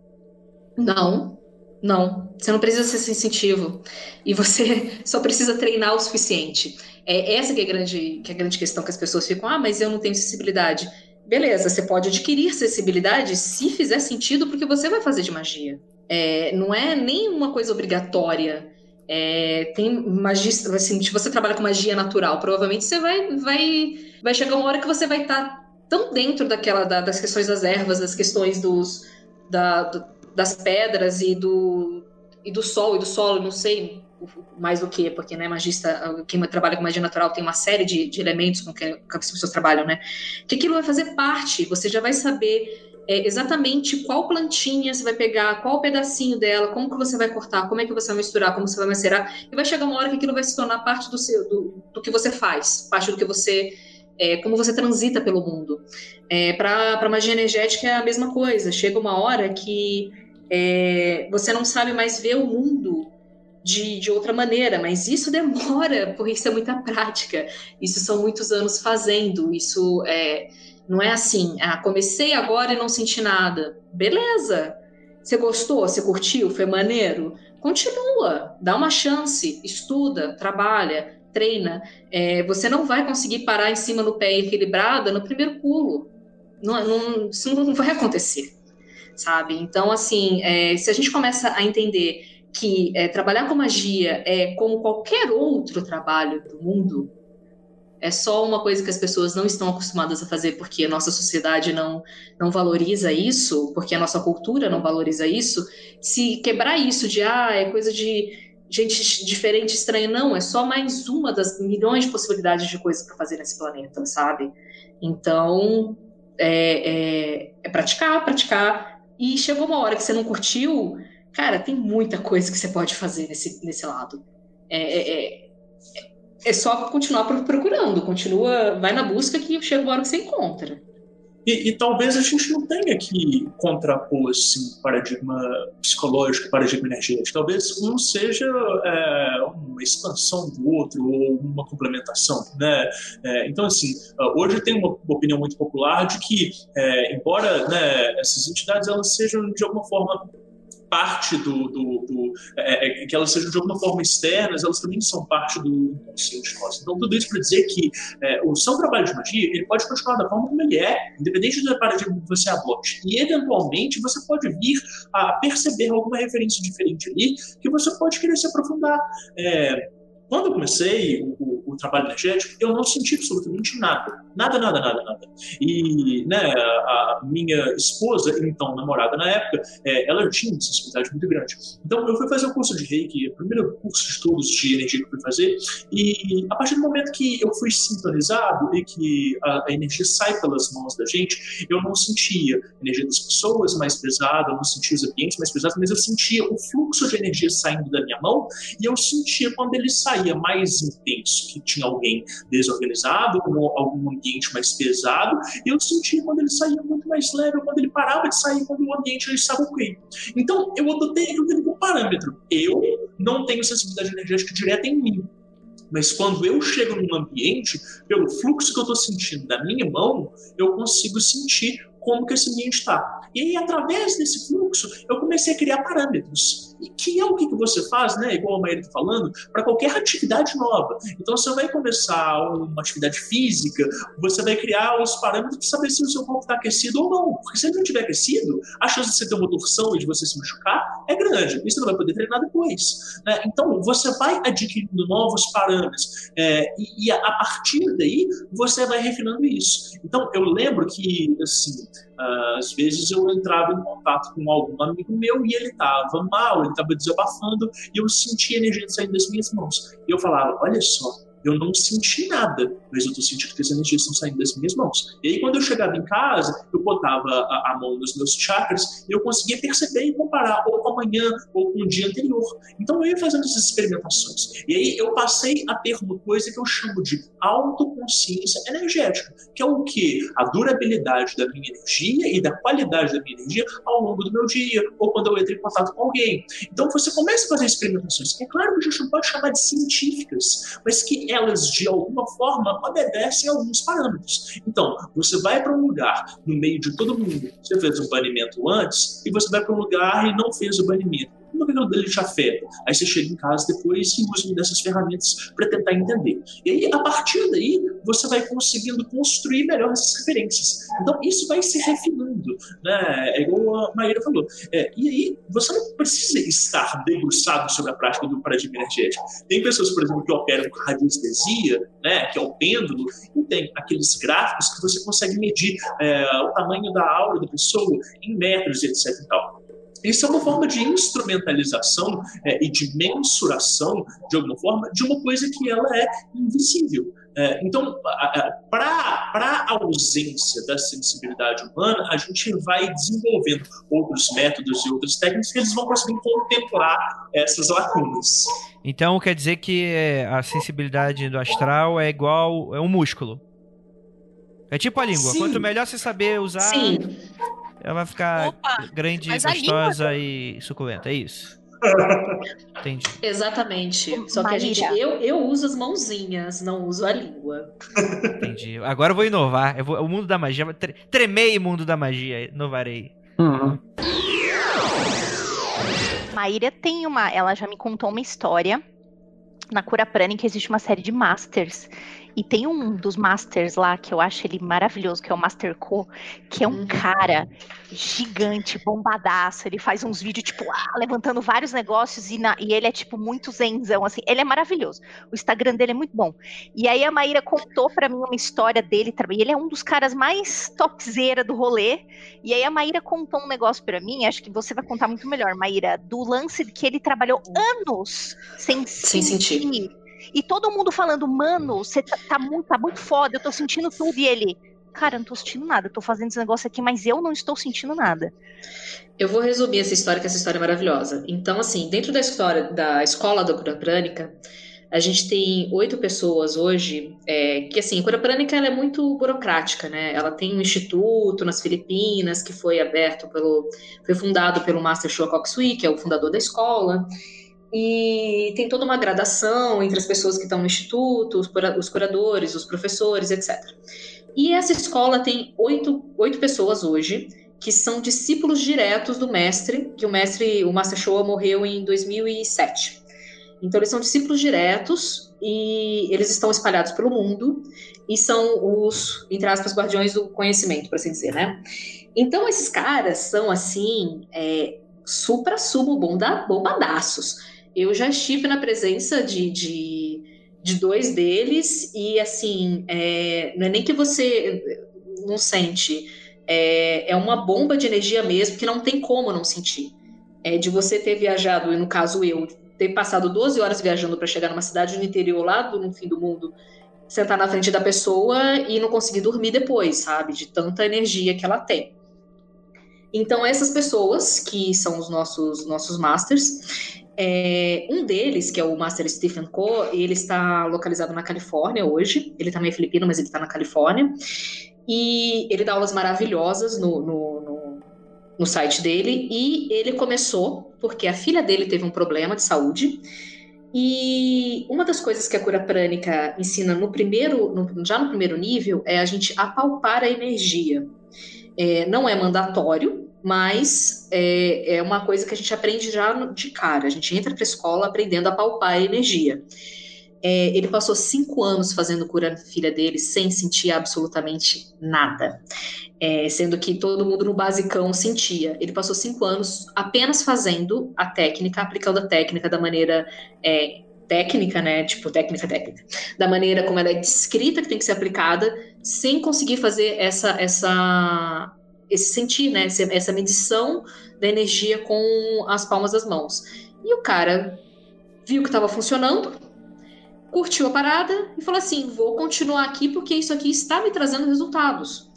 Não, não. Você não precisa ser sensitivo. E você [laughs] só precisa treinar o suficiente. É essa que é a grande, que é a grande questão que as pessoas ficam, ah, mas eu não tenho sensibilidade beleza, você pode adquirir sensibilidade se fizer sentido, porque você vai fazer de magia. É, não é nem uma coisa obrigatória. É, tem magia, assim, se você trabalha com magia natural, provavelmente você vai, vai, vai chegar uma hora que você vai estar tá tão dentro daquela da, das questões das ervas, das questões dos, da, do, das pedras e do, e do sol e do solo, não sei, mais do que, porque né, magista, quem trabalha com magia natural tem uma série de, de elementos com que, que as pessoas trabalham, né? Que aquilo vai fazer parte, você já vai saber é, exatamente qual plantinha você vai pegar, qual pedacinho dela, como que você vai cortar, como é que você vai misturar, como você vai macerar, e vai chegar uma hora que aquilo vai se tornar parte do seu, do, do que você faz, parte do que você é, como você transita pelo mundo. É, Para magia energética é a mesma coisa. Chega uma hora que é, você não sabe mais ver o mundo de, de outra maneira, mas isso demora, porque isso é muita prática, isso são muitos anos fazendo, isso é, não é assim, ah, comecei agora e não senti nada. Beleza, você gostou, você curtiu, foi maneiro? Continua, dá uma chance, estuda, trabalha, treina. É, você não vai conseguir parar em cima do pé equilibrada no primeiro pulo. Não, não, isso não vai acontecer, sabe? Então, assim, é, se a gente começa a entender que é, trabalhar com magia é como qualquer outro trabalho do mundo, é só uma coisa que as pessoas não estão acostumadas a fazer porque a nossa sociedade não, não valoriza isso, porque a nossa cultura não valoriza isso. Se quebrar isso de, ah, é coisa de gente diferente, estranha, não, é só mais uma das milhões de possibilidades de coisas para fazer nesse planeta, sabe? Então, é, é, é praticar, praticar. E chegou uma hora que você não curtiu, Cara, tem muita coisa que você pode fazer nesse, nesse lado. É, é, é, é só continuar procurando, continua, vai na busca que chega uma hora que você encontra. E, e, talvez a gente não tenha que contrapor assim, paradigma psicológico, paradigma energético. Talvez um seja é, uma expansão do outro ou uma complementação. Né? É, então, assim, hoje tem uma opinião muito popular de que, é, embora né, essas entidades elas sejam de alguma forma parte do, do, do é, é, que elas sejam de alguma forma externas, elas também são parte do inconsciente nosso. Então tudo isso para dizer que é, o seu trabalho de magia ele pode continuar da forma como ele é, independente do paradigma que você adote. E eventualmente você pode vir a perceber alguma referência diferente ali que você pode querer se aprofundar. É, quando eu comecei o, o, trabalho energético, eu não senti absolutamente nada. Nada, nada, nada, nada. E né, a minha esposa, então namorada na época, é, ela tinha uma sensibilidade muito grande. Então eu fui fazer o curso de Reiki, o primeiro curso de estudos de energia que eu fui fazer, e a partir do momento que eu fui sintonizado e que a, a energia sai pelas mãos da gente, eu não sentia a energia das pessoas mais pesada, eu não sentia os ambientes mais pesados, mas eu sentia o fluxo de energia saindo da minha mão e eu sentia quando ele saía mais intenso, que tinha alguém desorganizado, ou algum ambiente mais pesado, e eu sentia quando ele saía muito mais leve, quando ele parava de sair, quando o ambiente já estava ok. Então, eu adotei como parâmetro. Eu não tenho sensibilidade energética direta em mim. Mas quando eu chego num ambiente, pelo fluxo que eu estou sentindo da minha mão, eu consigo sentir como que esse ambiente está. E aí, através desse fluxo, eu comecei a criar parâmetros. E que é o que, você faz, né? Igual a Maíra está falando, para qualquer atividade nova. Então, você vai começar uma atividade física, você vai criar os parâmetros para saber se o seu corpo está aquecido ou não. Porque se ele não estiver aquecido, a chance de você ter uma torção e de você se machucar é grande. Você não vai poder treinar depois. Né? Então, você vai adquirindo novos parâmetros. É, e, e a, a partir daí, você vai refinando isso. Então, eu lembro que, assim, às vezes eu entrava em contato com algum amigo meu e ele estava mal, ele estava desabafando e eu sentia a energia saindo das minhas mãos. E eu falava: Olha só, eu não senti nada, mas eu estou sentindo que as energias estão saindo das minhas mãos. E aí, quando eu chegava em casa, eu botava a, a, mão nos meus chakras e eu conseguia perceber e comparar ou com amanhã ou com o dia anterior. Então, eu ia fazendo essas experimentações. E aí, eu passei a ter uma coisa que eu chamo de autoconsciência energética, que é o que? A durabilidade da minha energia e da qualidade da minha energia ao longo do meu dia, ou quando eu entro em contato com alguém. Então, você começa a fazer experimentações, que é claro que a gente não pode chamar de científicas, mas que elas, de alguma forma, obedecem a alguns parâmetros. Então, você vai para um lugar, no meio de todo mundo, você fez um banimento antes, e você vai para um lugar e não fez o banimento como aquilo dele te afeta. Aí você chega em casa depois e usa dessas ferramentas para tentar entender. E aí, a partir daí, você vai conseguindo construir melhor essas referências. Então, isso vai se refinando. Né? É igual a Maíra falou. É, e aí, você não precisa estar debruçado sobre a prática do paradigma energético. Tem pessoas, por exemplo, que operam com radiestesia, né, que é o pêndulo, e tem aqueles gráficos que você consegue medir é, o tamanho da aura da pessoa em metros, etc. E tal. Isso é uma forma de instrumentalização é, e de mensuração, de alguma forma, de uma coisa que ela é invisível. É, então, para a ausência da sensibilidade humana, a gente vai desenvolvendo outros métodos e outras técnicas que eles vão conseguir contemplar essas lacunas. Então, quer dizer que é, a sensibilidade do astral é igual é um músculo. É tipo a língua. Sim. Quanto melhor você saber usar, Sim. Ela vai ficar Opa, grande, gostosa língua... e suculenta, é isso. [laughs] Entendi. Exatamente. Só que a gente, eu, eu uso as mãozinhas, não uso a língua. Entendi. Agora eu vou inovar. Eu vou, o mundo da magia. Tre, tremei mundo da magia. Inovarei. Uhum. Maíra tem uma. Ela já me contou uma história na Cura Prana que existe uma série de masters e tem um dos masters lá que eu acho ele maravilhoso, que é o Master Co, que é um uhum. cara gigante, bombadaço. Ele faz uns vídeos, tipo, ah, levantando vários negócios e, na, e ele é, tipo, muito zenzão, assim. Ele é maravilhoso. O Instagram dele é muito bom. E aí a Maíra contou para mim uma história dele também. Ele é um dos caras mais topzera do rolê. E aí a Maíra contou um negócio para mim, acho que você vai contar muito melhor, Maíra, do lance que ele trabalhou anos sem, sem sentir. sentir e todo mundo falando, mano, você tá, tá, muito, tá muito foda, eu tô sentindo tudo. E ele, cara, eu não tô sentindo nada, eu tô fazendo esse negócio aqui, mas eu não estou sentindo nada. Eu vou resumir essa história, que essa história é maravilhosa. Então, assim, dentro da história da escola da cura prânica, A gente tem oito pessoas hoje, é, que assim, a cura prânica ela é muito burocrática, né? Ela tem um instituto nas Filipinas que foi aberto pelo, foi fundado pelo Master Shua Koksui, que é o fundador da escola, e tem toda uma gradação entre as pessoas que estão no instituto, os, curadores, os professores, etc. E essa escola tem oito, oito pessoas hoje que são discípulos diretos do mestre, que o mestre, o Master Shoa morreu em 2007. Então, eles são discípulos diretos e eles estão espalhados pelo mundo e são os, entre aspas, guardiões do conhecimento, por assim dizer, né? Então, esses caras são, assim, é, supra-sumo bombadaços. Eu já estive na presença de, de, de dois deles e, assim, é, não é nem que você não sente, é, é uma bomba de energia mesmo que não tem como não sentir. É de você ter viajado, e no caso eu, ter passado 12 horas viajando para chegar numa cidade no interior, lá do, no fim do mundo, sentar na frente da pessoa e não conseguir dormir depois, sabe? De tanta energia que ela tem. Então, essas pessoas, que são os nossos, nossos masters, é, um deles, que é o Master Stephen Ko, ele está localizado na Califórnia hoje. Ele também é filipino, mas ele está na Califórnia. E ele dá aulas maravilhosas no, no, no, no site dele. E ele começou porque a filha dele teve um problema de saúde. E uma das coisas que a cura prânica ensina no primeiro, no, já no primeiro nível, é a gente apalpar a energia. É, não é mandatório, mas é, é, uma coisa que a gente aprende já de cara. A gente entra para a escola aprendendo a palpar a energia. É, ele passou cinco anos fazendo cura na filha dele sem sentir absolutamente nada é, sendo que todo mundo no basicão sentia. Ele passou cinco anos apenas fazendo a técnica, aplicando a técnica da maneira é, técnica, né? Tipo, técnica, técnica. Da maneira como ela é descrita que tem que ser aplicada, sem conseguir fazer essa, essa, esse sentir, né? Essa medição da energia com as palmas das mãos. E o cara viu que estava funcionando, curtiu a parada e falou assim: vou continuar aqui porque isso aqui está me trazendo resultados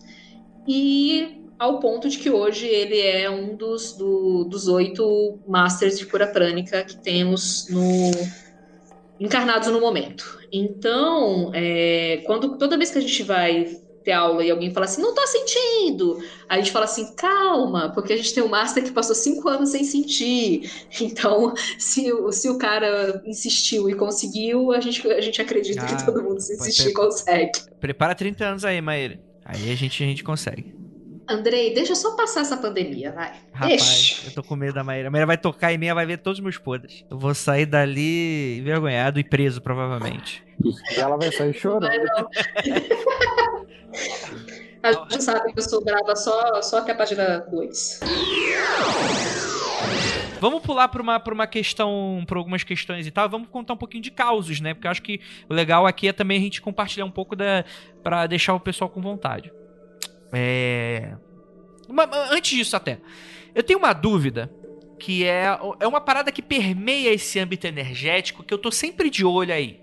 e ao ponto de que hoje ele é um dos, do, dos oito masters de cura prânica que temos no encarnados no momento. Então, é, quando toda vez que a gente vai ter aula e alguém fala assim, não tô sentindo, a gente fala assim, calma, porque a gente tem um master que passou cinco anos sem sentir. [laughs] Então, se, se o cara insistiu e conseguiu, a gente, a gente acredita ah, que todo mundo se insistir consegue. Prepara 30 anos aí, Maíra. Aí a gente, a gente consegue. Andrei, deixa eu só passar essa pandemia, vai. Rapaz, deixa. eu tô com medo da Maíra. A Maíra vai tocar em mim, ela vai ver todos os meus podres. Eu vou sair dali envergonhado e preso, provavelmente. E ela vai sair chorando. Vai não. a gente sabe que eu sou brava só, só até a página 2. Vamos pular para uma, pra uma questão, para algumas questões e tal. Vamos contar um pouquinho de causos, né? Porque eu acho que o legal aqui é também a gente compartilhar um pouco da. para deixar o pessoal com vontade. É. Antes disso, até. Eu tenho uma dúvida que é, é uma parada que permeia esse âmbito energético que eu tô sempre de olho aí.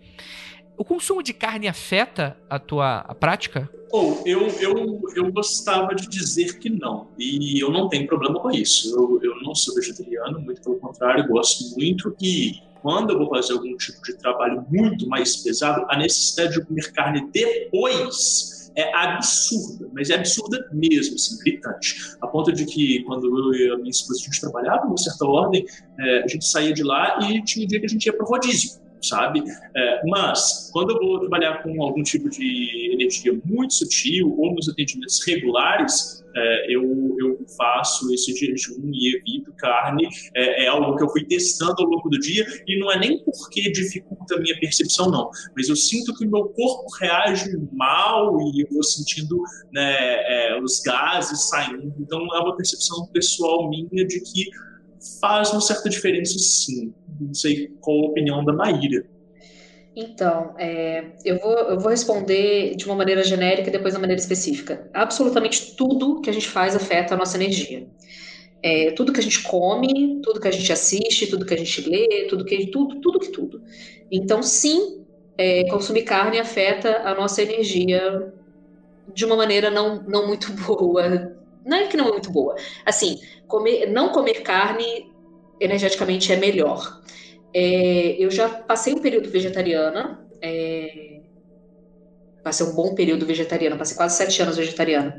O consumo de carne afeta a tua a prática? Oh, eu, eu, eu gostava de dizer que não, e eu não tenho problema com isso. Eu, eu não sou vegetariano, muito pelo contrário, gosto muito. E quando eu vou fazer algum tipo de trabalho muito mais pesado, a necessidade de comer carne depois é absurda, mas é absurda mesmo, assim, gritante. A ponto de que, quando eu e a minha esposa a gente trabalhava, numa certa ordem, é, a gente saía de lá e tinha um dia que a gente ia para o rodízio sabe? É, mas, quando eu vou trabalhar com algum tipo de energia muito sutil ou nos atendimentos regulares, é, eu, eu faço esse jejum e evito carne. É, é, algo que eu fui testando ao longo do dia e não é nem porque dificulta a minha percepção, não. Mas eu sinto que o meu corpo reage mal e eu vou sentindo né, é, os gases saindo. Então, é uma percepção pessoal minha de que faz uma certa diferença, sim. Não sei qual a opinião da Maíra. Então, é, eu, vou, eu vou responder de uma maneira genérica e depois de uma maneira específica. Absolutamente tudo que a gente faz afeta a nossa energia. É, tudo que a gente come, tudo que a gente assiste, tudo que a gente lê, tudo que tudo, tudo que tudo. Então, sim, é, consumir carne afeta a nossa energia de uma maneira não, não muito [laughs] boa. Não é que não é muito boa. Assim, comer, não comer carne energeticamente é melhor. É, eu já passei um período vegetariana, é, passei um bom período vegetariana, passei quase sete anos vegetariana.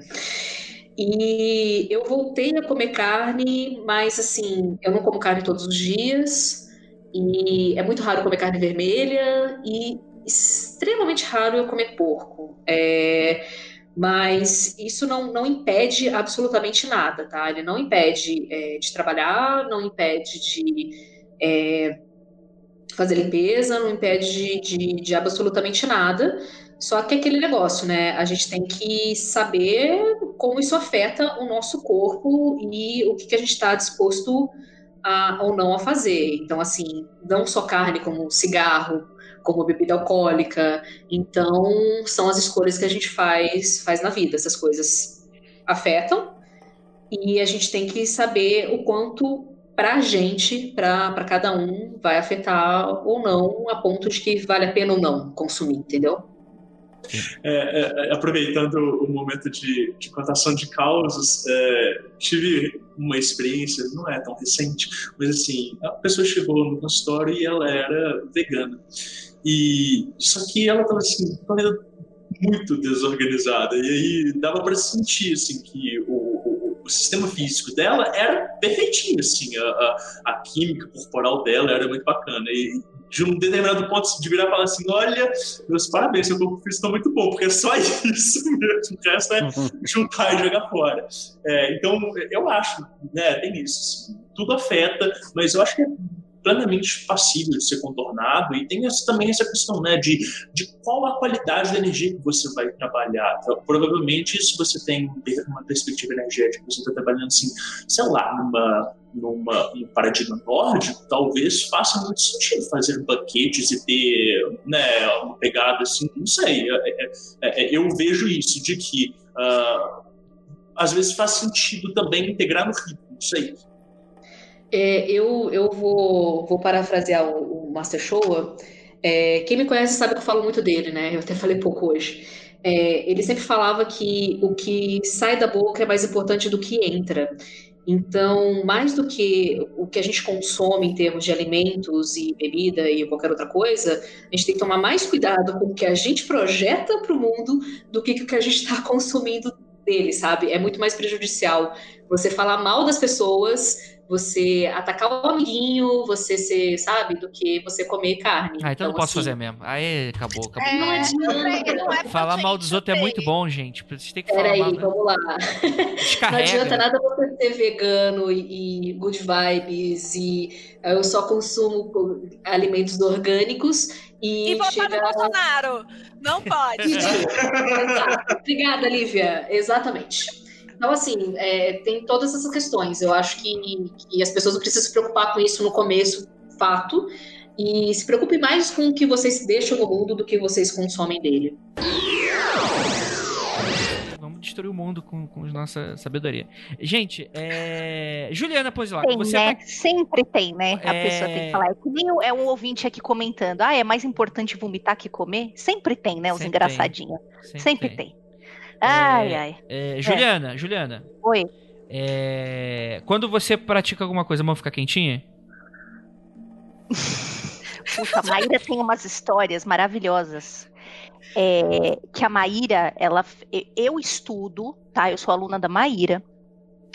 E eu voltei a comer carne, mas assim, eu não como carne todos os dias, e é muito raro comer carne vermelha, e extremamente raro eu comer porco. É, mas isso não, não impede absolutamente nada, tá? Ele não impede é, de trabalhar, não impede de é, fazer limpeza, não impede de, de, de, absolutamente nada. Só que é aquele negócio, né? A gente tem que saber como isso afeta o nosso corpo e o que, que a gente está disposto a, ou não a fazer. Então, assim, não só carne, como cigarro, como bebida alcoólica. Então, são as escolhas que a gente faz, faz na vida. Essas coisas afetam e a gente tem que saber o quanto para a gente, para cada um, vai afetar ou não, a ponto de que vale a pena ou não consumir, entendeu? É, é, é aproveitando o momento de, de contação de causos, é, tive uma experiência, não é tão recente, mas assim, a pessoa chegou no consultório e ela era vegana. E só que ela estava assim, muito desorganizada. E aí dava para sentir assim que o, o, o, sistema físico dela era perfeitinho, assim, a, a, a, química corporal dela era muito bacana. E de um determinado ponto de virar e falar assim: olha, meus parabéns, seu corpo físico está muito bom, porque é só [laughs] isso mesmo. O resto é juntar e jogar fora. É, então, eu acho, né, tem isso. Assim, tudo afeta, mas eu acho que é plenamente passível de ser contornado e tem essa, também essa questão né, de, de qual a qualidade da energia que você vai trabalhar. Provavelmente, se você tem uma perspectiva energética, você está trabalhando assim, sei lá, numa, numa, num paradigma nórdico, talvez faça muito sentido fazer banquetes e ter né, uma pegada assim, não sei. É, é, é, é eu vejo isso, de que uh, às vezes faz sentido também integrar no ritmo, não sei. É, eu, eu vou, vou parafrasear o, o Master Showa. É, quem me conhece sabe que eu falo muito dele, né? Eu até falei pouco hoje. É, ele sempre falava que o que sai da boca é mais importante do que entra. Então, mais do que o que a gente consome em termos de alimentos e bebida e qualquer outra coisa, a gente tem que tomar mais cuidado com o que a gente projeta para o mundo do que o que a gente está consumindo dele, sabe? É muito mais prejudicial você falar mal das pessoas você atacar o amiguinho, você ser, sabe, do que você comer carne. Ah, então, então não posso assim, fazer mesmo. Aí acabou, acabou. É, não adianta. Não é falar mal dos outros é muito bom, gente. Vocês têm que Peraí, falar mal. vamos lá. Descarrega. Não adianta nada você ser vegano e, e good vibes e eu só consumo alimentos orgânicos e, e votar chega... no Bolsonaro. Não pode. [laughs] Obrigada, Lívia. Exatamente. Então, assim, é, tem todas essas questões. Eu acho que, que as pessoas não precisam se preocupar com isso no começo, fato. E se preocupe mais com o que vocês deixam no mundo do que vocês consomem dele. Vamos destruir o mundo com, com nossa sabedoria. Gente, é... Juliana Pozilac, tem, você né? Tá... Sempre tem, né? A é... pessoa tem que falar. É que nem é um ouvinte aqui comentando. Ah, é mais importante vomitar que comer? Sempre tem, né? Os Sempre engraçadinhos. Sempre, Sempre tem. tem. Ai, é, ai. É, Juliana, é. Juliana. Oi. É, quando você pratica alguma coisa, a mão fica quentinha? [laughs] Puta, a Maíra tem umas histórias maravilhosas. É, que a Maíra, ela, eu estudo, tá? Eu sou aluna da Maíra.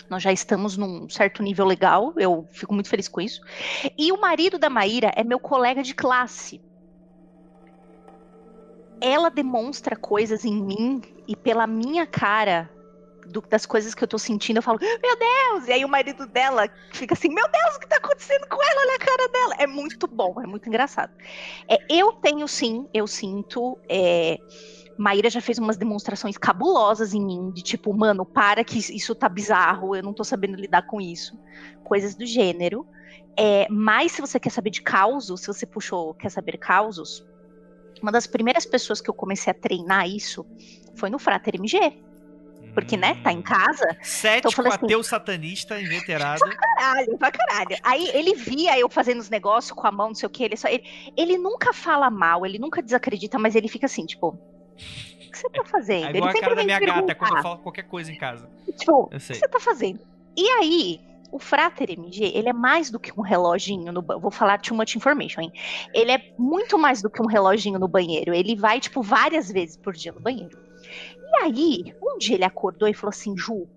Nós já estamos num certo nível legal, eu fico muito feliz com isso. E o marido da Maíra é meu colega de classe ela demonstra coisas em mim e pela minha cara do, das coisas que eu tô sentindo, eu falo, meu Deus! E aí o marido dela fica assim, meu Deus, o que tá acontecendo com ela? Olha a cara dela. É muito bom, é muito engraçado. É, eu tenho sim, eu sinto. É, Maíra já fez umas demonstrações cabulosas em mim, de tipo, mano, para que isso tá bizarro, eu não tô sabendo lidar com isso. Coisas do gênero. É, mas se você quer saber de causos, se você puxou, quer saber causos, uma das primeiras pessoas que eu comecei a treinar isso foi no Frater MG. Porque, hum. né, tá em casa. Cético, então assim, ateu satanista, inveterado. [laughs] Pra caralho, pra caralho. Aí ele via eu fazendo os negócios com a mão, não sei o que, ele só. Ele, ele nunca fala mal, ele nunca desacredita, mas ele fica assim, tipo. O que você tá fazendo? É igual ele a cara da minha perguntar. gata quando eu falo qualquer coisa em casa. Tipo, o que você tá fazendo? E aí, O Frater MG, ele é mais do que um reloginho no banheiro. Vou falar too much information, hein? Ele é muito mais do que um reloginho no banheiro. Ele vai, tipo, várias vezes por dia no banheiro. E aí, um dia ele acordou e falou assim: Ju,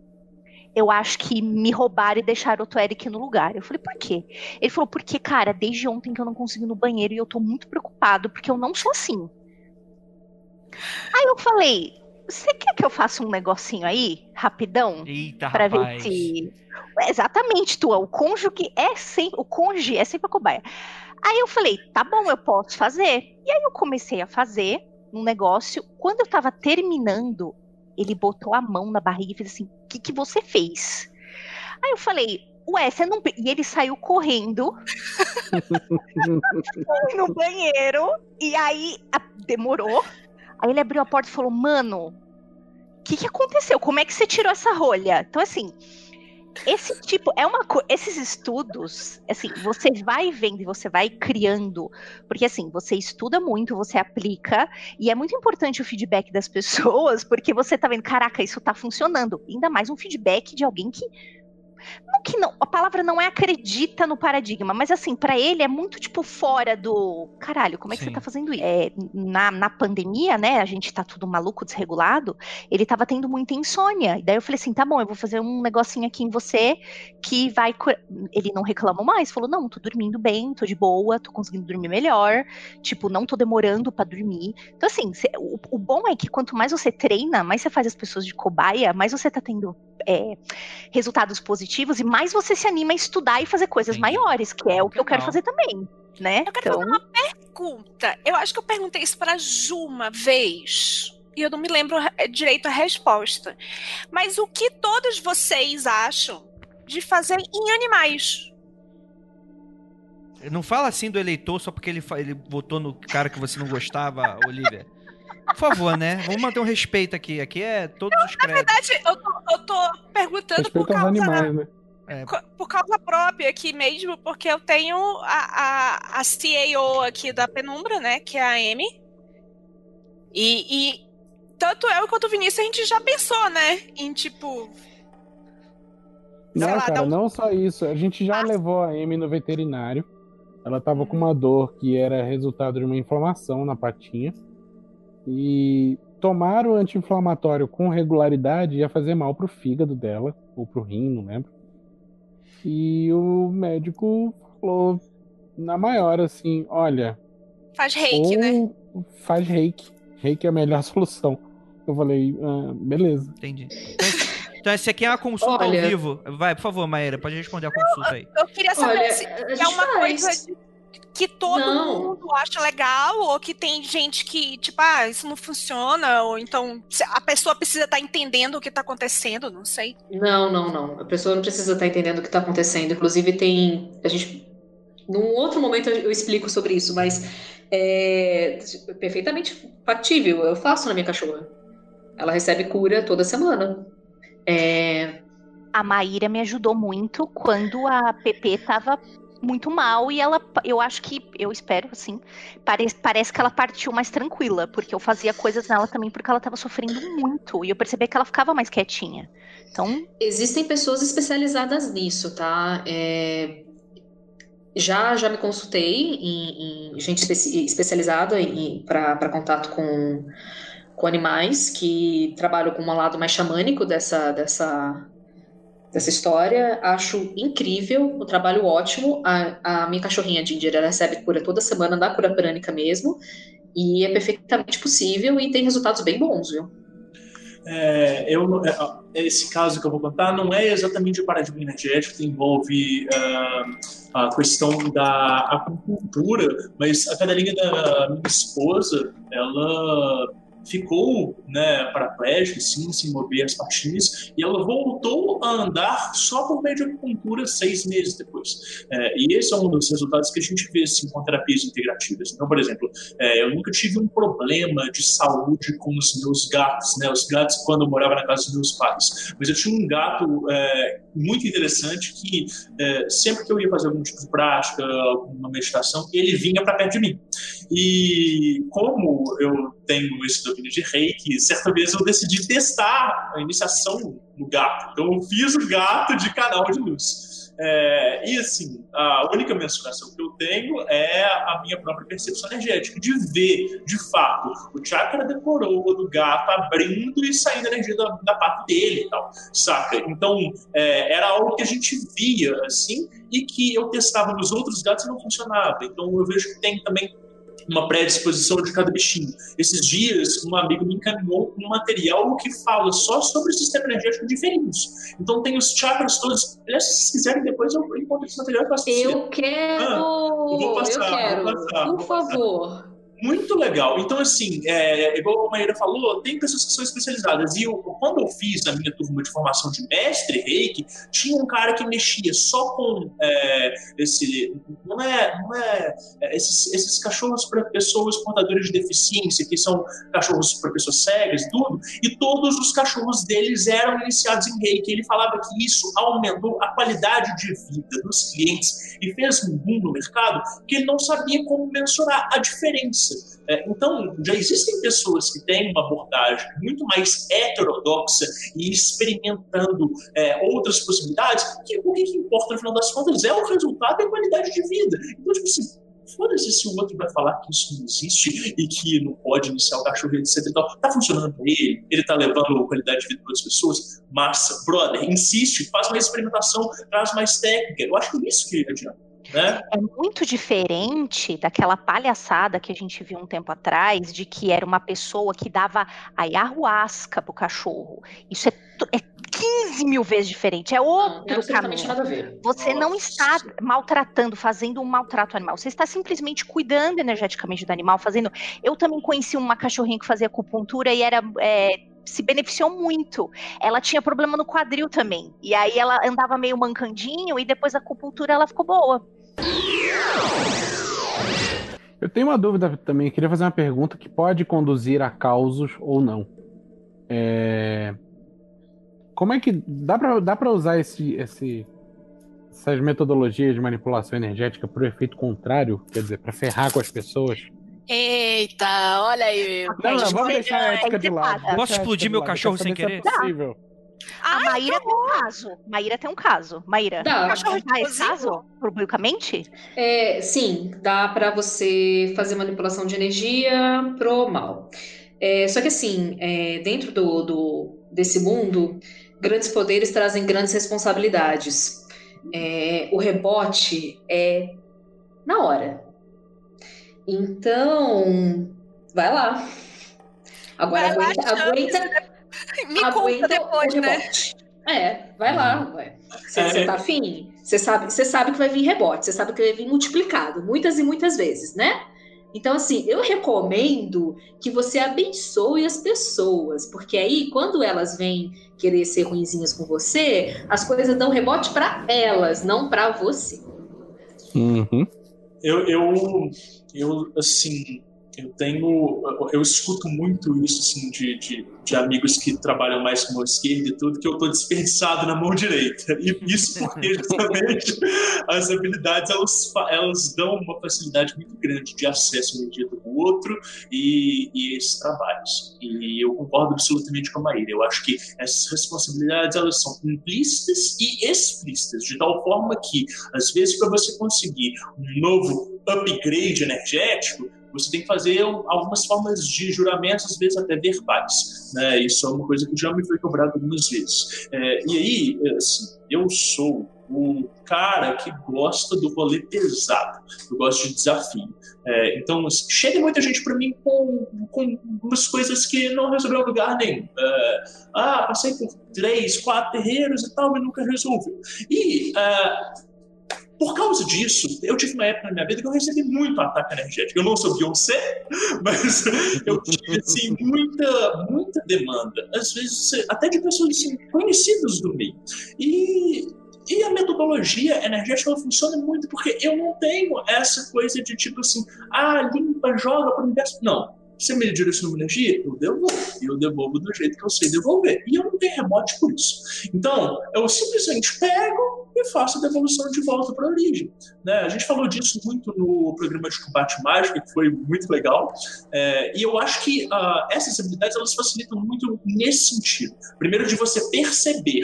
eu acho que me roubaram e deixaram o Eric no lugar. Eu falei, por quê? Ele falou, porque, cara, desde ontem que eu não consigo ir no banheiro e eu tô muito preocupado, porque eu não sou assim. Aí eu falei, você quer que eu faça um negocinho aí, rapidão? Eita, Pra rapaz. ver se. Exatamente, tua. O cônjuge é sempre. O cônjuge é sempre a cobaia. Aí eu falei, tá bom, eu posso fazer. E aí eu comecei a fazer um negócio. Quando eu tava terminando, ele botou a mão na barriga e fez assim: o que, que você fez? Aí eu falei, ué, você não. pe-" E ele saiu correndo [laughs] foi no banheiro. E aí a- demorou. Aí ele abriu a porta e falou: Mano, que, que aconteceu? Como é que você tirou essa rolha? Então, assim, esse tipo é uma coisa. Esses estudos, assim, você vai vendo e você vai criando. Porque, assim, você estuda muito, você aplica. E é muito importante o feedback das pessoas, porque você tá vendo, caraca, isso tá funcionando. Ainda mais um feedback de alguém que. Não que não, a palavra não é acredita no paradigma, mas assim, pra ele é muito tipo fora do caralho, como é que Sim. você tá fazendo isso? É, na, na pandemia, né, a gente tá tudo maluco, desregulado, ele tava tendo muita insônia. E daí eu falei assim: tá bom, eu vou fazer um negocinho aqui em você que vai. cura-" Ele não reclamou mais, falou: não, tô dormindo bem, tô de boa, tô conseguindo dormir melhor, tipo, não tô demorando pra dormir. Então, assim, o, o bom é que quanto mais você treina, mais você faz as pessoas de cobaia, mais você tá tendo. É, resultados positivos e mais você se anima a estudar e fazer coisas Entendi. maiores, que é o que eu quero fazer também, né? Eu quero fazer uma pergunta. Eu acho que eu perguntei isso pra Ju uma vez. E eu não me lembro eh, direito a resposta. Mas o que todos vocês acham de fazer em animais? Não fala assim do eleitor só porque ele, ele votou no cara que você não gostava, Olivia. Por favor, né? Vamos manter um respeito aqui. Aqui é todos os Na créditos. verdade, eu tô, eu tô perguntando por Respeita aos causa, animais, né? É, por causa própria aqui mesmo, porque eu tenho a, a, a CAO aqui da Penumbra, né? Que é a Amy. E, e tanto eu quanto o Vinícius, a gente já pensou, né? Em tipo. Não, lá, cara, um- não só isso. A gente já Ah. levou a Amy no veterinário. Ela tava com uma dor que era resultado de uma inflamação na patinha. E tomar o anti-inflamatório com regularidade ia fazer mal pro fígado dela, ou pro rim, não lembro. E o médico falou na maior assim: olha, Faz reiki, né? ou faz reiki. Reiki é a melhor [laughs] solução. Eu falei, ah, beleza. entendi. Então, esse- Então, esse aqui é uma consulta Olha- ao vivo. Vai, por favor, Maíra, pode responder a consulta aí. Eu queria saber Olha, se é gente uma faz. coisa de- que todo Não. mundo acha legal, ou que tem gente que, tipo, ah, isso não funciona, ou então se- a pessoa precisa estar entendendo o que tá acontecendo, não sei. Não, não, não. A pessoa não precisa estar entendendo o que está acontecendo. Inclusive, tem. A gente. Num outro momento eu eu explico sobre isso, mas é perfeitamente factível. Eu faço na minha cachorra. Ela recebe cura toda semana. É, A Maíra me ajudou muito quando a PP tava muito mal e ela, eu acho que, eu espero assim, parece, parece que ela partiu mais tranquila, porque eu fazia coisas nela também porque ela tava sofrendo muito e eu percebi que ela ficava mais quietinha. Então, Existem pessoas especializadas nisso, tá? É, já, já me consultei em, em gente especi- especializada para contato com, com animais que trabalham com um lado mais xamânico dessa, dessa, dessa história. Acho incrível, o trabalho ótimo. A, a minha cachorrinha Ginger, ela recebe cura toda semana da cura prânica mesmo. E é perfeitamente possível e tem resultados bem bons, viu? É, eu, é, esse caso que eu vou contar não é exatamente o paradigma energético, envolve ah, a questão da acupuntura, mas a cadelinha da minha esposa, ela ficou né, paraplégica, sim, sem mover as patinhas, e ela voltou a andar só por meio de acupuntura seis meses depois. É, e esse é um dos resultados que a gente vê assim, com terapias integrativas. Então, por exemplo, é, eu nunca tive um problema de saúde com os meus gatos, né? Os gatos quando eu morava na casa dos meus pais. Mas eu tinha um gato é, muito interessante que é, sempre que eu ia fazer algum tipo de prática, alguma meditação, ele vinha para perto de mim. E como eu tenho esse domínio de reiki, certa vez eu decidi testar a iniciação no gato. Então eu fiz o gato de canal de luz. É, e assim, a única mensuração que eu tenho é a minha própria percepção energética, de ver, de fato, o chakra da coroa do gato abrindo e saindo energia da, da parte dele e tal, saca? Então, é, era algo que a gente via, assim, e que eu testava nos outros gatos e não funcionava. Então, eu vejo que tem também uma predisposição de cada bichinho. Esses dias, um amigo me encaminhou um material que fala só sobre o sistema energético de felinos. Então tem os chakras todos. Aliás, se vocês quiserem, depois eu encontro esse material e passo Eu quero! Ah, eu vou passar, eu quero. Vou passar, Por favor muito legal. Então, assim, é, igual a Maíra falou, tem pessoas que são especializadas. E eu, quando eu fiz a minha turma de formação de mestre reiki, tinha um cara que mexia só com é, esse. Não é. Não é, é esses, esses cachorros para pessoas portadoras de deficiência, que são cachorros para pessoas cegas e tudo, e todos os cachorros deles eram iniciados em reiki. Ele falava que isso aumentou a qualidade de vida dos clientes e fez um boom no mercado que ele não sabia como mensurar a diferença é, então, já existem pessoas que têm uma abordagem muito mais heterodoxa e experimentando é, outras possibilidades, que o que, importa, no final das contas, é o resultado e a qualidade de vida. Então, tipo assim, foda-se se o outro vai falar que isso não existe e que não pode iniciar o cachorro, etc e tal. Tá funcionando para ele, ele tá levando qualidade de vida para as pessoas. Massa, brother, insiste, faz mais experimentação, traz mais técnica. Eu acho que é isso que adianta. Né? É muito diferente daquela palhaçada que a gente viu um tempo atrás, de que era uma pessoa que dava ayahuasca pro cachorro. Isso é, é 15 mil vezes diferente, é outro não, caminho. Nada a ver. Você Nossa. não está maltratando, fazendo um maltrato animal. Você está simplesmente cuidando energeticamente do animal, fazendo. Eu também conheci uma cachorrinha que fazia acupuntura e era. É, se beneficiou muito. Ela tinha problema no quadril também. E aí ela andava meio mancandinho e depois da acupuntura ela ficou boa. Eu tenho uma dúvida também, eu queria fazer uma pergunta que pode conduzir a causos ou não. É... Como é que dá para dá pra usar esse, esse, essas metodologias de manipulação energética para o efeito contrário? Quer dizer, para ferrar com as pessoas? Eita, olha aí. Não, não, vamos deixar a ética de lado. Posso explodir meu cachorro sem é querer? É possível. A Maíra tem um caso. Maíra tem um caso. Maíra, dá. cachorro dá esse caso publicamente? É, sim, dá para você fazer manipulação de energia pro mal. É, só que assim, é, dentro do, do, desse mundo, grandes poderes trazem grandes responsabilidades. É, o rebote é na hora. Então, vai lá. Agora vai aguenta, lá, aguenta, Me aguenta depois, né? É, vai lá, uhum. ué. Você é. tá afim? Você sabe, você sabe que vai vir rebote, você sabe que vai vir multiplicado, muitas e muitas vezes, né? Então, assim, eu recomendo que você abençoe as pessoas, porque aí, quando elas vêm querer ser ruinzinhas com você, as coisas dão rebote para elas, não para você. Uhum. Eu, eu, eu, assim, eu tenho eu escuto muito isso assim de, de, de, amigos que trabalham mais com a mão esquerda e tudo que eu estou desperdiçado na mão direita. E isso [laughs] porque justamente as habilidades elas, elas dão uma facilidade muito grande de acesso ao energia do outro e, e esses trabalhos. E eu concordo absolutamente com a Maíra. Eu acho que essas responsabilidades elas são implícitas e explícitas de tal forma que às vezes para você conseguir um novo upgrade energético você tem que fazer algumas formas de juramentos, às vezes até verbais. Né? Isso é uma coisa que já me foi cobrado algumas vezes. É, e aí, assim, eu sou o cara que gosta do rolê pesado, eu gosto de desafio. É, então, assim, chega muita gente para mim com, com umas coisas que não resolveu lugar nenhum. É, ah, passei por três, quatro terreiros e tal, mas nunca resolveu. E é, por causa disso, eu tive uma época na minha vida que eu recebi muito ataque energético. Eu não sou Beyoncé, [laughs] mas eu tive assim, muita, muita demanda. Às vezes, até de pessoas assim, conhecidas do meio. E e a metodologia energética ela funciona muito porque eu não tenho essa coisa de tipo assim, ah, limpa, joga para o universo. Não. Você me direciona uma energia, eu devolvo. E eu devolvo do jeito que eu sei devolver. E eu não tenho rebote por isso. Então, eu simplesmente pego e faço a devolução de volta para a origem. Né? A gente falou disso muito no programa de combate mágico, que foi muito legal. É, e eu acho que uh, essas habilidades elas facilitam muito nesse sentido. Primeiro, de você perceber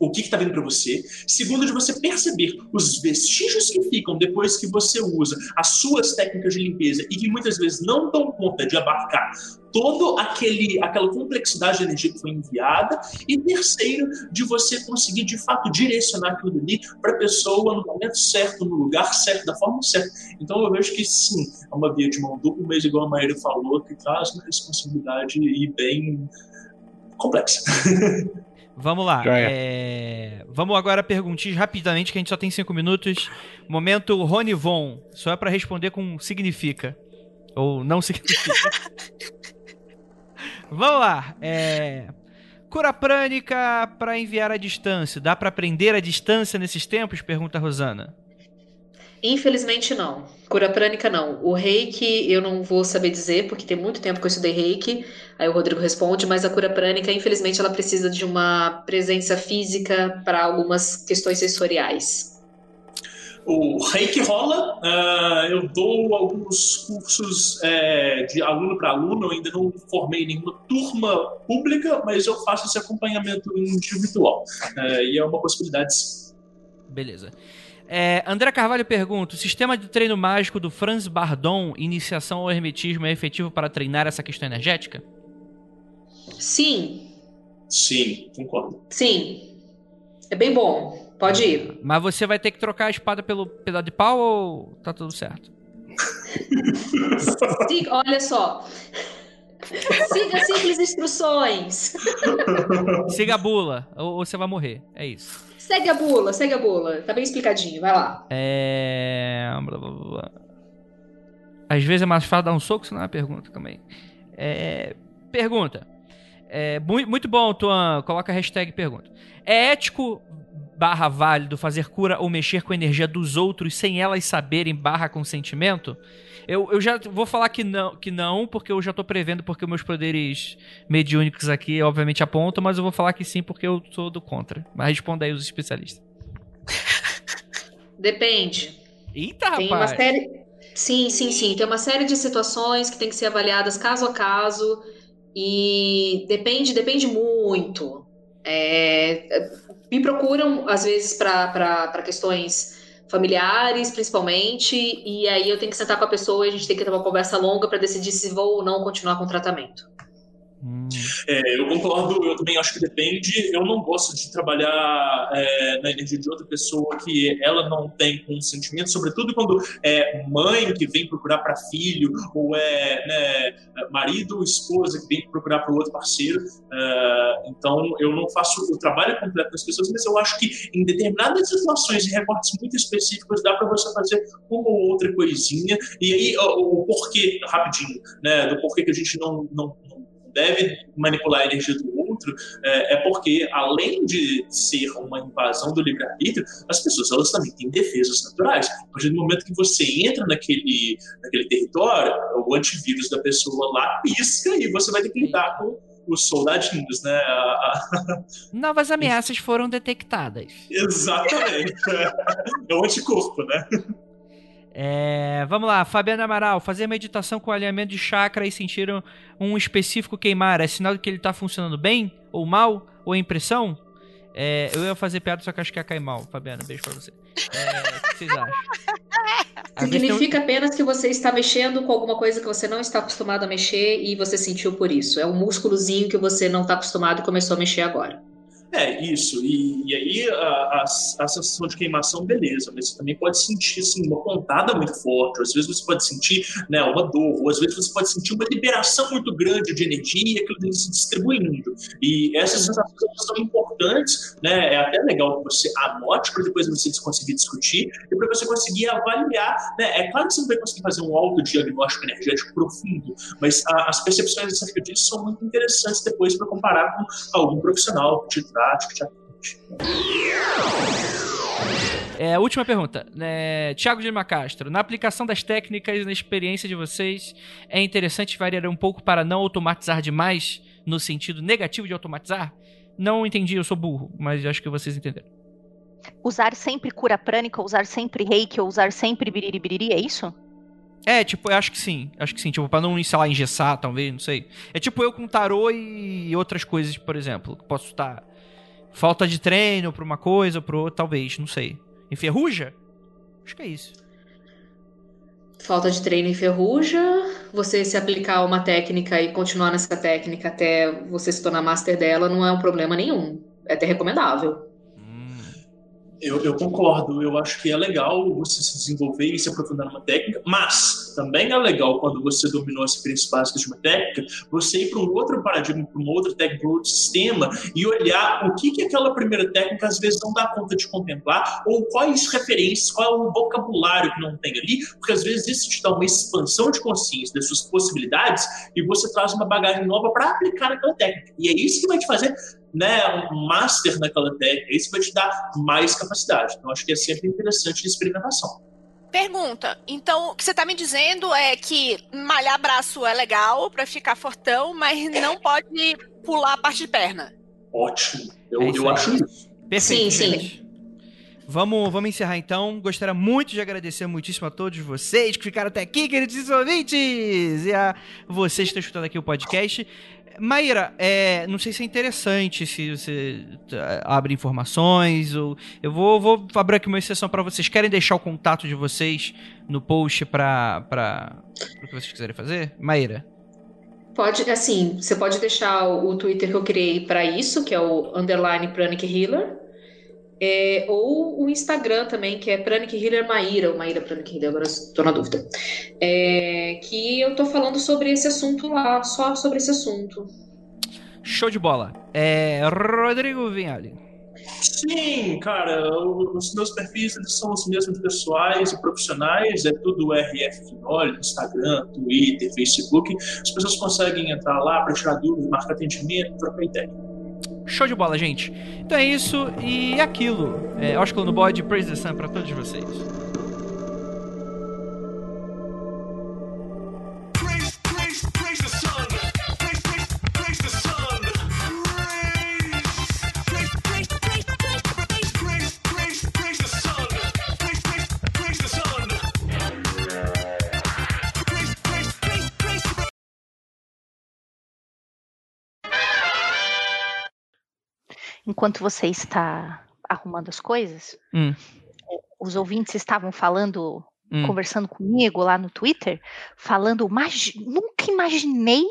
o que está vindo para você. Segundo, de você perceber os vestígios que ficam depois que você usa as suas técnicas de limpeza e que muitas vezes não dão conta de abarcar toda aquela complexidade de energia que foi enviada. E terceiro, de você conseguir de fato direcionar aquilo ali para a pessoa no momento certo, no lugar certo, da forma certa. Então eu vejo que sim, é uma via de mão dupla, mas igual a Maíra falou, que traz uma responsabilidade e bem complexa. [laughs] Vamos lá. É... Vamos agora perguntar rapidamente, que a gente só tem cinco minutos. Momento Rony Von. Só é para responder com significa. Ou não [laughs] significa. Vamos lá. É... Cura prânica para enviar à distância. Dá para aprender à distância nesses tempos? Pergunta a Rosana. Infelizmente não. Cura prânica não. O reiki eu não vou saber dizer, porque tem muito tempo que eu estudei reiki. Aí o Rodrigo responde, mas a cura prânica, infelizmente, ela precisa de uma presença física para algumas questões sensoriais. O reiki rola, uh, eu dou alguns cursos é, de aluno para aluno, eu ainda não formei nenhuma turma pública, mas eu faço esse acompanhamento individual. Uh, e é uma possibilidade sim. Beleza. É, André Carvalho pergunta: o sistema de treino mágico do Franz Bardon, iniciação ao hermetismo, é efetivo para treinar essa questão energética? Sim. Sim, concordo. Sim. É bem bom. Pode ir. Mas você vai ter que trocar a espada pelo pedaço de pau ou tá tudo certo? Sim, olha só. Siga simples instruções. Siga a bula, ou você vai morrer. É isso. Segue a bula, segue a bula. Tá bem explicadinho, vai lá. É. Às vezes é mais fácil dar um soco, senão é uma pergunta também. É... Pergunta. É... Muito bom, Tuan. Coloca a hashtag pergunta. É ético barra válido fazer cura ou mexer com a energia dos outros sem elas saberem barra consentimento? Eu, eu já vou falar que não, que não, porque eu já tô prevendo, porque meus poderes mediúnicos aqui, obviamente, apontam, mas eu vou falar que sim, porque eu sou do contra. Mas responda aí os especialistas. Depende. Eita, Tem rapaz. Uma série... Sim, sim, sim. Tem uma série de situações que tem que ser avaliadas caso a caso. E depende, depende muito. É... Me procuram, às vezes, para questões familiares, principalmente, e aí eu tenho que sentar com a pessoa e a gente tem que ter uma conversa longa para decidir se vou ou não continuar com o tratamento. É, eu concordo, eu também acho que depende. Eu não gosto de trabalhar é, na energia de outra pessoa que ela não tem consentimento, sobretudo quando é mãe que vem procurar para filho, ou é né, marido ou esposa que vem procurar para outro parceiro. É, então, eu não faço o trabalho completo das pessoas, mas eu acho que em determinadas situações e recortes muito específicos dá para você fazer uma ou outra coisinha. E aí, o, o porquê, rapidinho, né, do porquê que a gente não, não deve manipular a energia do outro, é, é, porque, além de ser uma invasão do livre-arbítrio, as pessoas elas também têm defesas naturais. A partir do momento que você entra naquele, naquele território, o antivírus da pessoa lá pisca e você vai ter que lidar com os soldadinhos, né? Novas [laughs] ameaças foram detectadas. Exatamente. É o anticorpo, né? É, vamos lá, Fabiana Amaral, fazer meditação com alinhamento de chakra e sentir um específico queimar é sinal de que ele está funcionando bem ou mal ou é impressão? É, eu ia fazer piada, só que acho que ia cair mal. Fabiana, beijo pra você. É, o que vocês acham? [laughs] Significa apenas que você está mexendo com alguma coisa que você não está acostumado a mexer e você sentiu por isso. É um músculozinho que você não está acostumado e começou a mexer agora. É, isso. E, e aí a, a, a, sensação de queimação, beleza, mas você também pode sentir assim, uma pontada muito forte, às vezes você pode sentir né, uma dor, ou às vezes você pode sentir uma liberação muito grande de energia aquilo se distribuindo. E essas sensações são importantes, né? É até legal que você anote para depois você conseguir discutir e para você conseguir avaliar. Né? É claro que você não vai conseguir fazer um autodiagnóstico energético profundo, mas as percepções acerca disso são muito interessantes depois para comparar com algum profissional que te é, última pergunta. É, Tiago de Lima Castro. Na aplicação das técnicas na experiência de vocês, é interessante variar um pouco para não automatizar demais, no sentido negativo de automatizar? Não entendi, eu sou burro, mas acho que vocês entenderam. Usar sempre cura prânica, usar sempre reiki, ou usar sempre biriri biriri, é isso? É, tipo, eu acho que sim. Acho que sim. Tipo, pra não, sei lá, engessar, talvez, não sei. É tipo eu com tarô e outras coisas, por exemplo. Posso estar Falta de treino pra uma coisa, pro outra, talvez, não sei. Enferruja? Acho que é isso. Falta de treino enferruja, você se aplicar uma técnica e continuar nessa técnica até você se tornar master dela não é um problema nenhum. É até recomendável. Eu, eu, concordo, eu acho que é legal você se desenvolver e se aprofundar numa técnica, mas também é legal quando você dominou as experiências básicas de uma técnica, você ir para um outro paradigma, para uma outra técnica, para um outro sistema e olhar o que, que aquela primeira técnica às vezes não dá conta de contemplar, ou quais referências, qual é o vocabulário que não tem ali, porque às vezes isso te dá uma expansão de consciência das suas possibilidades e você traz uma bagagem nova para aplicar naquela técnica. E é isso que vai te fazer né, um master naquela técnica, isso vai te dar mais capacidade. Então, acho que é sempre interessante a experimentação. Pergunta. Então, o que você está me dizendo é que malhar braço é legal para ficar fortão, mas não pode pular a parte de perna. Ótimo. Eu, é eu acho isso. Perfeito. Sim, sim. Vamos, vamos encerrar então. Gostaria muito de agradecer muitíssimo a todos vocês que ficaram até aqui, queridos ouvintes, e a vocês que estão escutando aqui o podcast. Maíra, é, não sei se é interessante se você é, abre informações ou eu vou, vou abrir aqui uma exceção para vocês. Querem deixar o contato de vocês no post para o que vocês quiserem fazer, Maíra? Pode, assim, você pode deixar o Twitter que eu criei para isso, que é o underline Pranic Healer. É, ou o Instagram também, que é Pranic Healer Maíra, ou Maíra Pranic Healer, agora estou na dúvida. É, que eu estou falando sobre esse assunto lá, só sobre esse assunto. Show de bola. É, Rodrigo Vinhali. Sim, cara, os meus perfis eles são os mesmos pessoais e profissionais, é tudo RF Finoli, Instagram, Twitter, Facebook. As pessoas conseguem entrar lá para tirar dúvidas, marcar atendimento, trocar ideia. Show de bola, gente. Então é isso e aquilo. É, Ósculo no bode, Praise the Sun pra todos vocês. Enquanto você está arrumando as coisas, hum. os ouvintes estavam falando, hum. conversando comigo lá no Twitter, falando, mas nunca imaginei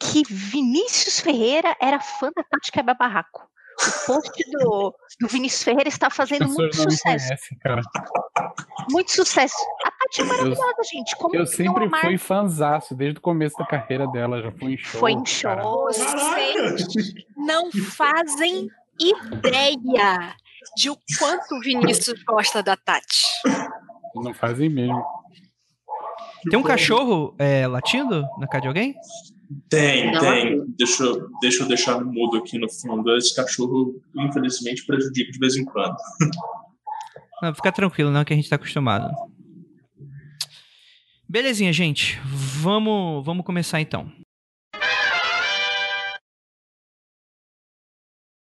que Vinícius Ferreira era fã da Tati Quebra Barraco. O post do, do Vinícius Ferreira está fazendo muito sucesso. Conhecem, muito sucesso. A Tati é maravilhosa, eu, gente. Como eu sempre fui fanzaço desde o começo da carreira dela. Já foi em show. Foi em não fazem ideia de o quanto o Vinícius gosta da Tati. Não fazem mesmo. Tem um cachorro é, latindo na casa de alguém? Tem, tem. Deixa, eu, deixa eu deixar no mudo aqui no fundo. Esse cachorro, infelizmente, prejudica de vez em quando. [laughs] Não, fica tranquilo, não, que a gente tá acostumado. Belezinha, gente. Vamos, vamos começar então.